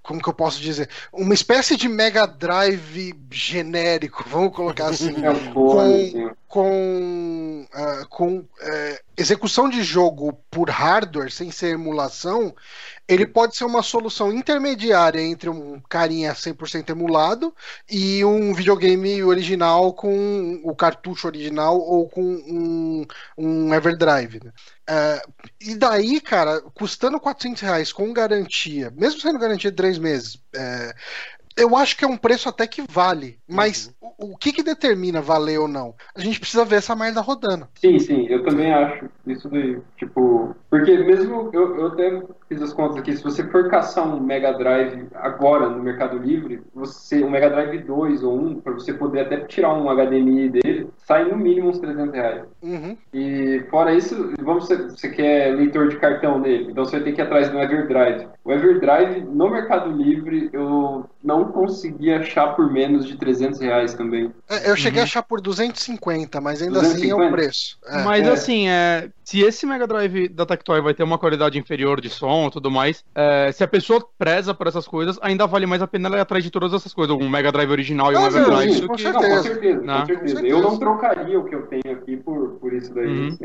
como que eu posso dizer? Uma espécie de Mega Drive genérico, vamos colocar assim. *laughs* É um assim. com, ah, com eh, execução de jogo por hardware, sem ser emulação, ele pode ser uma solução intermediária entre um carinha 100% emulado e um videogame original com o cartucho original ou com um, um Everdrive. né? Ah, e daí, cara, custando 400 reais com garantia, mesmo sendo garantia de três meses, eh, eu acho que é um preço até que vale. Mas o, o que que determina valer ou não? A gente precisa ver essa merda rodando. Sim, sim, eu também acho isso daí. Tipo, porque mesmo eu, eu até fiz as contas aqui, se você for caçar um Mega Drive agora no Mercado Livre, você um Mega Drive 2 ou 1, para você poder até tirar um HDMI dele, sai no mínimo uns 300 reais. Uhum. E fora isso, vamos você quer leitor de cartão nele, então você vai ter que ir atrás do Everdrive. O Everdrive no Mercado Livre eu não consegui achar por menos de 300 reais também. É, Eu cheguei Uhum. a achar por 250, mas ainda assim é o 250? preço. É. Mas É. assim, é, se esse Mega Drive da Tectoy vai ter uma qualidade inferior de som e tudo mais, é, se a pessoa preza por essas coisas, ainda vale mais a pena ela ir atrás de todas essas coisas. Um Mega Drive original e um Ah, sim, do com que- certeza. Não, com certeza, Né? com certeza. Com certeza. Eu não trocaria o que eu tenho aqui por, por isso daí. Uhum.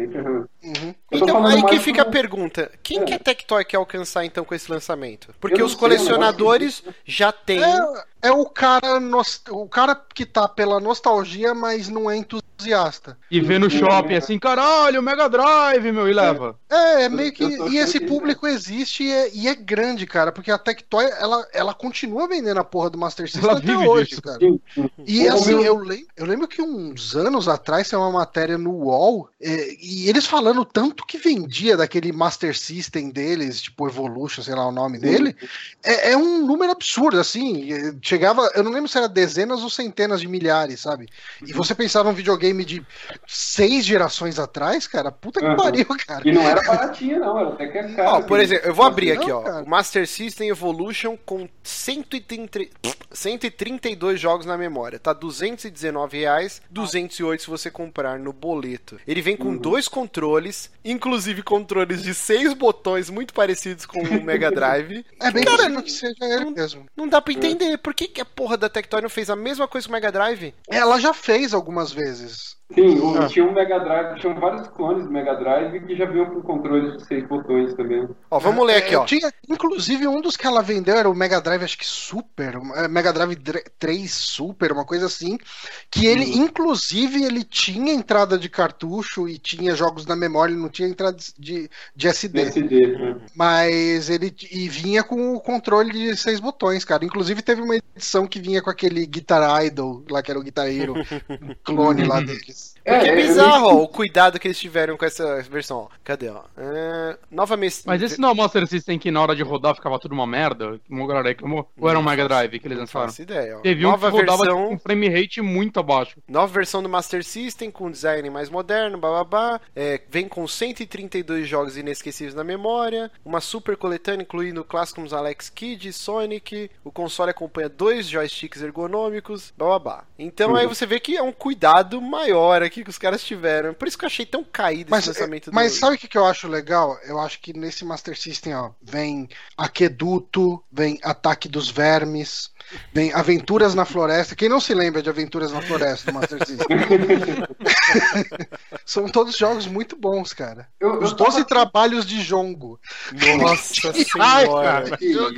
Uhum. Então, aí que fica a do- pergunta: quem É. que a Tectoy quer alcançar então com esse lançamento? Porque os sei, colecionadores já têm. É, é o cara o cara que tá pela nostalgia, mas não é entusiasta. E vê no shopping assim, caralho, Mega Drive, meu, e leva. É, é Eu- meio que. E esse público existe e é, e é grande, cara, porque a Tectoy, ela, ela continua vendendo a porra do Master System Ela até vive hoje, disso. cara. E assim, eu, lem eu lembro que uns anos atrás tem uma matéria no UOL é, e eles falando tanto que vendia daquele Master System deles, tipo Evolution, sei lá o nome dele, é, é um número absurdo, assim. é, Chegava, eu não lembro se era dezenas ou centenas de milhares, sabe? E você pensar num videogame de seis gerações atrás, cara, puta que Uhum. pariu, cara. E não era baratinha, não, era até que é caro. Ó, por exemplo, eu vou abrir Não, aqui, ó. cara. O Master System Evolution com 130, 132 jogos na memória. Tá 219 reais, 208 se você comprar no boleto. Ele vem com Uhum. dois controles, inclusive controles de seis botões muito parecidos com o Mega *laughs* Drive. É bem Cara, que seja ele não- mesmo. Não dá pra entender. Por que, que a porra da Tectoy não fez a mesma coisa com o Mega Drive? Ela já fez algumas vezes. Sim, o- Ah. tinha um Mega Drive, tinham vários clones do Mega Drive que já vinham com controles de seis botões também. Ó, vamos ler aqui, É, ó. Tinha, inclusive, um dos que ela vendeu era o Mega Drive, acho que Super, é, Mega Drive dre- 3 Super, uma coisa assim. Que ele, Uhum. inclusive, ele tinha entrada de cartucho e tinha jogos na memória, ele não tinha entrada de, de SD. SD. né? Mas ele e vinha com o controle de seis botões, cara. Inclusive, teve uma edição que vinha com aquele Guitar Idol, lá que era o guitarreiro *laughs* clone lá deles. Porque é, É, eu- bizarro, ó, o cuidado que eles tiveram com essa versão, ó. Cadê, ó? É, nova mes... Mas esse não é o Master System que na hora de rodar ficava tudo uma merda? Como reclamou? Ou era um Mega Drive que eles Não lançaram? faço ideia, ó. Teve um que Nova rodava versão... com um frame rate muito abaixo. Nova versão do Master System com design mais moderno, bababá. É, vem com 132 jogos inesquecíveis na memória. Uma super coletânea incluindo clássicos Alex Kidd, Sonic. O console acompanha dois joysticks ergonômicos, bababá. Então aí você vê que é um cuidado maior aqui que os caras tiveram. Por isso que eu achei tão caído Mas, esse lançamento mas do... sabe o que, que eu acho legal? Eu acho que nesse Master System, ó, vem Aqueduto, vem Ataque dos Vermes, vem Aventuras na Floresta. Quem não se lembra de Aventuras na Floresta do Master System? *laughs* São todos jogos muito bons, cara. Eu- eu Os tava- 12 trabalhos de Jongo. Nossa *laughs* Ai, senhora. cara. Que isso?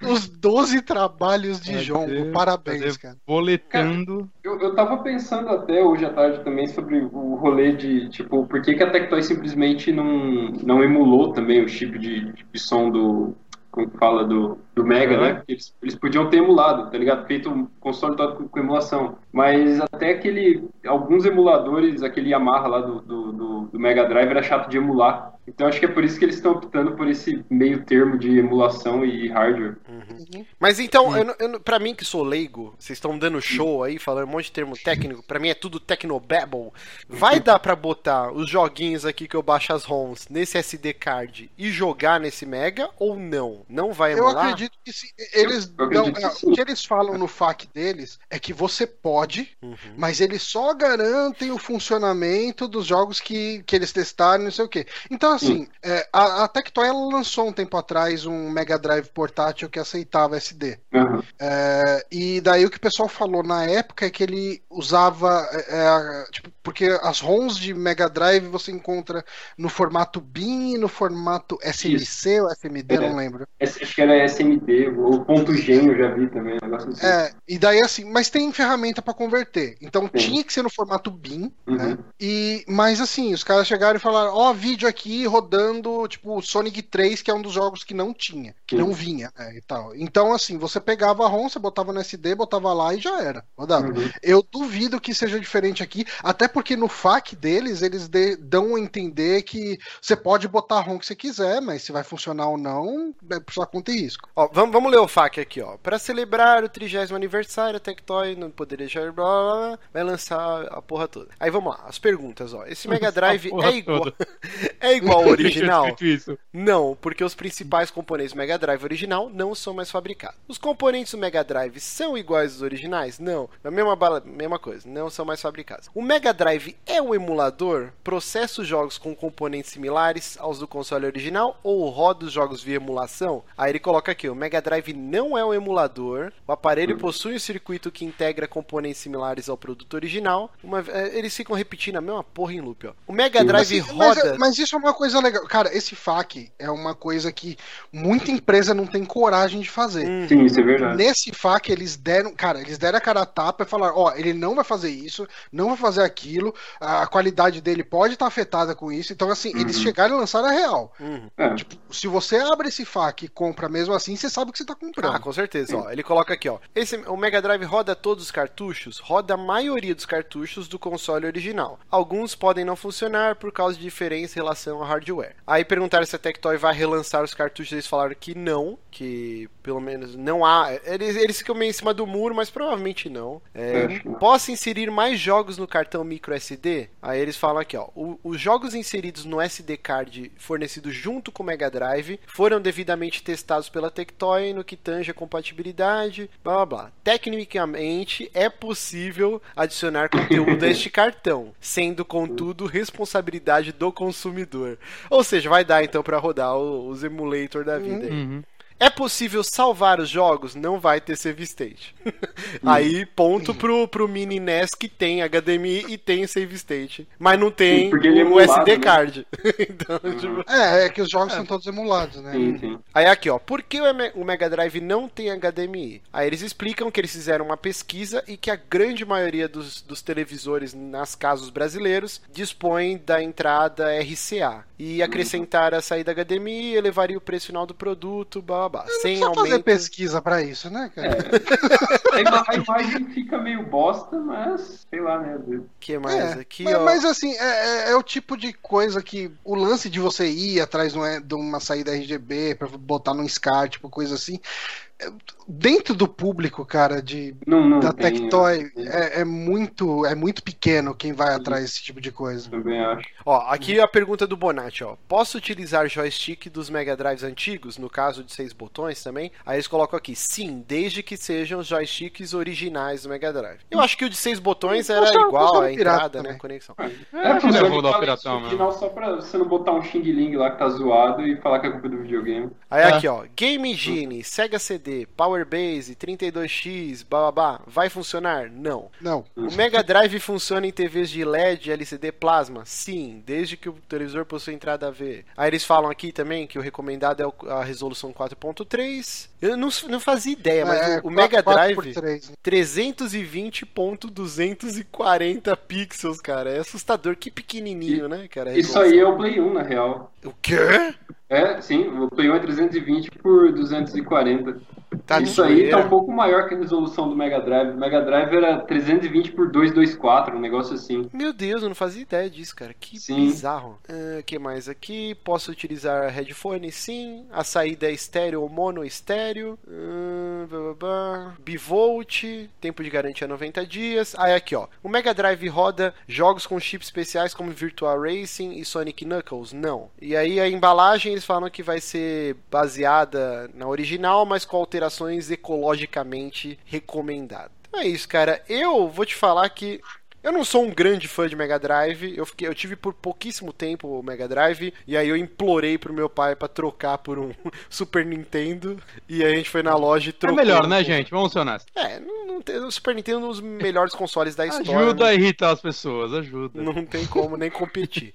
*laughs* Os 12 trabalhos de Cadê? Jongo. Parabéns, Cadê? cara. Boletando. Eu, eu tava pensando até hoje à tarde também sobre o rolê de, tipo, por que, que a Tectoy simplesmente não, não emulou também o chip de, de som do. Como que fala? Do, do Mega, Uhum. né? Eles, eles podiam ter emulado, tá ligado? Feito um console todo com, com emulação. Mas até aquele. Alguns emuladores, aquele Yamaha lá do, do, do, do Mega Drive era chato de emular. Então acho que é por isso que eles estão optando por esse meio termo de emulação e hardware. Mas então, pra mim que sou leigo, vocês estão dando show aí, falando um monte de termo técnico, pra mim é tudo Tecnobabble. Vai dar pra botar os joguinhos aqui que eu baixo as ROMs nesse SD card e jogar nesse Mega ou não? Não vai Eu emular? acredito que se, eles Eu dão- acredito que é, sim. o que eles falam no FAQ deles é que você pode, Uhum. mas eles só garantem o funcionamento dos jogos que, que eles testaram, não sei o quê. Então, assim, é, a, a Tectoy ela lançou um tempo atrás um Mega Drive portátil que aceitava SD. Aham. É, e daí o que o pessoal falou na época é que ele usava. é, é, tipo, porque as ROMs de Mega Drive você encontra no formato BIM e no formato SMC ou SMD, É. não lembro. Acho que era SMD, ou ponto Gen eu já vi também, negócio assim. É, e daí assim, mas tem ferramenta pra converter. Então Sim. tinha que ser no formato BIM, Uhum. né? E, mas assim, os caras chegaram e falaram: ó, vídeo aqui rodando, tipo, Sonic 3, que é um dos jogos que não tinha, que Sim. não vinha, né, e tal. Então, assim, você pegava a ROM, você botava no SD, botava lá e já era. Rodava. Uhum. Eu duvido que seja diferente aqui, até porque no FAQ deles, eles dê- dão a entender que você pode botar a ROM que você quiser, mas se vai funcionar ou não, é por sua conta e risco. Ó, vamos, vamos ler o FAQ aqui, ó. Pra celebrar o 30 aniversário, a Tectoy não poderia deixar blá, blá, blá, vai lançar a porra toda. Aí vamos lá, as perguntas, ó. Esse Mega *laughs* Drive é igual, *laughs* é igual ao *laughs* original? Não, porque os principais componentes do Mega Drive original não são mais fabricados. Os componentes do Mega Drive são iguais aos originais? Não. A mesma, bala, mesma coisa, não são mais fabricados. O Mega Drive é um emulador? Processa os jogos com componentes similares aos do console original ou roda os jogos via emulação? Aí ele coloca aqui: o Mega Drive não é um emulador, o aparelho possui um circuito que integra componentes similares ao produto original. Uma- eh, eles ficam repetindo a mesma porra em loop. Ó. O Mega Sim, Drive mas, roda. mas isso é uma coisa legal. Cara, esse FAQ é uma coisa que muita empresa não tem coragem de fazer. Hum. Sim, isso é verdade. Nesse FAQ, eles deram, cara, eles deram a cara a tapa e falaram, ó, ele não vai fazer isso, não vai fazer aquilo, a qualidade dele pode estar afetada com isso. Então, assim, eles Uhum. chegaram e lançaram a real. Uhum. É. Tipo, se você abre esse FAQ e compra mesmo assim, você sabe o que você tá comprando. Ah, com certeza. Ó, ele coloca aqui, ó. Esse, o Mega Drive roda todos os cartuchos? Roda a maioria dos cartuchos do console original. Alguns podem não funcionar por causa de diferença em relação ao hardware. Aí perguntaram se a Tectoy vai relançar os cartuchos, eles falaram que não, que pelo menos não há. Eles, eles ficam meio em cima do muro, mas provavelmente não. É, que não. Posso inserir mais jogos no cartão micro SD? Aí eles falam aqui, ó. o- os jogos inseridos no SD card fornecido junto com o Mega Drive foram devidamente testados pela Tectoy no que tange a compatibilidade, blá blá blá. Tecnicamente é possível adicionar conteúdo a este cartão, sendo contudo responsabilidade do consumidor. Ou seja, vai dar então para rodar os emulator da vida aí. Uhum. É possível salvar os jogos? Não vai ter save state. *laughs* Aí, ponto pro, pro Mini NES que tem HDMI e tem save state. Mas não tem Sim, porque ele é o emulado, SD né? card. *laughs* então, tipo... É, é que os jogos são todos emulados, né? Sim, sim. Aí aqui, ó, por que o Me- o Mega Drive não tem HDMI? Aí eles explicam que eles fizeram uma pesquisa e que a grande maioria dos, dos televisores nas casas brasileiros dispõem da entrada RCA. E acrescentar a saída HDMI elevaria o preço final do produto, blá blá blá Sem precisa fazer aumento. pesquisa pra isso, né, cara? *laughs* A, ima- a imagem fica meio bosta, mas sei lá, né? que mais É, aqui, mas, ó? mas, assim, é, é- é o tipo de coisa que o lance de você ir atrás de uma- de uma saída RGB pra botar num SCAR, tipo coisa assim, é- dentro do público, cara, de Não, não da Tectoy é, é muito é muito pequeno quem vai atrás desse tipo de coisa. também acho. Ó, aqui a pergunta do Bonatti, ó. Posso utilizar joystick dos Mega Drives antigos, no caso de seis botões também? Aí eles colocam aqui, sim, desde que sejam os joysticks originais do Mega Drive. Eu acho que o de seis botões era igual a entrada, né, também. conexão. É, que funciona levou da operação, mano. final só pra você não botar um Xing Ling lá que tá zoado e falar que é culpa do videogame. Aí É. aqui, ó, Game Engine, Sega CD, Power Base, 32X, bababá, vai funcionar? Não. Não. O Mega Drive funciona em TVs de LED, LCD plasma? Sim, desde que o televisor possua entrada AV. Aí eles falam aqui também que o recomendado é a resolução 4.3. Eu não, não fazia ideia, mas É, o, o Mega quatro Drive por três, né? 320.240 pixels, cara. É assustador, que pequenininho, né, cara? Isso aí é o Play 1, na real. O quê? É, sim, o Play 1 é 320 por 240. Tá Isso aí tá um pouco maior que a resolução do Mega Drive. O Mega Drive era 320 por 224, um negócio assim. Meu Deus, eu não fazia ideia disso, cara. Que Sim. bizarro. O que mais aqui? Posso utilizar headphone? Sim. A saída é estéreo ou mono estéreo. Blá, blá, blá. Bivolt. Tempo de garantia 90 dias. Aí aqui, ó. O Mega Drive roda jogos com chips especiais como Virtual Racing e Sonic Knuckles? Não. E aí a embalagem eles falam que vai ser baseada na original, mas com alterações ecologicamente recomendadas. É isso, cara. Eu vou te falar que eu não sou um grande fã de Mega Drive. Eu, fiquei, eu tive por pouquíssimo tempo o Mega Drive. E aí eu implorei pro meu pai pra trocar por um *laughs* Super Nintendo. E aí a gente foi na loja e É trocou. melhor, né, gente? Vamos ser honestos. É, não, não tem, o Super Nintendo é um dos melhores consoles da história. Ajuda né? a irritar as pessoas, ajuda. Não tem como nem competir.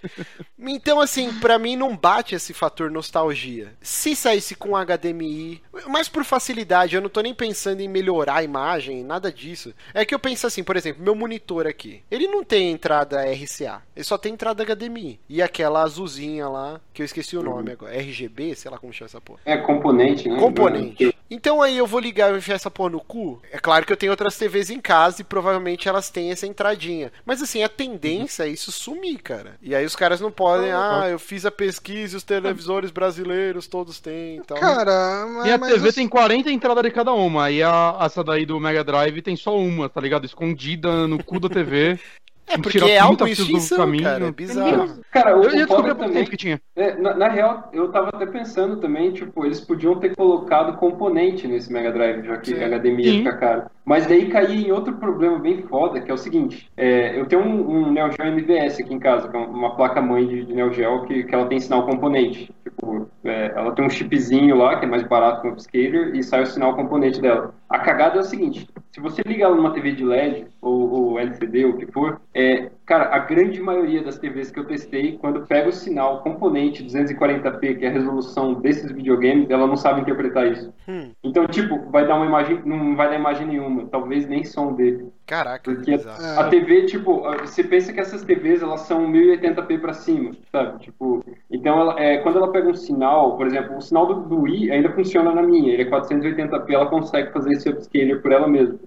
Então, assim, pra mim não bate esse fator nostalgia. Se saísse com HDMI, mas por facilidade, eu não tô nem pensando em melhorar a imagem, nada disso. É que eu penso assim, por exemplo, meu monitor aqui, ele não tem entrada RCA, ele só tem entrada HDMI. E aquela azulzinha lá, que eu esqueci o nome agora, RGB, sei lá como chama essa porra. É componente, né? Componente. Então aí eu vou ligar e enfiar essa porra no cu. É claro que eu tenho outras TVs em casa e provavelmente elas têm essa entradinha. Mas assim, a tendência é isso sumir, cara. E aí os caras não podem, ah, eu fiz a pesquisa e os televisores brasileiros todos têm e tal. Cara, mas, Minha mas TV os- tem 40 entradas de cada uma. E a, essa daí do Mega Drive tem só uma, tá ligado? Escondida no cu da TV. Cheers. É porque é 30 algo em extinção, caminho. cara. É bizarro. Cara, o, Eu há pouco também tempo que tinha. É, na, na real, eu tava até pensando também, tipo, eles podiam ter colocado componente nesse Mega Drive, já que Sim. HDMI ia ficar caro. Mas daí caía em outro problema bem foda, que é o seguinte, é, eu tenho um, um Neo Geo MVS aqui em casa, que é uma placa-mãe de, de Neo Geo, que, que ela tem sinal componente. Tipo, é, ela tem um chipzinho lá, que é mais barato que o upscaler, e sai o sinal componente dela. A cagada é o seguinte, se você ligar ela numa TV de LED, ou, ou LCD, ou o que for, é, cara, a grande maioria das TVs que eu testei, quando pega o sinal componente 240p, que é a resolução desses videogames, ela não sabe interpretar isso. Hum, Então, tipo, vai dar uma imagem, não vai dar imagem nenhuma, talvez nem som dele. caraca, Porque. É. a TV, tipo, você pensa que essas TVs elas são 1080p pra cima, sabe? Tipo, então ela, é, quando ela pega um sinal, por exemplo, o sinal do, do Wii ainda funciona na minha, ele é 480p, ela consegue fazer esse upscaler por ela mesma.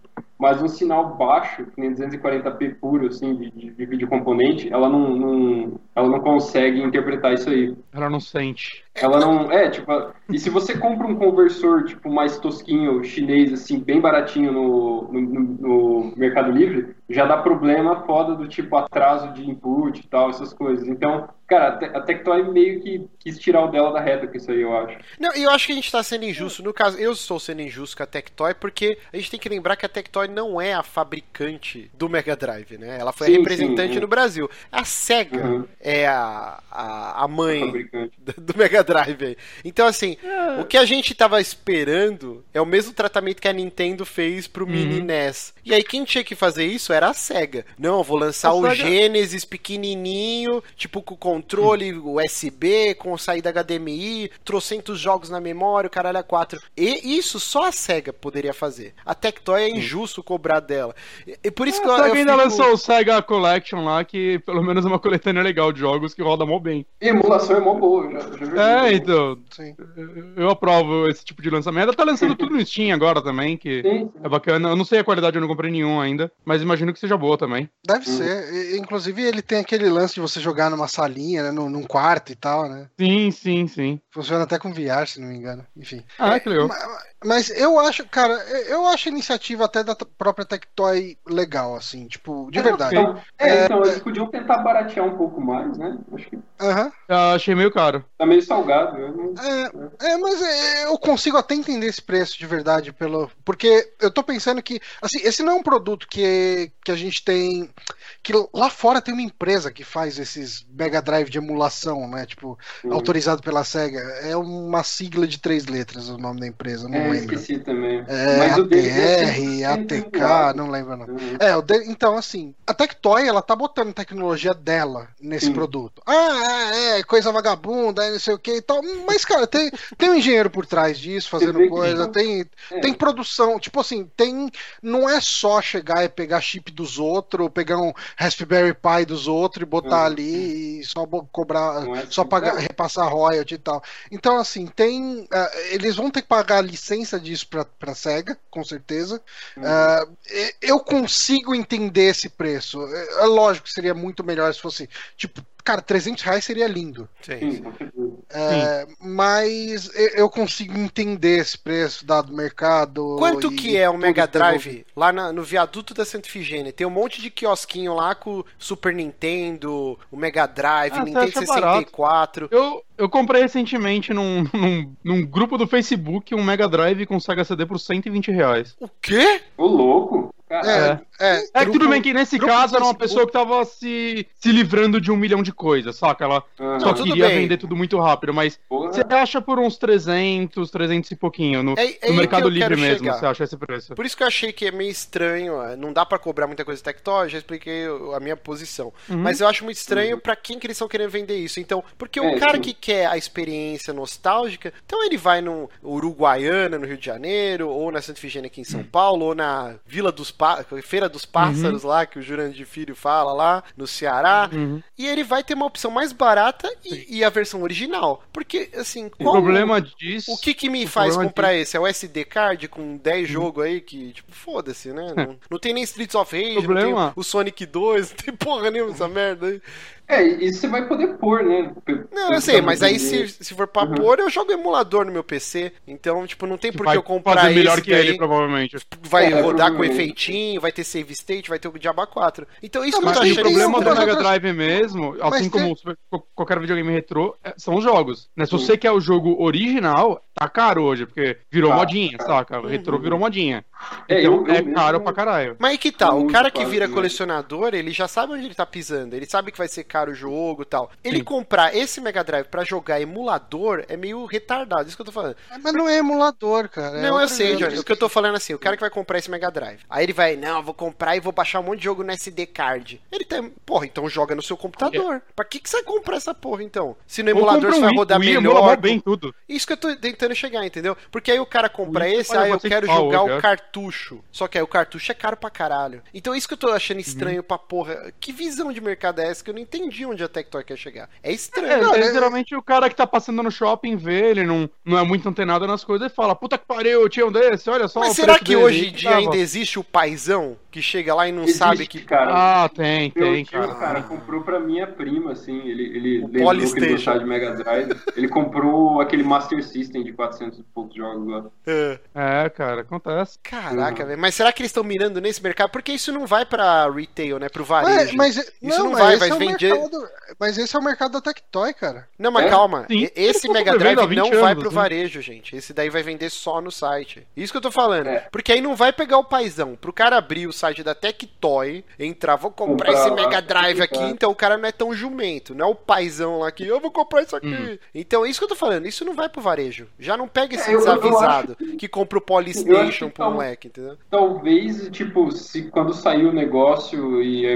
Mas um sinal baixo, que nem 240p puro, assim, de, de, de vídeo componente, ela não, não, ela não consegue interpretar isso aí. Ela não sente. Ela não. É, tipo. E se você compra um conversor, tipo, mais tosquinho, chinês, assim, bem baratinho no, no, no- Mercado Livre, já dá problema foda do tipo atraso de input e tal, essas coisas. Então, cara, a Te- a Tectoy meio que quis tirar o dela da reta com isso aí, eu acho. Não, e eu acho que a gente tá sendo injusto. No caso, eu estou sendo injusto com a Tectoy, porque a gente tem que lembrar que a Tectoy não é a fabricante do Mega Drive, né? Ela foi a Sim, representante sim, é. no Brasil. A SEGA Uhum. é a, a, a mãe do Mega Drive aí. Então, assim, É. o que a gente tava esperando é o mesmo tratamento que a Nintendo fez pro Mini Uhum. NES. E aí, quem tinha que fazer isso era a SEGA. Não, eu vou lançar A o Sega- Genesis pequenininho, tipo com controle USB, com saída HDMI, trocentos jogos na memória, o caralho a 4. E isso só a SEGA poderia fazer. A Tectoy é injusto cobrar dela. E, e por isso que eu, A Sega eu ainda fico- lançou o Sega Collection lá, que pelo menos é uma coletânea legal de jogos que roda mó bem. E emulação é mó boa, eu já, já. É, então. Sim. Eu aprovo esse tipo de lançamento. Tá lançando tudo no Steam agora também, que Sim, é bacana. Eu não sei a qualidade, eu não comprei nenhum ainda, mas imagino que seja boa também. Deve Uhum. ser. Inclusive, ele tem aquele lance de você jogar numa salinha, né? Num, num quarto e tal, né? Sim, sim, sim. Funciona até com VR, se não me engano. Enfim. Ah, que legal. Ma- Mas eu acho, cara, eu acho a iniciativa até da própria Tectoy legal, assim, tipo, de verdade. Então, é, então, eles podiam tentar baratear um pouco mais, né? Acho que achei meio caro. tá meio salgado. Não... É, é, mas é, eu consigo até entender esse preço de verdade, pelo. Porque eu tô pensando que, assim, esse não é um produto que, que a gente tem. Que lá fora tem uma empresa que faz esses Mega Drive de emulação, né? Tipo, Hum. autorizado pela SEGA. É uma sigla de três letras o nome da empresa, não É, lembro. esqueci também. É, Mas o dele deve ATR, ser ATK, não lembro não. Uhum. É, o de- então assim, a Tectoy, ela tá botando tecnologia dela nesse Sim. produto. Ah, é, é, coisa vagabunda, não sei o que e tal. Mas, cara, tem, tem um engenheiro por trás disso, fazendo que coisa, isso- tem, É. tem produção, tipo assim, tem. Não é só chegar e pegar chip dos outros, ou pegar um Raspberry Pi dos outros e botar Uhum. ali e só cobrar, é só assim, pagar, repassar royalty e tal. Então, assim, tem. ah, eles vão ter que pagar a licença disso pra, pra SEGA, com certeza. Uhum. E- eu consigo entender esse preço. É, é lógico que seria muito melhor se fosse, tipo, cara, 300 reais seria lindo. Sim. Sim. É, mas eu consigo entender esse preço dado o mercado. Quanto que é o Mega. Drive lá na- no viaduto da Santa Ifigênia? Tem um monte de quiosquinho lá com Super Nintendo, o Mega Drive, Ah, Nintendo acha barato. 64. Eu, eu comprei recentemente num, *laughs* num, num grupo do Facebook um Mega Drive com Sega CD por 120 reais. O quê? Ô, louco. Caralho. É, É que grupo- tudo bem que nesse caso era uma pessoa que tava se, se livrando de um milhão de coisas, saca? Ela Aham. só queria bem. vender tudo muito rápido, mas Porra. você acha por uns 300, 300 e pouquinho. No, É- é no que Mercado Livre mesmo, chegar. você acha esse preço. Por isso que eu achei que é meio estranho. ó, Não dá pra cobrar muita coisa de Tectoy, já expliquei a minha posição. Uhum. Mas eu acho muito estranho pra quem que eles estão querendo vender isso. Então, porque o É, cara sim. que quer a experiência nostálgica, então ele vai no Uruguaiana, no Rio de Janeiro, ou na Santa Efigênia aqui em São Paulo, ou na Vila dos Pá- Feira dos Pássaros lá, que o Jurandir Filho fala lá, no Ceará. Uhum. E ele vai ter uma opção mais barata e, e a versão original. Porque, assim, O qual- problema disso. o que que me o faz comprar esse? É o SD card com 10 jogos aí que, tipo, foda-se, né? Não, não tem nem Streets of Rage, não Problema- tem o Sonic 2, *laughs* não tem porra nenhuma essa merda aí. É, e você vai poder pôr, né? Não, eu sei, mas aí Uhum. se, se for pra pôr, eu jogo emulador no meu PC. Então, tipo, não tem por que eu comprar fazer melhor esse que daí. ele, provavelmente. Vai É, rodar com efeitinho, vai ter save state, vai ter o Diaba 4. Então isso Não, que eu Mas o problema do. Mega Drive mesmo, assim Mas como tem- o super- qualquer videogame retrô, é- são os jogos. Né? Se você quer o jogo original, tá caro hoje, porque virou Tá, modinha, tá. saca? O retrô virou modinha. É, Então eu- eu é mesmo- caro pra caralho. Mas aí que tá, o cara que vira colecionador, ele já sabe onde ele tá pisando, ele sabe que vai ser caro o jogo e tal. Ele Sim. comprar esse Mega Drive pra jogar emulador é meio retardado, isso que eu tô falando. É, Mas não é emulador, cara. é não, eu sei. Johnny. O que eu tô falando é assim, o cara que vai comprar esse Mega Drive, aí ele vai, não, eu vou comprar e vou baixar um monte de jogo no SD card. Ele tem, porra, então joga no seu computador. Pra que que você vai comprar essa porra então? Se no emulador compra você um vai rodar o Wii melhor. bem tudo. Isso que eu tô tentando chegar, entendeu? Porque aí o cara compra Wii esse, aí eu bater quero jogar hoje, o é. Cartucho. Só que aí o cartucho é caro pra caralho. Então isso que eu tô achando Uhum. estranho pra porra. Que visão de mercado é essa que eu não entendi onde a Tectoy quer chegar? É É, estranho. Não, é, é- geralmente o cara que tá passando no shopping vê, ele não, não é muito antenado nas coisas e fala, puta que pariu, eu tinha um desse, olha só Mas o será preço que dele." hoje em dia tava. ainda existe o paizão que chega lá e não Existe, sabe que. cara. Ah, tem, Meu tem, tio, cara. cara, comprou pra minha prima, assim, ele, ele O lembrou que ele gostava de Mega Drive. Ele comprou aquele Master System de 400 e poucos jogos lá. É. É, cara, acontece. Caraca, Uhum. velho. Mas será que eles estão mirando nesse mercado? Porque isso não vai pra retail, né? Pro varejo. Mas, mas, não, não mas vai, vai é vender- mercado, mas esse é o mercado da Tectoy, cara. Não, mas É? calma. Sim. Esse Mega Drive não 20 vai anos, pro né? varejo, gente. Esse daí vai vender só no site. Isso que eu tô falando. É. Porque aí não vai pegar o paizão. Pro cara abrir o site da Tectoy, entrar, vou comprar esse Mega Drive aqui, então o cara não é tão jumento. Não é o paizão lá que eu vou comprar isso aqui. Uhum. Então, isso que eu tô falando. Isso não vai pro varejo. Já não pega esse É, eu- eu desavisado que compra o Polystation acho pro tá- moleque, entendeu? Talvez, tipo, se quando sair o negócio e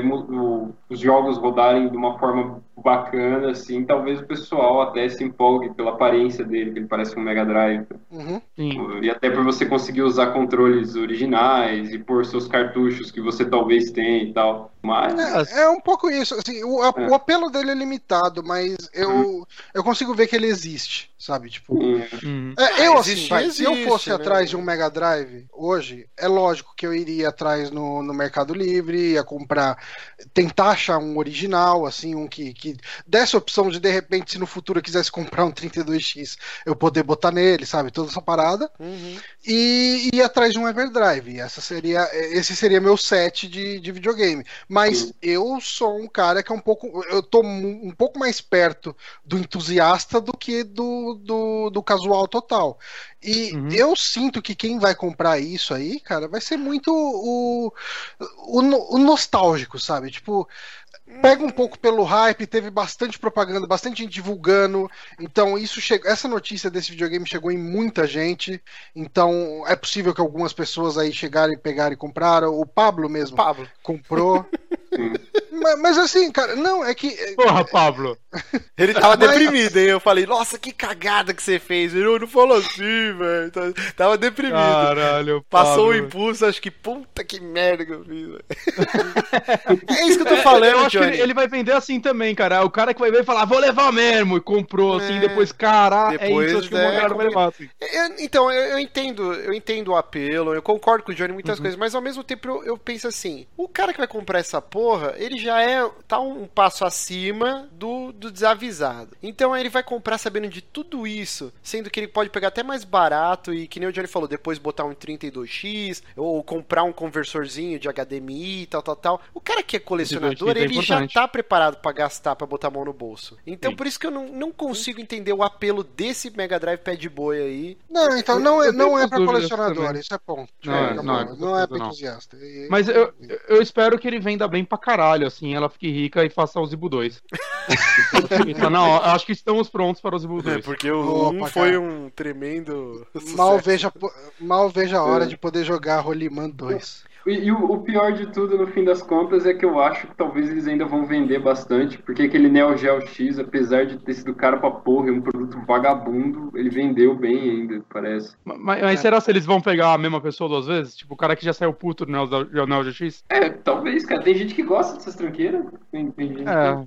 os jogos rodarem de uma forma bacana, assim, talvez o pessoal até se empolgue pela aparência dele, que ele parece um Mega Drive. Uhum. Sim. E até por você conseguir usar controles originais e pôr seus cartuchos que você talvez tenha e tal. Mas. É, é um pouco isso. Assim, o, É. o apelo dele é limitado, mas eu, eu consigo ver que ele existe, sabe? Tipo, hum, Uhum. É, eu, Ah, assim, existe, vai, se eu existe, fosse né? atrás de um Mega Drive hoje, é lógico que eu iria atrás no, no Mercado Livre, ia comprar, tentar achar um original, assim, um que, que desse a opção de, de repente, se no futuro eu quisesse comprar um 32X, eu poder botar nele, sabe? Toda essa parada. Uhum. E ir atrás de um Everdrive. Essa seria, esse seria meu set de, de videogame. Mas Sim. eu sou um cara que é um pouco. Eu tô um pouco mais perto do entusiasta do que do, do, do casual total. E Uhum. eu sinto que quem vai comprar isso aí, cara, vai ser muito o, o, o nostálgico, sabe? Tipo. Pega um pouco pelo hype, teve bastante propaganda, bastante gente divulgando. Então, isso chegou. Essa notícia desse videogame chegou em muita gente. Então, é possível que algumas pessoas aí chegarem, pegaram e compraram. O Pablo mesmo Pablo. comprou. *laughs* sim. mas, mas assim, cara, não, é que. Porra, Pablo. *laughs* Ele tava Mas- deprimido, hein? Eu falei, nossa, que cagada que você fez. Ele "Ô, não falou assim, velho. Tá- Tava deprimido. Caralho, Passou o Pablo. impulso, acho que puta que merda que eu fiz. velho. *laughs* é isso que eu tô falando, eu acho que Johnny. ele, ele vai vender assim também, cara. O cara que vai ver e falar, vou levar mesmo, e comprou assim, É. depois, cara, Depois, é isso, acho que o é, cara vai levar assim. Eu- então, eu, eu entendo, eu entendo o apelo, eu concordo com o Johnny em Uhum. muitas coisas, mas ao mesmo tempo eu, eu penso assim, o cara que vai comprar essa porra, ele já é tá um passo acima do, do desavisado. Então ele vai comprar sabendo de tudo isso, sendo que ele pode pegar até mais barato e que nem o Johnny falou, depois botar um 32X ou comprar um conversorzinho de HDMI e tal, tal, tal. O cara que é colecionador, 32X é ele já tá preparado pra gastar, pra botar a mão no bolso. Então Sim. por isso que eu não, não consigo entender o apelo desse Mega Drive pé de boi aí. Não, então não é, não é dúvidas colecionador, isso é ponto. Não é, não é não é pra não. entusiasta. E- Mas eu, eu espero que ele venda bem pra caralho, assim, ela fique rica e faça o Zibu 2. E tá na hora. Acho que estamos prontos para o Zibu 2. É, porque o Opa, 1 foi cara. um tremendo. Mal veja, mal veja a hora É. de poder jogar Roliman 2. E, e o, o pior de tudo, no fim das contas, é que eu acho que talvez eles ainda vão vender bastante, porque aquele Neo Geo X, apesar de ter sido caro pra porra, é um produto vagabundo, ele vendeu bem ainda, parece. Mas, mas será se eles vão pegar a mesma pessoa duas vezes? Tipo, o cara que já saiu puto no Neo, Neo GX? É, talvez, cara. Tem gente que gosta dessas tranqueiras. Tem, tem gente É, é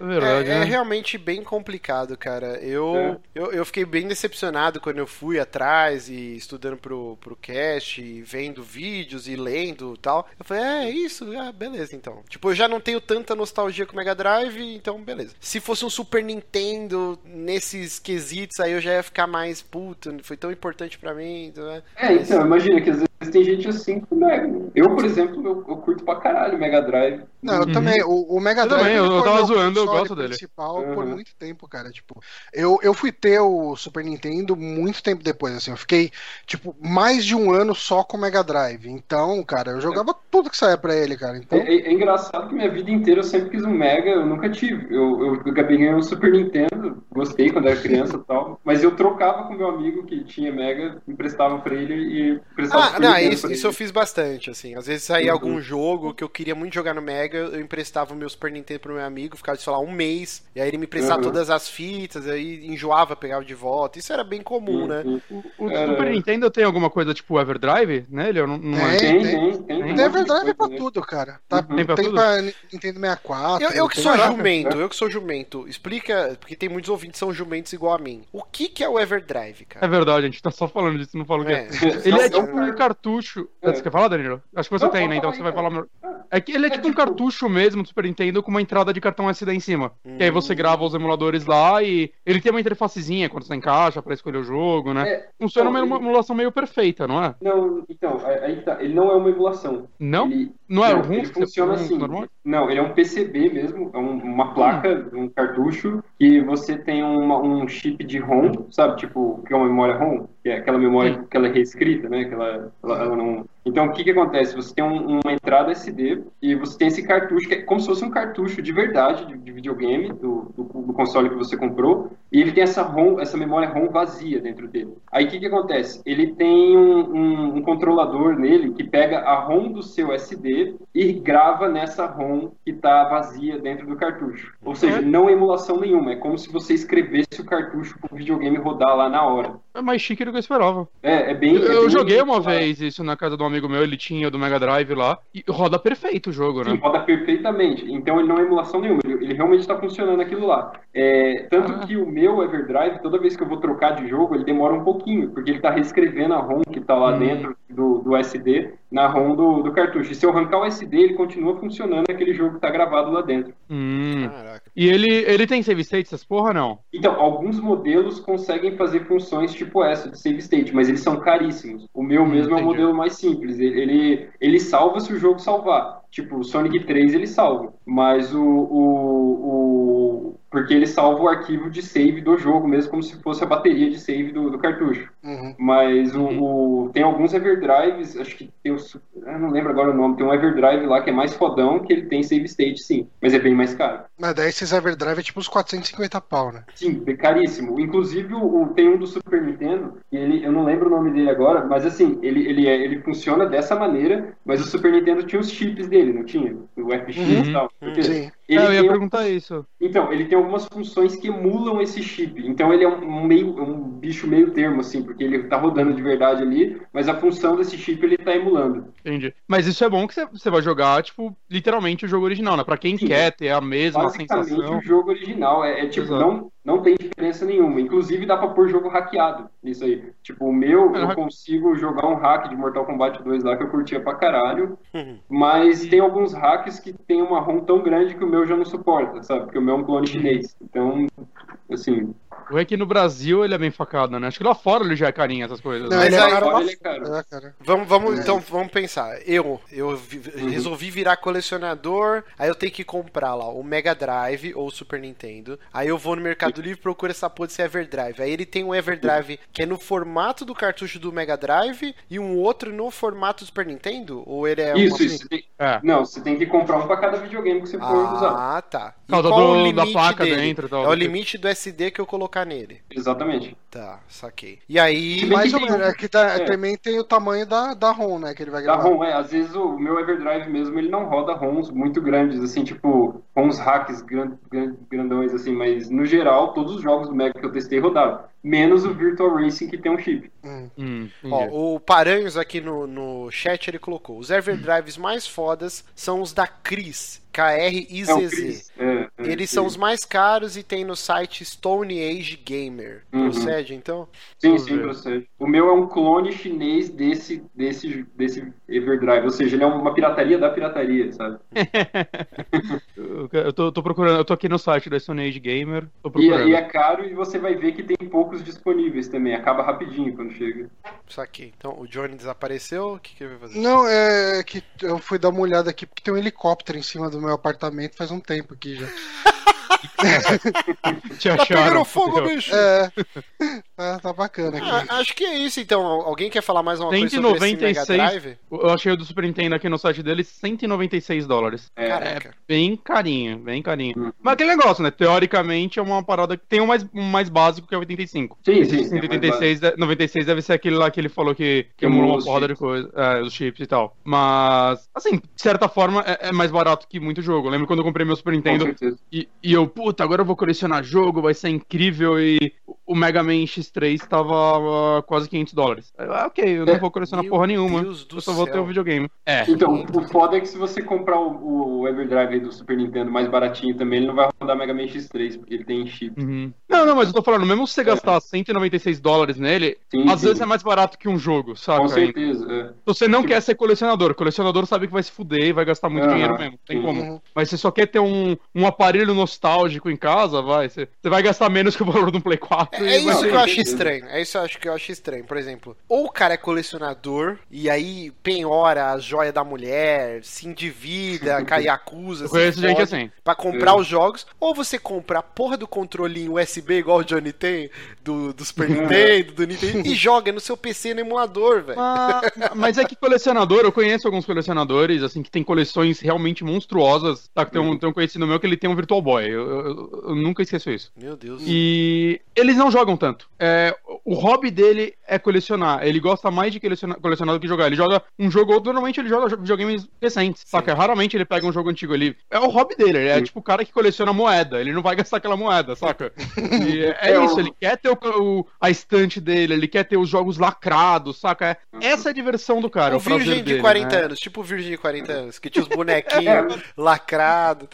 verdade, É, é né? realmente bem complicado, cara. Eu, É. eu, eu fiquei bem decepcionado quando eu fui atrás e estudando pro, pro cast, e vendo vídeos e lendo e tal. Eu falei, é isso, ah, beleza então. Tipo, eu já não tenho tanta nostalgia com o Mega Drive, então beleza. Se fosse um Super Nintendo nesses quesitos, aí eu já ia ficar mais puta, foi tão importante pra mim. Então, é. É, então, imagina que às vezes tem gente assim com Mega. Eu, por exemplo, eu, eu curto pra caralho o Mega Drive. Não, eu Uhum. também. O, o Mega Eu Drive também, eu- eu foi tava zoando, eu gosto dele. principal por Uhum. muito tempo, cara. Tipo, eu, eu fui ter o Super Nintendo muito tempo depois, assim. Eu fiquei, tipo, mais de um ano só com o Mega Drive. Então, cara, eu jogava tudo que saía pra ele, cara. É, Então, é- é engraçado que minha vida inteira eu sempre quis um Mega, eu nunca tive. Eu, eu acabei ganhando um Super Nintendo, gostei quando era criança e tal, mas eu trocava com meu amigo que tinha Mega, emprestava pra ele e emprestava Ah, não, isso, isso eu ele. fiz bastante, assim. Às vezes saía Uhum. algum jogo que eu queria muito jogar no Mega, eu emprestava o meu Super Nintendo pro meu amigo, ficava, sei lá, um mês, e aí ele me emprestava Uhum. todas as fitas, aí enjoava, pegava de volta. Isso era bem comum, né? Uhum. O É. Super Nintendo tem alguma coisa tipo Everdrive nele? Eu não, não é. Tem, Tem, tem, tem. Everdrive coisa, pra né? tudo, cara. Tá, Uhum. Tem pra tem tudo? pra Nintendo 64. Eu, eu que sou jumento, eu que sou jumento, explica, porque tem muitos ouvintes que são jumentos igual a mim. O que que é o Everdrive, É cara? verdade, a gente tá só falando disso, não fala o que é. É. Ele é tipo um cartucho. É. Você quer falar, Danilo? Acho que você Não, tem, né? Então você vai aí, falar melhor. É que ele é É tipo um tipo- cartucho mesmo do Super Nintendo com uma entrada de cartão SD em cima. Que aí Hum. você grava os emuladores lá e ele tem uma interfacezinha quando você encaixa pra escolher o jogo, né? É, Funciona então, uma ele- emulação meio perfeita, não é? Não, então, aí tá. Ele não é uma emulação. Não? Ele, Não é o que você funciona assim. normal? Não, ele é um PCB mesmo, é um- uma placa, um cartucho, e você tem uma- um chip de ROM, sabe? Tipo, que é uma memória ROM. Que é aquela memória que ela é reescrita, né? Que ela, ela, ela não... Então, o que, que acontece? Você tem um, uma entrada SD e você tem esse cartucho, que é como se fosse um cartucho de verdade de, de videogame do, do, do, console que você comprou, e ele tem essa ROM, essa memória ROM vazia dentro dele. Aí, o que, que acontece? Ele tem um, um, um controlador nele que pega a ROM do seu SD e grava nessa ROM que está vazia dentro do cartucho. Ou seja, não emulação nenhuma, é como se você escrevesse o cartucho para o videogame rodar lá na hora. É mais chique do que eu esperava. É, é bem. Eu, é eu bem joguei uma claro. vez isso na casa de um amigo meu, ele tinha do Mega Drive lá, e roda perfeito o jogo, Sim, né? roda perfeitamente. Então ele não é emulação nenhuma, ele, ele realmente está funcionando aquilo lá. É, tanto Ah. que o meu Everdrive, toda vez que eu vou trocar de jogo, ele demora um pouquinho, porque ele está reescrevendo a ROM que está lá Hum. dentro do, do SD na ROM do, do cartucho. E se eu arrancar o SD, ele continua funcionando aquele jogo que está gravado lá dentro. Hum. Caraca. E ele, ele tem save state, essas porra, não? Então, alguns modelos conseguem fazer funções tipo essa de save state, mas eles são caríssimos. O meu Hum, mesmo é entendi. modelo mais simples. Ele, ele, ele salva se o jogo salvar. Tipo, o Sonic 3 ele salva, mas o, o, o- Porque ele salva o arquivo de save do jogo, mesmo como se fosse a bateria de save do, do cartucho. Uhum. Mas o, o- tem alguns Everdrives, acho que tem o. não lembro agora o nome, tem um Everdrive lá que é mais fodão, que ele tem save state sim, mas é bem mais caro. Mas daí esses Everdrive é tipo uns 450 pau, né? Sim, é caríssimo. Inclusive, o, o- tem um do Super Nintendo, e ele, eu não lembro o nome dele agora, mas assim, ele, ele, é- ele funciona dessa maneira, mas o Super Nintendo tinha os chips dele, não tinha? O FX Uhum. e tal. Porque Sim. ele é, eu ia tem- perguntar isso. então, ele tem algumas funções que emulam esse chip. Então, ele é um, meio, um bicho meio termo, assim, porque ele tá rodando de verdade ali, mas a função desse chip ele tá emulando. Entendi. Mas isso é bom que você- você vai jogar, tipo, literalmente o jogo original, né? Pra quem Sim. quer ter a mesma Basicamente, sensação. o jogo original é, é tipo, Exato. não, não tem diferença nenhuma. Inclusive, dá pra pôr jogo hackeado nisso aí. Tipo, o meu, É, eu consigo jogar um hack de Mortal Kombat 2 lá que eu curtia pra caralho. Uhum. Mas tem alguns hacks que tem uma ROM tão grande que o meu já não suporta, sabe? Porque o meu é um clone chinês. Então, assim. O é que no Brasil ele é bem facado, né? Acho que lá fora ele já é carinho, essas coisas. Não, né? ele é aí- caro fora pra ele é caro. É, cara. Vamos, vamos É. então, vamos pensar. Eu, eu vi- Uhum. resolvi virar colecionador, aí eu tenho que comprar lá o Mega Drive ou o Super Nintendo. Aí eu vou no Mercado Livre e procuro essa porra desse Everdrive. Aí ele tem um Everdrive que é no formato do cartucho do Mega Drive e um outro no formato do Super Nintendo? Ou ele é isso, uma... isso. Tem- É. Não, você tem que comprar um pra cada videogame que você for usar. Ah, tá. E causa qual do- o da limite placa dele? dentro tal. É o limite do SD que eu colocar nele. Exatamente. Tá, saquei. E aí... Mais ou menos. É que tá- é. também tem o tamanho da, da ROM, né? Que ele vai Da gravar. ROM, é, às vezes o meu Everdrive mesmo, ele não roda ROMs muito grandes, assim, tipo, ROMs hacks gran- gran- grandões, assim, mas no geral, todos os jogos do Mega que eu testei rodaram. Menos o Virtual Racing que tem um chip. Hum. Hum, Ó, o Paranhos aqui no, no chat ele colocou: os Everdrives mais fodas são os da Cris, K-R-I-Z-Z. Chris. É, é, Eles sim. são os mais caros e tem no site Stone Age Gamer. Uhum. Procede, então? Sim, eu sim, ver. procede. O meu é um clone chinês desse, desse, desse Everdrive, ou seja, ele é uma pirataria da pirataria, sabe? *laughs* Eu, tô, tô procurando, eu tô aqui no site da Stone Age Gamer, tô E, procurando. e é caro e você vai ver que tem poucos disponíveis também, acaba rapidinho quando chega. Isso aqui. Então, o Johnny desapareceu, o que, que ele vai fazer? Não, é que eu fui dar uma olhada aqui porque tem um helicóptero em cima do meu apartamento faz um tempo aqui já. *laughs* Te Tá pegando fogo, bicho! É. tá, tá bacana aqui. Ah, acho que é isso, então. Alguém quer falar mais uma coisa sobre esse Mega 196. Drive? Eu achei o do Super Nintendo aqui no site dele 196 dólares. É, Caraca. Bem carinho, bem carinho. Hum. Mas aquele negócio, né? Teoricamente é uma parada que tem um mais, um mais básico que é o 85. Sim, sim. Esse 186, de- 96 deve ser aquele lá que ele falou que, que emulou uma porrada de coisa. É, os chips e tal. Mas, assim, de certa forma é, é mais barato que muito jogo. Eu lembro quando eu comprei meu Super Nintendo e, e eu, puta, agora eu vou colecionar jogo, vai ser incrível. E o Mega Man X3 tava ah, quase 500 dólares. Eu, Ah, ok, eu não vou colecionar Meu porra nenhuma. Deus eu só vou céu. ter o videogame. É. Então, o foda é que se você comprar o, o Everdrive aí do Super Nintendo mais baratinho também, ele não vai rodar Mega Man X3, porque ele tem chip. Uhum. Não, não, mas eu tô falando, mesmo se você gastar 196 dólares nele, Sim, às sim. vezes é mais barato que um jogo, saca? Com certeza. é. Se você não quer ser colecionador, colecionador sabe que vai se fuder e vai gastar muito Aham, dinheiro mesmo. Tem como. Mas você só quer ter um, um aparelho nostálgico em casa, vai. Você, você vai gastar menos que o valor um Play 4. É, é isso que eu acho estranho. É isso acho que eu acho estranho. Por exemplo, ou o cara é colecionador e aí penhora as joias da mulher, se endivida, *laughs* cai acusa. Eu conheço gente assim. Pra comprar é. os jogos. Ou você compra a porra do controlinho USB igual o Johnny tem, do, do Super *laughs* Nintendo, do Nintendo, e joga no seu PC no emulador, velho. Mas, mas é que colecionador, eu conheço alguns colecionadores, assim, que tem coleções realmente monstruosas. Tá? Tem um, tem um conhecido meu que ele tem um Virtual Boy. Eu, eu, eu nunca esqueço isso. Meu Deus. E eles não jogam tanto. É, o hobby dele é colecionar. Ele gosta mais de colecionar, colecionar do que jogar. Ele joga um jogo outro, normalmente ele joga videogames recentes, Sim. saca? Raramente ele pega um jogo antigo. Ele, é o hobby dele. Ele é Sim. tipo o cara que coleciona moeda. Ele não vai *laughs* gastar aquela moeda, saca? E é, é *laughs* isso, ele quer ter o, o, a estante dele, ele quer ter os jogos lacrados, saca? É, essa é a diversão do cara. O, o virgem de dele, 40 né? anos, tipo o virgem de 40 anos, que tinha os bonequinhos *laughs* é. lacrados.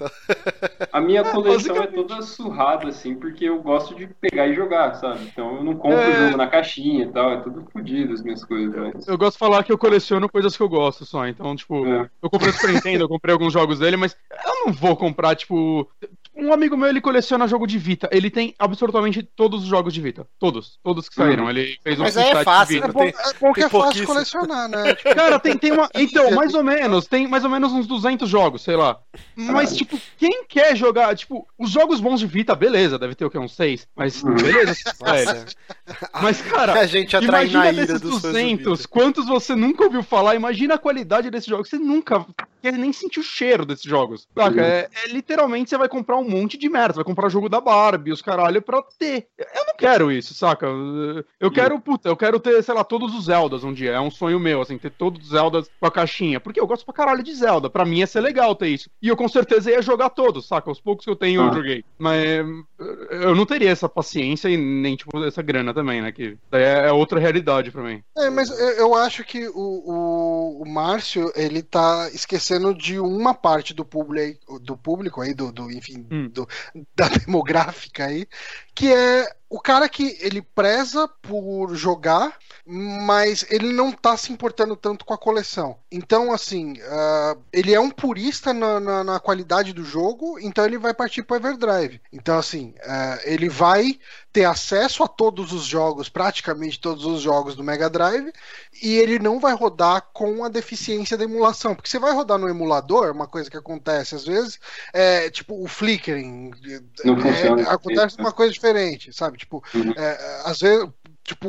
A minha *laughs* é, coleção é toda surrada, assim, porque eu gosto de pegar e jogar, sabe? Então eu não compro é... jogo na caixinha e tal, é tudo fodido as minhas coisas. Mas... Eu gosto de falar que eu coleciono coisas que eu gosto só, então, tipo, é. eu comprei o Super Nintendo, eu comprei alguns jogos dele, mas eu não vou comprar, tipo, um amigo meu, ele coleciona jogo de Vita. Ele tem absolutamente todos os jogos de Vita. Todos. Todos que saíram. Uhum. Ele fez um Mas é fácil. É bom, é bom que é fácil colecionar, né? Tipo... *laughs* Cara, tem, tem uma... Então, mais ou menos. Tem mais ou menos uns 200 jogos, sei lá. Mas, tipo, quem quer jogar... Tipo, os jogos bons de Vita, beleza. Deve ter o quê? Uns 6. Mas, uhum. beleza. É. Mas, cara... A gente atrai imagina na desses 200, quantos você nunca ouviu falar. Imagina a qualidade desses jogos. Você nunca quer nem sentir o cheiro desses jogos. Saca? Uhum. É, é, literalmente, você vai comprar um um monte de merda. Vai comprar jogo da Barbie, os caralho, pra ter. Eu não quero isso, saca? Eu quero, puta, eu quero ter, sei lá, todos os Zeldas um dia. É um sonho meu, assim, ter todos os Zeldas com a caixinha. Porque eu gosto pra caralho de Zelda. Pra mim ia ser legal ter isso. E eu com certeza ia jogar todos, saca? Os poucos que eu tenho ah. eu joguei. Mas eu não teria essa paciência e nem, tipo, essa grana também, né? Que é, é outra realidade pra mim. É, mas eu acho que o, o, o Márcio, ele tá esquecendo de uma parte do público, do público aí, do, do enfim, hum. do, da *laughs* demográfica aí, que é o cara que ele preza por jogar, mas ele não tá se importando tanto com a coleção. Então, assim, uh, ele é um purista na, na, na, qualidade do jogo, então ele vai partir pro Everdrive. Então, assim, uh, ele vai ter acesso a todos os jogos, praticamente todos os jogos do Mega Drive, e ele não vai rodar com a deficiência da emulação. Porque você vai rodar no emulador, uma coisa que acontece às vezes, é tipo o flickering. Não é, funciona. Acontece uma coisa diferente, sabe? Tipo, uhum. é, às vezes tipo,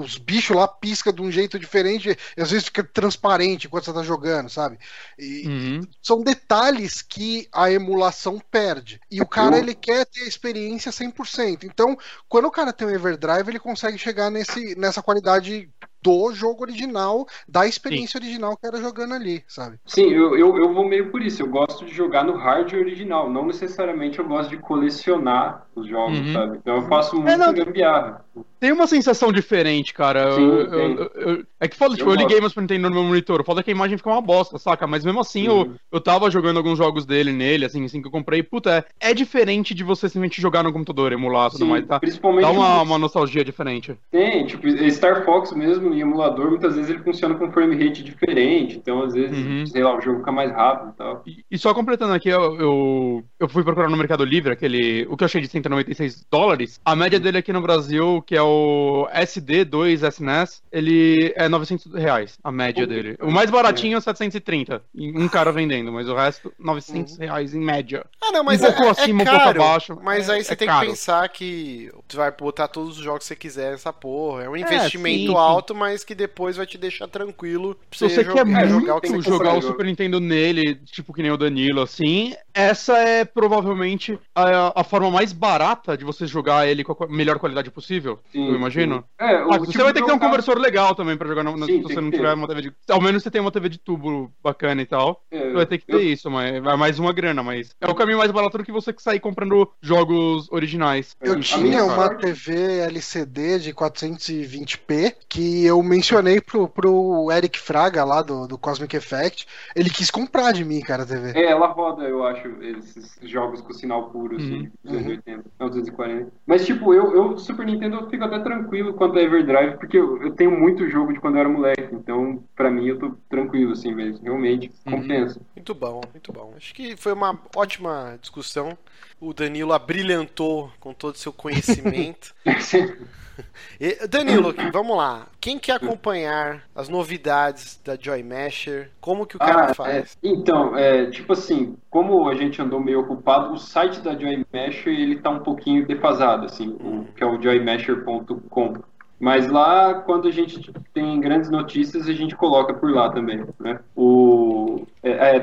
os bichos lá piscam de um jeito diferente, e às vezes fica transparente enquanto você tá jogando, sabe? E uhum. São detalhes que a emulação perde. E o cara, ele quer ter a experiência 100%. Então, quando o cara tem um Everdrive, ele consegue chegar nesse, nessa qualidade do jogo original, da experiência Sim. original que era jogando ali, sabe? Sim, eu, eu, eu vou meio por isso. Eu gosto de jogar no hardware original. Não necessariamente eu gosto de colecionar os jogos, uhum. sabe? Então eu faço muito é, não... gambiarra. Tem uma sensação diferente, cara. Sim, eu, eu, eu, é que foda, tipo, eu liguei meu Super Nintendo no meu monitor. Foda que a imagem fica uma bosta, saca? Mas mesmo assim, uhum. eu, eu tava jogando alguns jogos dele nele, assim, assim que eu comprei. Puta, é, é diferente de você simplesmente jogar no computador, emular tudo Sim, mais, tá? Principalmente Dá uma, uma nostalgia diferente. Tem, tipo, Star Fox mesmo em emulador, muitas vezes ele funciona com frame rate diferente. Então, às vezes, uhum. sei lá, o jogo fica mais rápido e tal. E, e só completando aqui, eu, eu, eu, fui procurar no Mercado Livre aquele. O que eu achei de 196 dólares. A média dele aqui no Brasil, que é o SD2 SNES, ele é 900 reais, a média dele. O mais baratinho é 730, um cara vendendo, mas o resto, 900 uhum. reais em média. Ah, não, mas um pouco é, acima, é caro, um pouco abaixo. Mas é, aí você é tem caro. que pensar que você vai botar todos os jogos que você quiser nessa porra. É um é, investimento sim, alto, sim. Mas que depois vai te deixar tranquilo pra você, você jogar, quer muito jogar, o, que jogar o Super Nintendo nele, tipo que nem o Danilo, assim, essa é provavelmente a, a forma mais barata de você jogar ele com a melhor qualidade possível, sim, eu imagino. É, ah, você tipo vai ter que ter um conversor legal também pra jogar no, Sim, se você não tiver uma TV de. Ao menos você tem uma TV de tubo bacana e tal. É, você vai ter que ter eu... isso, mas é mais uma grana, mas é o caminho mais barato do que você sair comprando jogos originais. Eu tinha uma TV LCD de 420p que eu mencionei pro, pro Eric Fraga lá do, do Cosmic Effect. Ele quis comprar de mim, cara, a TV. É, ela roda, eu acho, esses jogos com sinal puro, assim, Uhum. 280, não, 240. Mas, tipo, eu, eu, Super Nintendo, eu fico até tranquilo quanto a Everdrive, porque eu, eu tenho muito jogo de quando eu era moleque, então, pra mim, eu tô tranquilo, assim mesmo, realmente, Uhum. compensa. Muito bom, muito bom. Acho que foi uma ótima discussão. O Danilo abrilhantou com todo o seu conhecimento. *laughs* *laughs* Danilo, vamos lá. Quem quer acompanhar as novidades da Joy Masher? Como que o cara Ah, faz? é. Então, é, tipo assim, como a gente andou meio ocupado, o site da Joy Masher, ele tá um pouquinho defasado, assim, o, que é o joymasher.com. Mas lá, quando a gente tem grandes notícias, a gente coloca por lá também, né? O é, é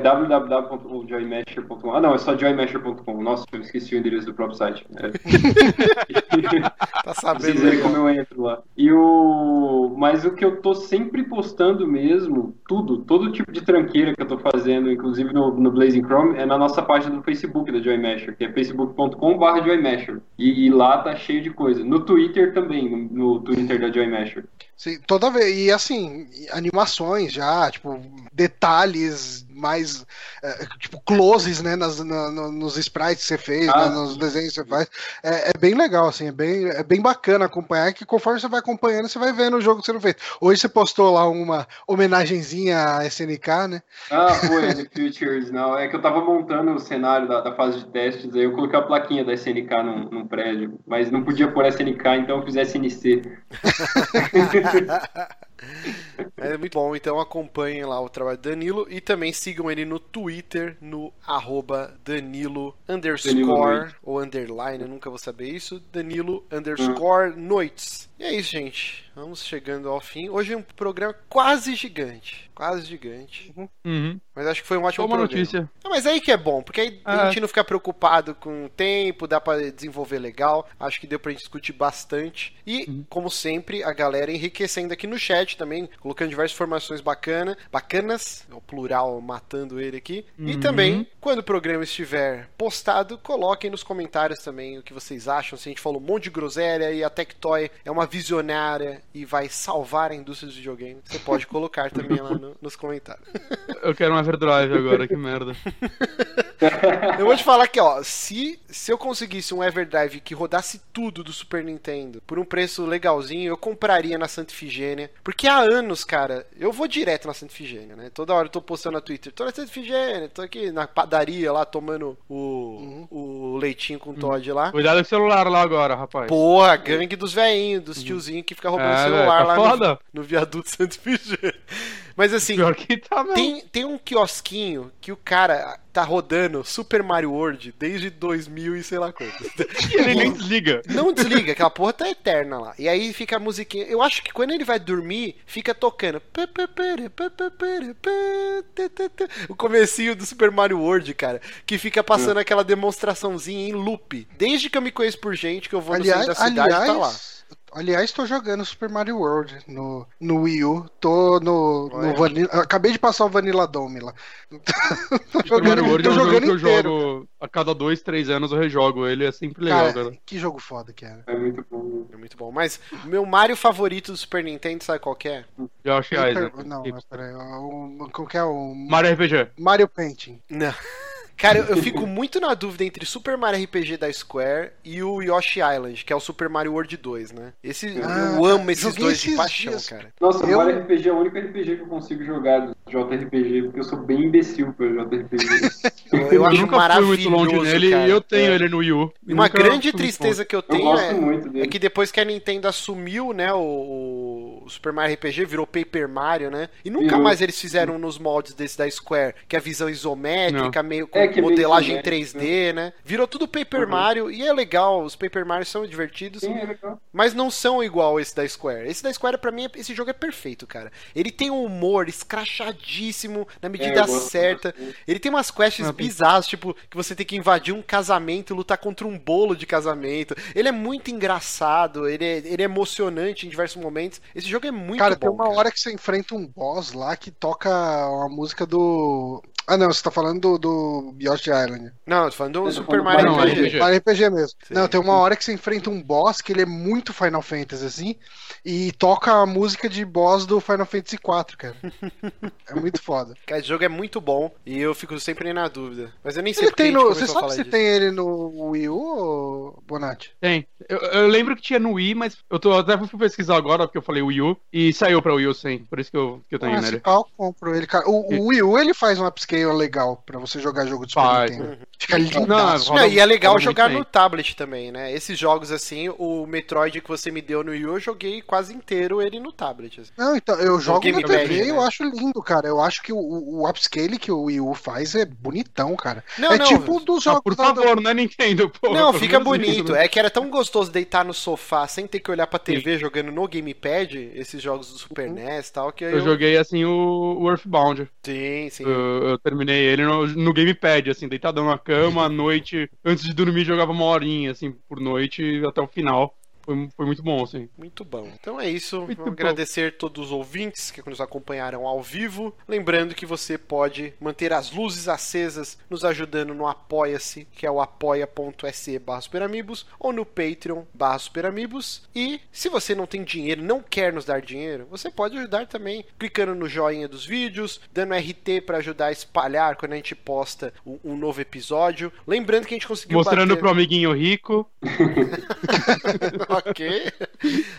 www.joymasher.com. Ah, não, é só joymasher.com. Nossa, eu esqueci o endereço do próprio site. É. *laughs* *laughs* Tá Vocês sabendo verem legal. como eu entro lá. E o... Mas o que eu tô sempre postando mesmo, tudo, todo tipo de tranqueira que eu tô fazendo, inclusive no, no Blazing Chrome, é na nossa página do Facebook da Joy Masher, que é facebook.com.br Joy Masher. E, e lá tá cheio de coisa. No Twitter também, no, no Twitter da Joy Masher. Sim, toda vez. E assim, animações já, tipo, detalhes mais. é, tipo, closes, né? Nas, na- no- nos sprites que você fez, Ah, né, nos desenhos que você faz. É, é bem legal, assim, é bem, é bem bacana acompanhar, que conforme você vai acompanhando, você vai vendo o jogo sendo feito. Hoje você postou lá uma homenagenzinha à SNK, né? Ah, *laughs* foi, The Futures, não. É que eu tava montando o cenário da, da fase de testes, aí eu coloquei a plaquinha da SNK num, num prédio, mas não podia pôr SNK, então eu fiz SNC. *laughs* *laughs* É muito bom, então acompanhem lá o trabalho do Danilo e também sigam ele no Twitter, no arroba Danilo underscore Danilo ou underline, eu nunca vou saber isso, Danilo underscore noites. E é isso, gente. Vamos chegando ao fim. Hoje é um programa quase gigante. Quase gigante. Uhum. Mas acho que foi um ótimo uma programa. notícia. Ah, mas aí que é bom, porque aí a É. gente não fica preocupado com o tempo, dá pra desenvolver legal. Acho que deu pra gente discutir bastante. E, Uhum. como sempre, a galera enriquecendo aqui no chat também, colocando diversas informações bacana, bacanas, é o plural matando ele aqui. E Uhum. também, quando o programa estiver postado, coloquem nos comentários também o que vocês acham. Se a gente falou um monte de groselha e a Tectoy é uma visionária e vai salvar a indústria dos videogames, você pode *laughs* colocar também lá no- nos comentários. Eu quero um Everdrive agora, que merda. Eu vou te falar que, ó, se, se eu conseguisse um Everdrive que rodasse tudo do Super Nintendo por um preço legalzinho, eu compraria na Santa Ifigênia. Porque há anos, cara, eu vou direto na Santa Ifigênia, né? Toda hora eu tô postando na Twitter, tô na Santa Ifigênia, tô aqui na padaria lá tomando o, o leitinho com Todd lá. Cuidado com o celular lá agora, rapaz. Porra, gangue dos velhinhos, dos tiozinhos que fica roubando É, celular velho, tá lá no, no viaduto Santa Ifigênia. Mas assim, tá tem, tem um quiosquinho que o cara tá rodando Super Mario World desde 2000 e sei lá quanto. *laughs* E ele nem desliga. Não desliga, aquela porra tá eterna lá. E aí fica a musiquinha. Eu acho que quando ele vai dormir, fica tocando. O comecinho do Super Mario World, cara. Que fica passando aquela demonstraçãozinha em loop. Desde que eu me conheço por gente, que eu vou no centro Aliás, da cidade, aliás, tá lá. Aliás, tô jogando Super Mario World no, no Wii U. Tô no, no Vanilla. Acabei de passar o Vanilla Dome lá. *laughs* tô Super Mario World tô é um jogo jogando que eu jogo a cada dois, três anos eu rejogo ele, é sempre legal, Cara, cara. que jogo foda que era. É muito bom. É muito bom. Mas o meu Mario favorito do Super Nintendo, sabe qual que é? Josh Paper- Isaac. Não, mas peraí. O, como que é o. Mario RPG. Mario Painting. Não. Cara, eu, eu fico muito na dúvida entre Super Mario RPG da Square e o Yoshi Island, que é o Super Mario World 2, né? Esse, Ah, eu amo esses dois de esses paixão, dias. cara. Nossa, Eu- Mario RPG é o único RPG que eu consigo jogar do JRPG, porque eu sou bem imbecil pra JRPG. *laughs* Eu, eu acho nunca fui maravilhoso, muito longe nele cara. e eu tenho É. ele no Wii U. Uma grande fui tristeza que eu Eu tenho gosto é, é que depois que a Nintendo assumiu, né, o, o Super Mario RPG virou Paper Mario, né? E nunca Virou. mais eles fizeram nos moldes desse da Square, que é a visão isométrica, meio com É, que é meio modelagem isométrico, 3D, né? Virou tudo Paper Uhum. Mario e é legal, os Paper Mario são divertidos. Sim, é. Mas não são igual esse da Square. Esse da Square, pra mim, é- esse jogo é perfeito, cara. Ele tem um humor escrachadíssimo na medida eu certa. Ele tem umas quests Ah, tipo, que você tem que invadir um casamento e lutar contra um bolo de casamento. Ele é muito engraçado, ele é, ele é emocionante em diversos momentos. Esse jogo é muito cara, bom. tem uma cara. hora que você enfrenta um boss lá que toca a música do. Ah, não, você tá falando do, do Yoshi Island. Não, eu tô falando do Super Mario RPG. RPG. Mario RPG mesmo. Sim. Não, tem uma hora que você enfrenta um boss que ele é muito Final Fantasy, assim, e toca a música de boss do Final Fantasy IV, cara. É muito foda. *laughs* Cara, Esse jogo é muito bom e eu fico sempre na dúvida. Mas eu nem sei Ele tem no, você sabe se disso. tem ele no Wii U, ou Bonatti? Tem. Eu, eu lembro que tinha no Wii, mas eu tô até fui pesquisar agora, porque eu falei Wii U, e saiu pra Wii U sim. Por isso que eu, que eu tenho Ah, nele. compro ele, cara. O, o Wii U, ele faz um upscale legal pra você jogar jogo de Super Nintendo. Fica Não, lindaço. roda- Não, e é legal jogar no tablet também, né? Esses jogos assim, o Metroid que você me deu no Wii U, eu joguei quase inteiro ele no tablet. assim. Não, então, eu jogo na Gamepad, TV e eu né? acho lindo, cara. Eu acho que o, o upscale que o Wii U faz é bonitão, cara. Não, é não. tipo um dos Ah, jogos por da- da- favor, não é Nintendo, pô. Não, fica bonito. né? É que era tão gostoso deitar no sofá sem ter que olhar pra TV jogando no gamepad, esses jogos do Super NES e tal, que aí Eu joguei assim o, o Earthbound. Sim, sim. Eu, eu terminei ele no, no gamepad, assim, deitadão na cama, à noite, antes de dormir, jogava uma horinha, assim, por noite até o final. Foi, foi muito bom, assim. Muito bom. Então é isso. Muito Vamos bom. agradecer todos os ouvintes que nos acompanharam ao vivo. Lembrando que você pode manter as luzes acesas nos ajudando no Apoia-se, que é o apoia.se barra superamigos, ou no Patreon barra superamigos. E se você não tem dinheiro, não quer nos dar dinheiro, você pode ajudar também clicando no joinha dos vídeos, dando RT para ajudar a espalhar quando a gente posta um, um novo episódio. Lembrando que a gente conseguiu Mostrando bater... pro amiguinho rico. *laughs* ok.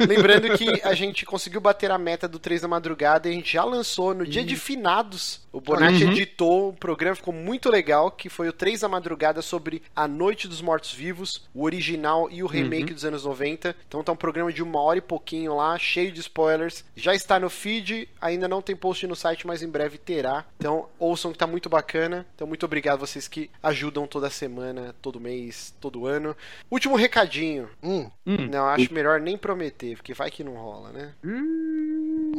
Lembrando que a gente conseguiu bater a meta do 3 da madrugada e a gente já lançou no dia de finados. O Bonatti Uhum. editou um programa, ficou muito legal, que foi o 3 da madrugada sobre A Noite dos Mortos-Vivos, o original e o remake dos anos 90. Então tá um programa de uma hora e pouquinho lá, cheio de spoilers. Já está no feed, ainda não tem post no site, mas em breve terá. Então ouçam que tá muito bacana. Então muito obrigado a vocês que ajudam toda semana, todo mês, todo ano. Último recadinho. Hum, Hum. Não, acho melhor nem prometer, porque vai que não rola, né?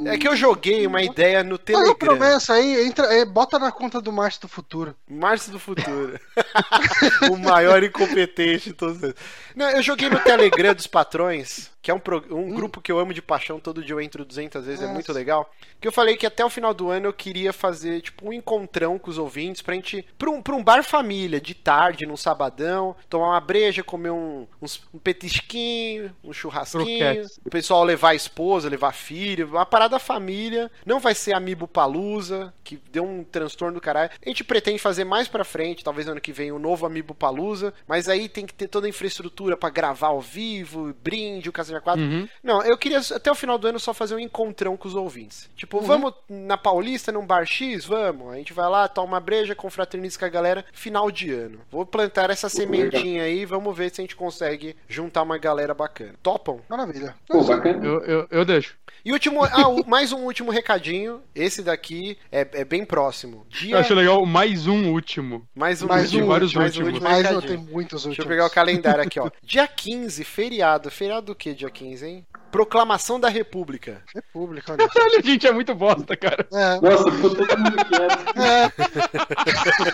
É que eu joguei uma ideia no a Telegram. promessa aí, entra, é, bota na conta do Márcio do Futuro. Márcio do Futuro. *laughs* o maior incompetente de todos. Não, eu joguei no Telegram dos patrões, que é um, pro- um grupo que eu amo de paixão, todo dia eu entro 200 vezes, é Nossa. muito legal. Que eu falei que até o final do ano eu queria fazer tipo um encontrão com os ouvintes pra gente pra um, pra um bar família, de tarde, num sabadão, tomar uma breja, comer um, uns- um petisquinho, um churrasquinho, Croquetes. o pessoal levar a esposa, levar filho, uma parada família. Não vai ser Amiibo Palusa, que deu um transtorno do caralho. A gente pretende fazer mais pra frente, talvez ano que vem, um novo Amiibo Palusa, mas aí tem que ter toda a infraestrutura pra gravar ao vivo, brinde, o Casinha 4. Uhum. Não, eu queria até o final do ano só fazer um encontrão com os ouvintes. Tipo, vamos na Paulista, num bar X? Vamos. A gente vai lá, toma uma breja, confraterniza com a galera, final de ano. Vou plantar essa sementinha aí, vamos ver se a gente consegue juntar uma galera bacana. Topam? Maravilha. Pô, bacana. Eu, eu, eu deixo. E último, ah, o- *laughs* mais um último recadinho. Esse daqui é, é bem próximo. Eu Dia. acho legal mais um último. Mais um, Mais último, um vários mais um últimos. último Mas não recadinho. tem muitos últimos. Deixa eu pegar o calendário aqui, ó. *laughs* Dia 15, feriado. Feriado do que, dia 15, hein? Proclamação da República. República, *laughs* olha. Olha, gente, é muito bosta, cara. É, Nossa, ficou todo mundo quieto.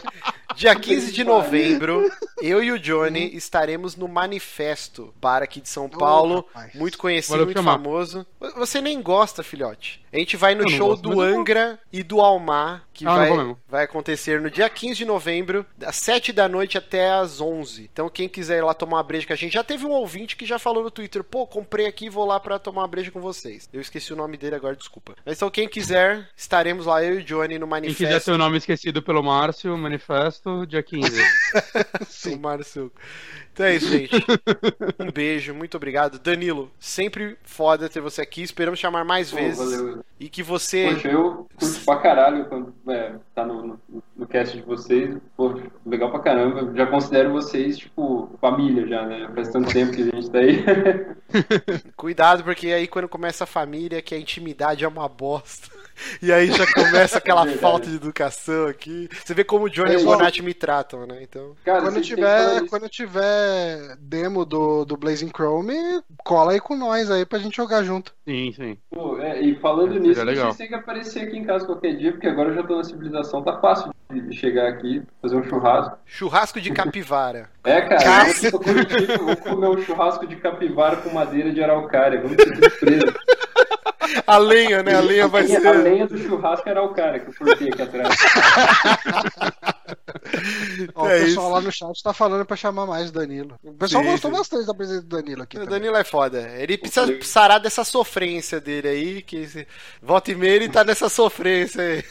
*laughs* Dia 15 de novembro, eu e o Johnny estaremos no Manifesto, bar aqui de São Paulo, rapaz. muito conhecido, Valeu muito chamar. famoso. Você nem gosta, filhote. A gente vai no Eu não show gosto, do mas eu vou. Angra e do Almar, que Ah, vai, vai acontecer no dia 15 de novembro, das 7 da noite até as 11. Então quem quiser ir lá tomar uma breja com a gente, já teve um ouvinte que já falou no Twitter, pô, comprei aqui e vou lá pra tomar uma breja com vocês. Eu esqueci o nome dele agora, desculpa. Mas então quem quiser, estaremos lá, eu e o Johnny no Quem Manifesto. quiser ter o nome esquecido pelo Márcio, manifesto, dia 15. *laughs* Sim. Márcio. Então é isso, gente. Um beijo, muito obrigado. Danilo, sempre foda ter você aqui. Esperamos chamar mais Pô, vezes. valeu. E que você. Poxa, eu curto pra caralho quando é, tá no, no, no cast de vocês. Pô, legal pra caramba. Já considero vocês, tipo, família já, né? Faz tanto tempo que a gente tá aí. *laughs* Cuidado, porque aí quando começa a família, que a intimidade é uma bosta. *laughs* E aí já começa aquela *laughs* Verdade. falta de educação aqui. Você vê como o Johnny e É, o só- Bonatti me tratam, né? Então. Cara, Quando tiver, quando tiver demo do, do Blazing Chrome, cola aí com nós aí pra gente jogar junto. sim, sim. Pô, é, e falando É, nisso, vocês têm que aparecer aqui em casa qualquer dia, porque agora eu já tô na civilização, tá fácil de chegar aqui, fazer um churrasco. Churrasco de capivara. *laughs* É, cara, Cássio. eu tô curtindo, vou comer um churrasco de capivara com madeira de araucária, vamos ser surpresa. *laughs* A lenha, né? A lenha vai A ser. lenha do churrasco era o cara que eu cortei aqui atrás. *laughs* *laughs* Ó, É o pessoal isso. lá no chat tá falando pra chamar mais o Danilo. O pessoal Sim, gostou sim. bastante da presença do Danilo aqui. O também. Danilo é foda. Ele precisa sarar dessa sofrência dele aí, que esse- volta e meia ele tá nessa sofrência aí.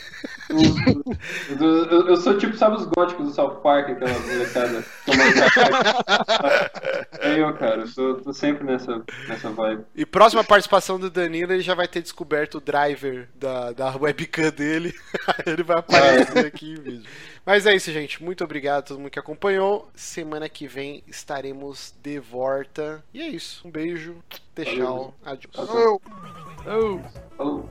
Eu, eu- eu sou tipo, sabe os góticos do South Park, aquela molecada? *laughs* É eu, cara, eu tô, tô sempre nessa, nessa vibe. E próxima participação do Danilo, ele já vai ter descoberto o driver da, da webcam dele. Aí *laughs* ele vai aparecer aqui em vídeo. Mas é isso, gente. Muito obrigado a todo mundo que acompanhou. Semana que vem estaremos de volta. E é isso. Um beijo. Tchau. Adiós. Eu- Oh. Falou.